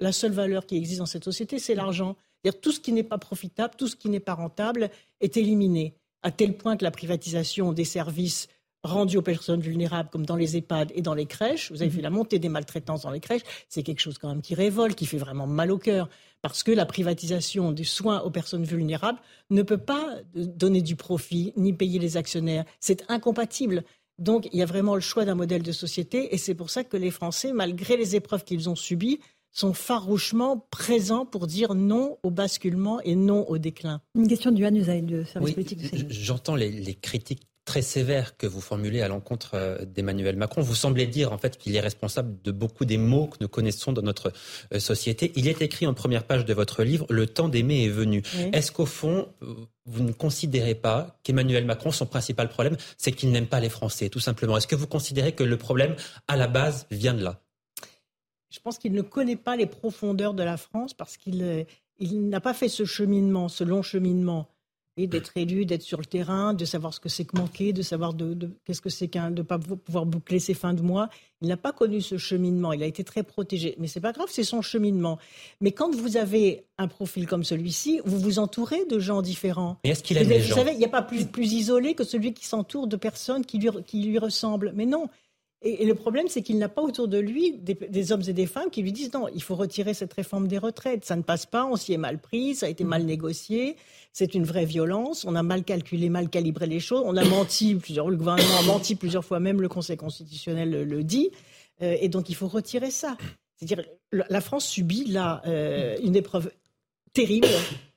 la seule valeur qui existe dans cette société, c'est l'argent. C'est-à-dire tout ce qui n'est pas profitable, tout ce qui n'est pas rentable est éliminé, à tel point que la privatisation des services rendus aux personnes vulnérables, comme dans les EHPAD et dans les crèches, vous avez vu mhm. la montée des maltraitances dans les crèches, c'est quelque chose quand même qui révolte, qui fait vraiment mal au cœur, parce que la privatisation des soins aux personnes vulnérables ne peut pas donner du profit ni payer les actionnaires. C'est incompatible. Donc il y a vraiment le choix d'un modèle de société, et c'est pour ça que les Français, malgré les épreuves qu'ils ont subies, sont farouchement présents pour dire non au basculement et non au déclin. Une question du Usaïd, de service politique J'entends les, critiques très sévères que vous formulez à l'encontre euh, d'Emmanuel Macron. Vous semblez dire en fait qu'il est responsable de beaucoup des maux que nous connaissons dans notre euh, société. Il est écrit en première page de votre livre Le temps d'aimer est venu. Est-ce qu'au fond, vous ne considérez pas qu'Emmanuel Macron, son principal problème, c'est qu'il n'aime pas les Français, tout simplement? Est-ce que vous considérez que le problème, à la base, vient de là? Je pense qu'il ne connaît pas les profondeurs de la France parce qu'il euh, n'a pas fait ce cheminement, ce long cheminement, d'être élu, d'être sur le terrain, de savoir ce que c'est que manquer, de savoir de, qu'est-ce que c'est qu'un, de ne pas pouvoir boucler ses fins de mois. Il n'a pas connu ce cheminement. Il a été très protégé. Mais c'est pas grave, c'est son cheminement. Mais quand vous avez un profil comme celui-ci, vous vous entourez de gens différents. Mais est-ce qu'il aime les gens Vous savez, il n'y a pas plus, plus isolé que celui qui s'entoure de personnes qui lui, qui lui ressemblent. Mais non, et, le problème, c'est qu'il n'a pas autour de lui des, hommes et des femmes qui lui disent non, il faut retirer cette réforme des retraites. Ça ne passe pas, on s'y est mal pris, ça a été mal négocié, c'est une vraie violence, on a mal calculé, mal calibré les choses, on a menti, plusieurs, le gouvernement a menti plusieurs fois, même le Conseil constitutionnel le, dit. Euh, et donc il faut retirer ça. C'est-à-dire, la France subit là euh, une épreuve terrible.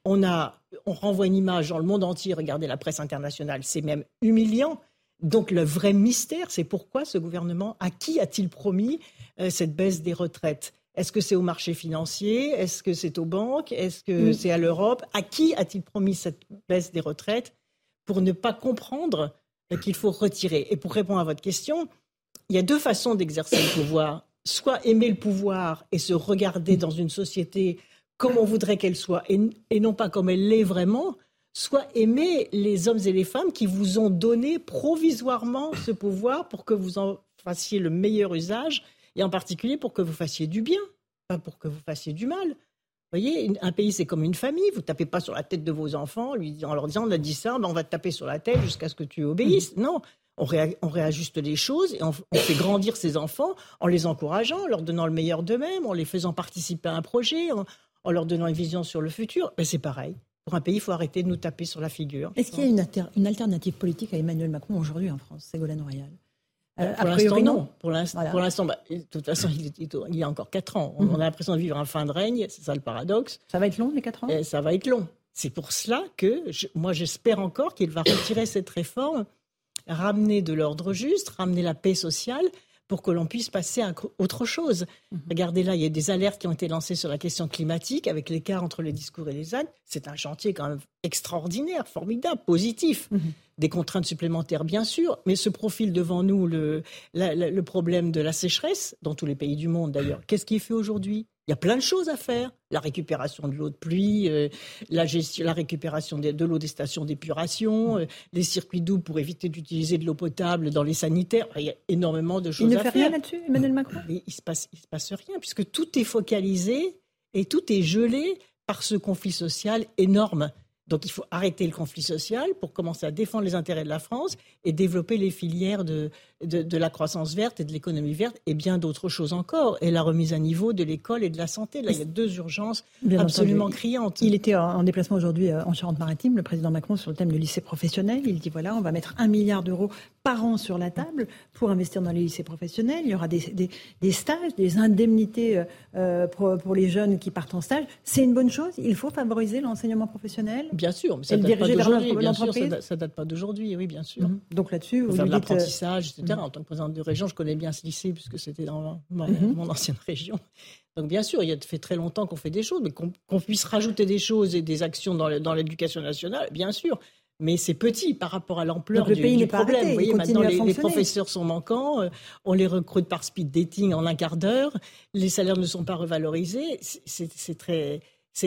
On, a, on renvoie une image dans le monde entier, regardez la presse internationale, c'est même humiliant. Donc le vrai mystère, c'est pourquoi ce gouvernement, à qui a-t-il promis euh, cette baisse des retraites? Est-ce que c'est au marché financier? Est-ce que c'est aux banques? Est-ce que mm. c'est à l'Europe? À qui a-t-il promis cette baisse des retraites pour ne pas comprendre qu'il faut retirer? Et pour répondre à votre question, il y a deux façons d'exercer le pouvoir. Soit aimer le pouvoir et se regarder dans une société comme on voudrait qu'elle soit et non pas comme elle l'est vraiment, soit aimer les hommes et les femmes qui vous ont donné provisoirement ce pouvoir pour que vous en fassiez le meilleur usage, et en particulier pour que vous fassiez du bien, pas pour que vous fassiez du mal. Vous voyez, un pays, c'est comme une famille. Vous tapez pas sur la tête de vos enfants en leur disant, on a dit ça, ben on va te taper sur la tête jusqu'à ce que tu obéisses. Non, on, réajuste les choses et on, fait grandir ses enfants en les encourageant, en leur donnant le meilleur d'eux-mêmes, en les faisant participer à un projet, en, leur donnant une vision sur le futur. Ben, c'est pareil. Pour un pays, il faut arrêter de nous taper sur la figure. Est-ce qu'il y a une, alternative politique à Emmanuel Macron aujourd'hui en France Ségolène Royal? Euh, pour l'instant, non. Pour l'instant, bah, de toute façon, il, y a encore 4 ans. On, mhm. a l'impression de vivre un fin de règne, c'est ça le paradoxe. Ça va être long, les 4 ans? Et Ça va être long. C'est pour cela que moi, j'espère encore qu'il va retirer cette réforme, ramener de l'ordre juste, ramener la paix sociale, pour que l'on puisse passer à autre chose. Mhm. Regardez là, il y a des alertes qui ont été lancées sur la question climatique avec l'écart entre les discours et les actes. C'est un chantier quand même extraordinaire, formidable, positif. Mhm. Des contraintes supplémentaires, bien sûr, mais ce profil devant nous le, le problème de la sécheresse, dans tous les pays du monde d'ailleurs. Qu'est-ce qui est fait aujourd'hui? Il y a plein de choses à faire. La récupération de l'eau de pluie, euh, la, gestion, la récupération de, l'eau des stations d'épuration, euh, les circuits doux pour éviter d'utiliser de l'eau potable dans les sanitaires. Il y a énormément de choses à faire. Il ne fait rien là-dessus, Emmanuel Macron? Il ne se, passe, il se passe rien, puisque tout est focalisé et tout est gelé par ce conflit social énorme. Donc il faut arrêter le conflit social pour commencer à défendre les intérêts de la France et développer les filières de, de, la croissance verte et de l'économie verte et bien d'autres choses encore. Et la remise à niveau de l'école et de la santé. Là, il y a deux urgences absolument criantes. Il était en déplacement aujourd'hui euh, en Charente-Maritime, le président Macron, sur le thème du lycée professionnel. Il dit voilà, on va mettre un milliard d'euros par an sur la table pour investir dans les lycées professionnels. Il y aura des, des, stages, des indemnités euh, euh, pour, pour les jeunes qui partent en stage. C'est une bonne chose. Il faut favoriser l'enseignement professionnel. Bien sûr, mais ça ne date pas d'aujourd'hui. ça, date pas d'aujourd'hui, oui, bien sûr. Mhm. Donc là-dessus, vous l'apprentissage, etc. Mhm. En tant que présidente de région, je connais bien ce lycée puisque c'était dans mhm. mon ancienne région. Donc bien sûr, il y a fait très longtemps qu'on fait des choses, mais qu'on puisse rajouter des choses et des actions dans l'éducation nationale, bien sûr. Mais c'est petit par rapport à l'ampleur du, pays du problème. Vous voyez, maintenant, les, les, professeurs sont manquants, euh, on les recrute par speed dating en un quart d'heure, les salaires ne sont pas revalorisés. C'est très,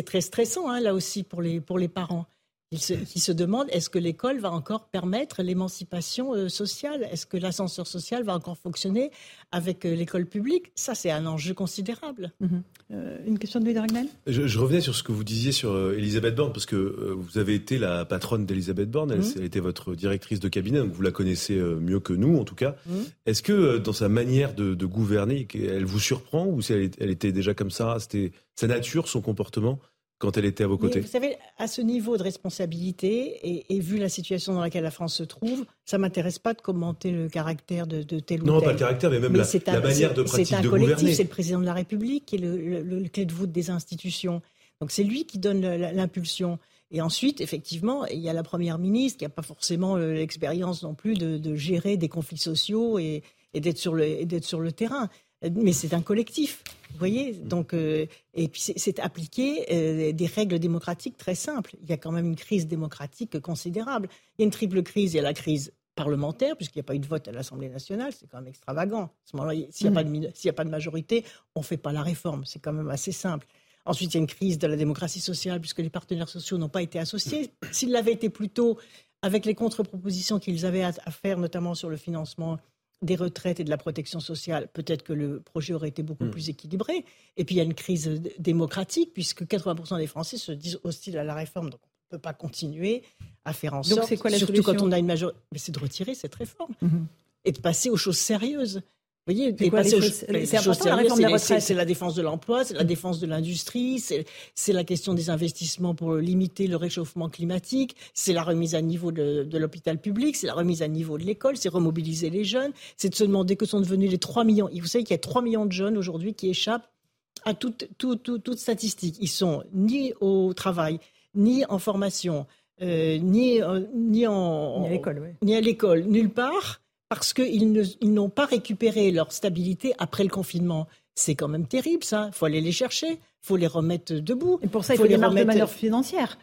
très stressant, hein, là aussi, pour les, pour les parents. Qui se, demandent est-ce que l'école va encore permettre l'émancipation euh, sociale? Est-ce que l'ascenseur social va encore fonctionner avec euh, l'école publique? Ça, c'est un enjeu considérable. Mhm. Euh, une question de Louis Dragnel? Je, revenais sur ce que vous disiez sur Elisabeth Borne, parce que vous avez été la patronne d'Elisabeth Borne, elle, mhm. était votre directrice de cabinet, donc vous la connaissez mieux que nous, en tout cas. Mhm. Est-ce que dans sa manière de, gouverner, elle vous surprend ou si elle était déjà comme ça C'était sa nature, son comportement quand elle était à vos côtés Vous savez, à ce niveau de responsabilité, et, vu la situation dans laquelle la France se trouve, ça m'intéresse pas de commenter le caractère de, tel ou tel. Non, pas le caractère, mais même la, manière de pratiquer. C'est un collectif, c'est le président de la République qui est le, clé de voûte des institutions. Donc c'est lui qui donne l'impulsion. Et ensuite, effectivement, il y a la première ministre qui n'a pas forcément euh, l'expérience non plus de, gérer des conflits sociaux et, et d'être sur, sur le terrain mais c'est un collectif. Vous voyez Donc, euh, et puis c'est appliquer euh, des règles démocratiques très simples. Il y a quand même une crise démocratique considérable. Il y a une triple crise. Il y a la crise parlementaire, puisqu'il n'y a pas eu de vote à l'Assemblée nationale. C'est quand même extravagant. À ce s'il n'y a, a, pas de majorité, on ne fait pas la réforme. C'est quand même assez simple. Ensuite, il y a une crise de la démocratie sociale, puisque les partenaires sociaux n'ont pas été associés. S'ils l'avaient été plus tôt, avec les contre-propositions qu'ils avaient à faire, notamment sur le financement des retraites et de la protection sociale, peut-être que le projet aurait été beaucoup hmm. plus équilibré. Et puis il y a une crise démocratique, puisque 80% des Français se disent hostiles à la réforme. Donc on ne peut pas continuer à faire en sorte, quoi, la surtout quand on a une majorité, mais c'est de retirer cette réforme mhm. et de passer aux choses sérieuses voyez, c'est important la réforme la C'est la défense de l'emploi, c'est la mm. défense de l'industrie, c'est la question des investissements pour limiter le réchauffement climatique, c'est la remise à niveau de, l'hôpital public, c'est la remise à niveau de l'école, c'est remobiliser les jeunes, c'est de se demander que sont devenus les 3 millions. Vous savez qu'il y a 3 millions de jeunes aujourd'hui qui échappent à toute, toute, toute, statistique. Ils sont ni au travail, ni en formation, euh, ni, euh, ni, en, ni à l'école, nulle part parce qu'ils n'ont pas récupéré leur stabilité après le confinement. C'est quand même terrible, ça. Il faut aller les chercher, il faut les remettre debout. Et pour ça, il faut, des marges de manœuvre financières.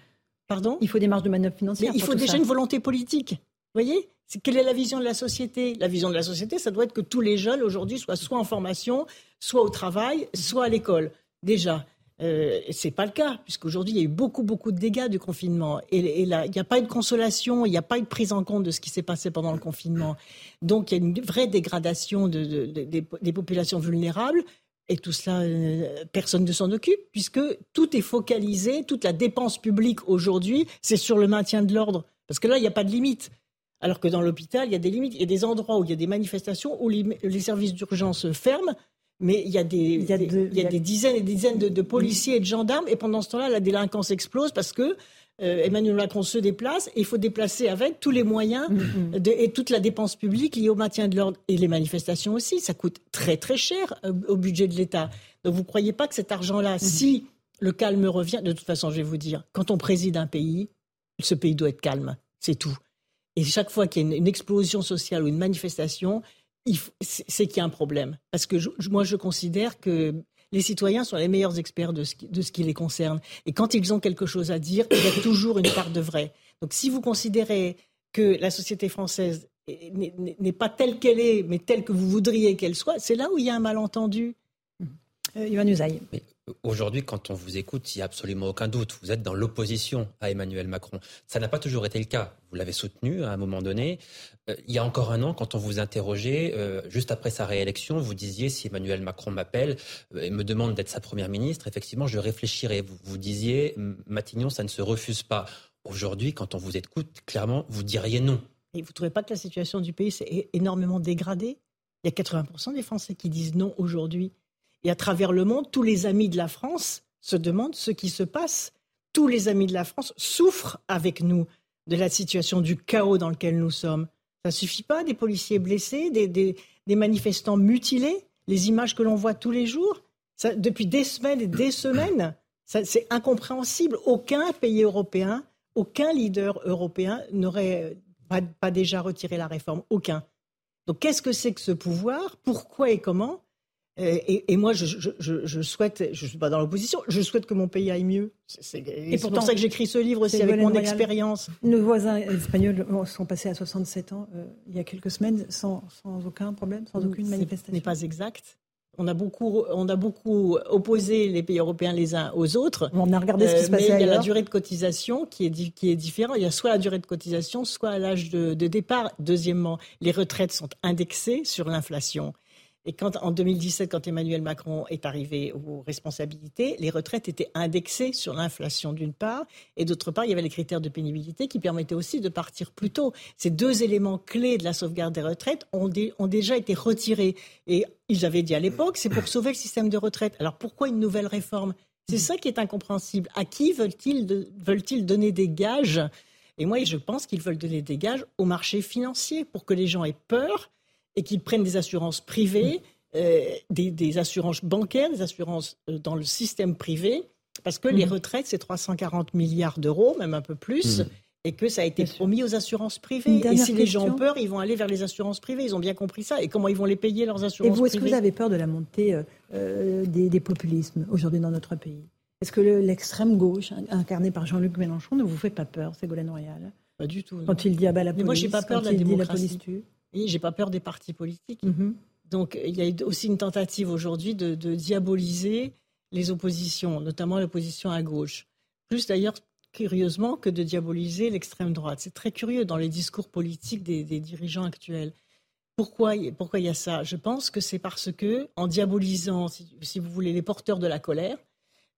Pardon? Il faut des marges de manœuvre financières. il faut déjà une volonté politique. Vous voyez? Quelle est la vision de la société? La vision de la société, ça doit être que tous les jeunes aujourd'hui soient soit en formation, soit au travail, soit à l'école. Déjà. Euh, ce n'est pas le cas, puisqu'aujourd'hui, il y a eu beaucoup, beaucoup de dégâts du confinement. Et, là, il n'y a pas eu de consolation, il n'y a pas eu de prise en compte de ce qui s'est passé pendant le confinement. Donc, il y a une vraie dégradation des, populations vulnérables. Et tout cela, euh, personne ne s'en occupe, puisque tout est focalisé, toute la dépense publique aujourd'hui, c'est sur le maintien de l'ordre. Parce que là, il n'y a pas de limite. Alors que dans l'hôpital, il y a des limites. Il y a des endroits où il y a des manifestations, où les services d'urgence ferment mais il y a des, il y a, des dizaines et des dizaines de, policiers et de gendarmes, et pendant ce temps-là, la délinquance explose parce que euh, Emmanuel Macron se déplace et il faut déplacer avec tous les moyens mm, mm. et toute la dépense publique liée au maintien de l'ordre et les manifestations aussi. Ça coûte très très cher euh, au budget de l'État. Donc vous ne croyez pas que cet argent-là, mm. si le calme revient, de toute façon, je vais vous dire, quand on préside un pays, ce pays doit être calme, c'est tout. Et chaque fois qu'il y a une explosion sociale ou une manifestation, c'est qu'il y a un problème. Parce que moi, je considère que les citoyens sont les meilleurs experts de ce, qui, les concerne. Et quand ils ont quelque chose à dire, il y a toujours une part de vrai. Donc si vous considérez que la société française n'est pas telle qu'elle est, mais telle que vous voudriez qu'elle soit, c'est là où il y a un malentendu. Euh, Ivan Usaï. Aujourd'hui, quand on vous écoute, il n'y a absolument aucun doute. Vous êtes dans l'opposition à Emmanuel Macron. Ça n'a pas toujours été le cas. Vous l'avez soutenu à un moment donné. Euh, il y a encore un an, quand on vous interrogeait, euh, juste après sa réélection, vous disiez si Emmanuel Macron m'appelle euh, et me demande d'être sa première ministre, effectivement, je réfléchirai. Vous, vous disiez Matignon, ça ne se refuse pas. Aujourd'hui, quand on vous écoute, clairement, vous diriez non. Et vous ne trouvez pas que la situation du pays s'est énormément dégradée? Il y a 80% des Français qui disent non aujourd'hui. Et à travers le monde, tous les amis de la France se demandent ce qui se passe. Tous les amis de la France souffrent avec nous de la situation du chaos dans lequel nous sommes. Ça suffit pas, des policiers blessés, des, manifestants mutilés, les images que l'on voit tous les jours. Depuis des semaines et des semaines, c'est incompréhensible. Aucun pays européen, aucun leader européen n'aurait pas, pas déjà retiré la réforme. Aucun. Donc qu'est-ce que c'est que ce pouvoir? Pourquoi et comment? Euh, et, moi, je, souhaite, je ne suis pas dans l'opposition, je souhaite que mon pays aille mieux. C'est pour ça que j'écris ce livre aussi avec mon expérience. Nos voisins espagnols sont passés à 67 ans euh, il y a quelques semaines sans, aucun problème, sans aucune manifestation. Ce n'est pas exact. on a beaucoup, on a beaucoup opposé les pays européens les uns aux autres. On a regardé ce qui se passait mais il y a la durée de cotisation qui est, qui est différente. Il y a soit la durée de cotisation, soit l'âge de, de départ. Deuxièmement, les retraites sont indexées sur l'inflation. Et quand, en 2017, quand Emmanuel Macron est arrivé aux responsabilités, les retraites étaient indexées sur l'inflation d'une part, et d'autre part, il y avait les critères de pénibilité qui permettaient aussi de partir plus tôt. Ces deux éléments clés de la sauvegarde des retraites ont, déjà été retirés. Et ils avaient dit à l'époque, c'est pour sauver le système de retraite. Alors pourquoi une nouvelle réforme? C'est ça qui est incompréhensible. À qui veulent-ils veulent donner des gages? Et moi, je pense qu'ils veulent donner des gages au marché financier pour que les gens aient peur et qu'ils prennent des assurances privées, euh, des, assurances bancaires, des assurances euh, dans le système privé, parce que les mhm. retraites, c'est 340 milliards d'euros, même un peu plus. Mhm. Et que ça a été promis aux assurances privées. Et si les gens ont peur, ils vont aller vers les assurances privées. Ils ont bien compris ça. Et comment ils vont les payer, leurs assurances privées Et vous, est-ce que vous avez peur de la montée euh, des, populismes aujourd'hui dans notre pays? Est-ce que l'extrême gauche, incarnée par Jean-Luc Mélenchon, ne vous fait pas peur, Ségolène Royal? Pas du tout. Quand il dit ah bah, la police, Mais moi, j'ai pas peur de la démocratie. Et j'ai pas peur des partis politiques. Mhm. Donc il y a aussi une tentative aujourd'hui de, diaboliser les oppositions, notamment l'opposition à gauche. Plus d'ailleurs, curieusement, que de diaboliser l'extrême droite. C'est très curieux dans les discours politiques des, dirigeants actuels. Pourquoi, pourquoi il y a ça? Je pense que c'est parce que, en diabolisant, si, vous voulez, les porteurs de la colère,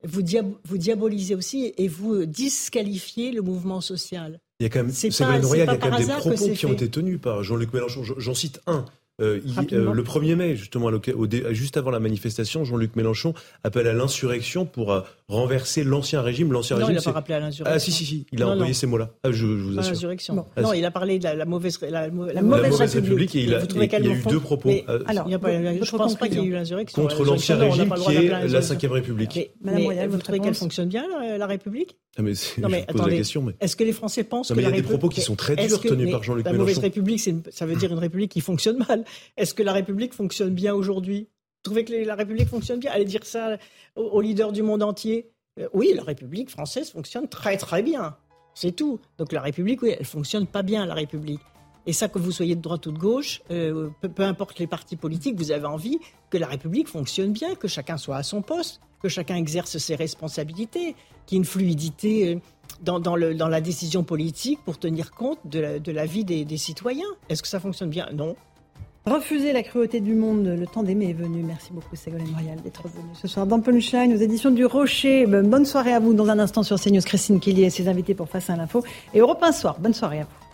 vous, vous diabolisez aussi et vous disqualifiez le mouvement social. Il y a quand même, c'est il y a quand même des propos qui ont été tenus par Jean-Luc Mélenchon. J'en cite un. Euh, euh, le 1er mai, justement, juste avant la manifestation, Jean-Luc Mélenchon appelle à l'insurrection pour euh, renverser l'ancien régime. L'ancien régime. il n'a pas rappelé à l'insurrection. Ah si si si, il a envoyé ces mots-là. Ah, je, vous assure. L'insurrection. Ah, non, il a parlé de la, mauvaise la, mauvaise, république. et il, a, il y a eu deux propos. alors, je ne pense pas qu'il y ait eu l'insurrection. Contre l'ancien régime qui est la Ve République. Madame vous trouvez qu'elle fonctionne bien la République? Ah, mais non, mais, pose la question. Est-ce que les Français pensent non, que mais il y a des propos qui sont très durs tenus par Jean-Luc Mélenchon. La mauvaise République, ça veut dire une République qui fonctionne mal. Est-ce que la République fonctionne bien aujourd'hui? Vous trouvez que la République fonctionne bien? Allez dire ça aux, leaders du monde entier. Euh, oui, la République française fonctionne très très bien. C'est tout. Donc la République, oui, elle fonctionne pas bien, la République. Et ça, que vous soyez de droite ou de gauche, euh, peu, importe les partis politiques, vous avez envie que la République fonctionne bien, que chacun soit à son poste, que chacun exerce ses responsabilités, qu'il y ait une fluidité euh, dans, la décision politique pour tenir compte de la, vie des, des citoyens. Est-ce que ça fonctionne bien? Non. Refuser la cruauté du monde, le temps d'aimer est venu. Merci beaucoup Ségolène Royal d'être venue ce soir dans Punchline aux éditions du Rocher. Bonne soirée à vous dans un instant sur CNews. Christine Kelly et ses invités pour Face à l'info. Et Europe 1 soir. Bonne soirée à vous.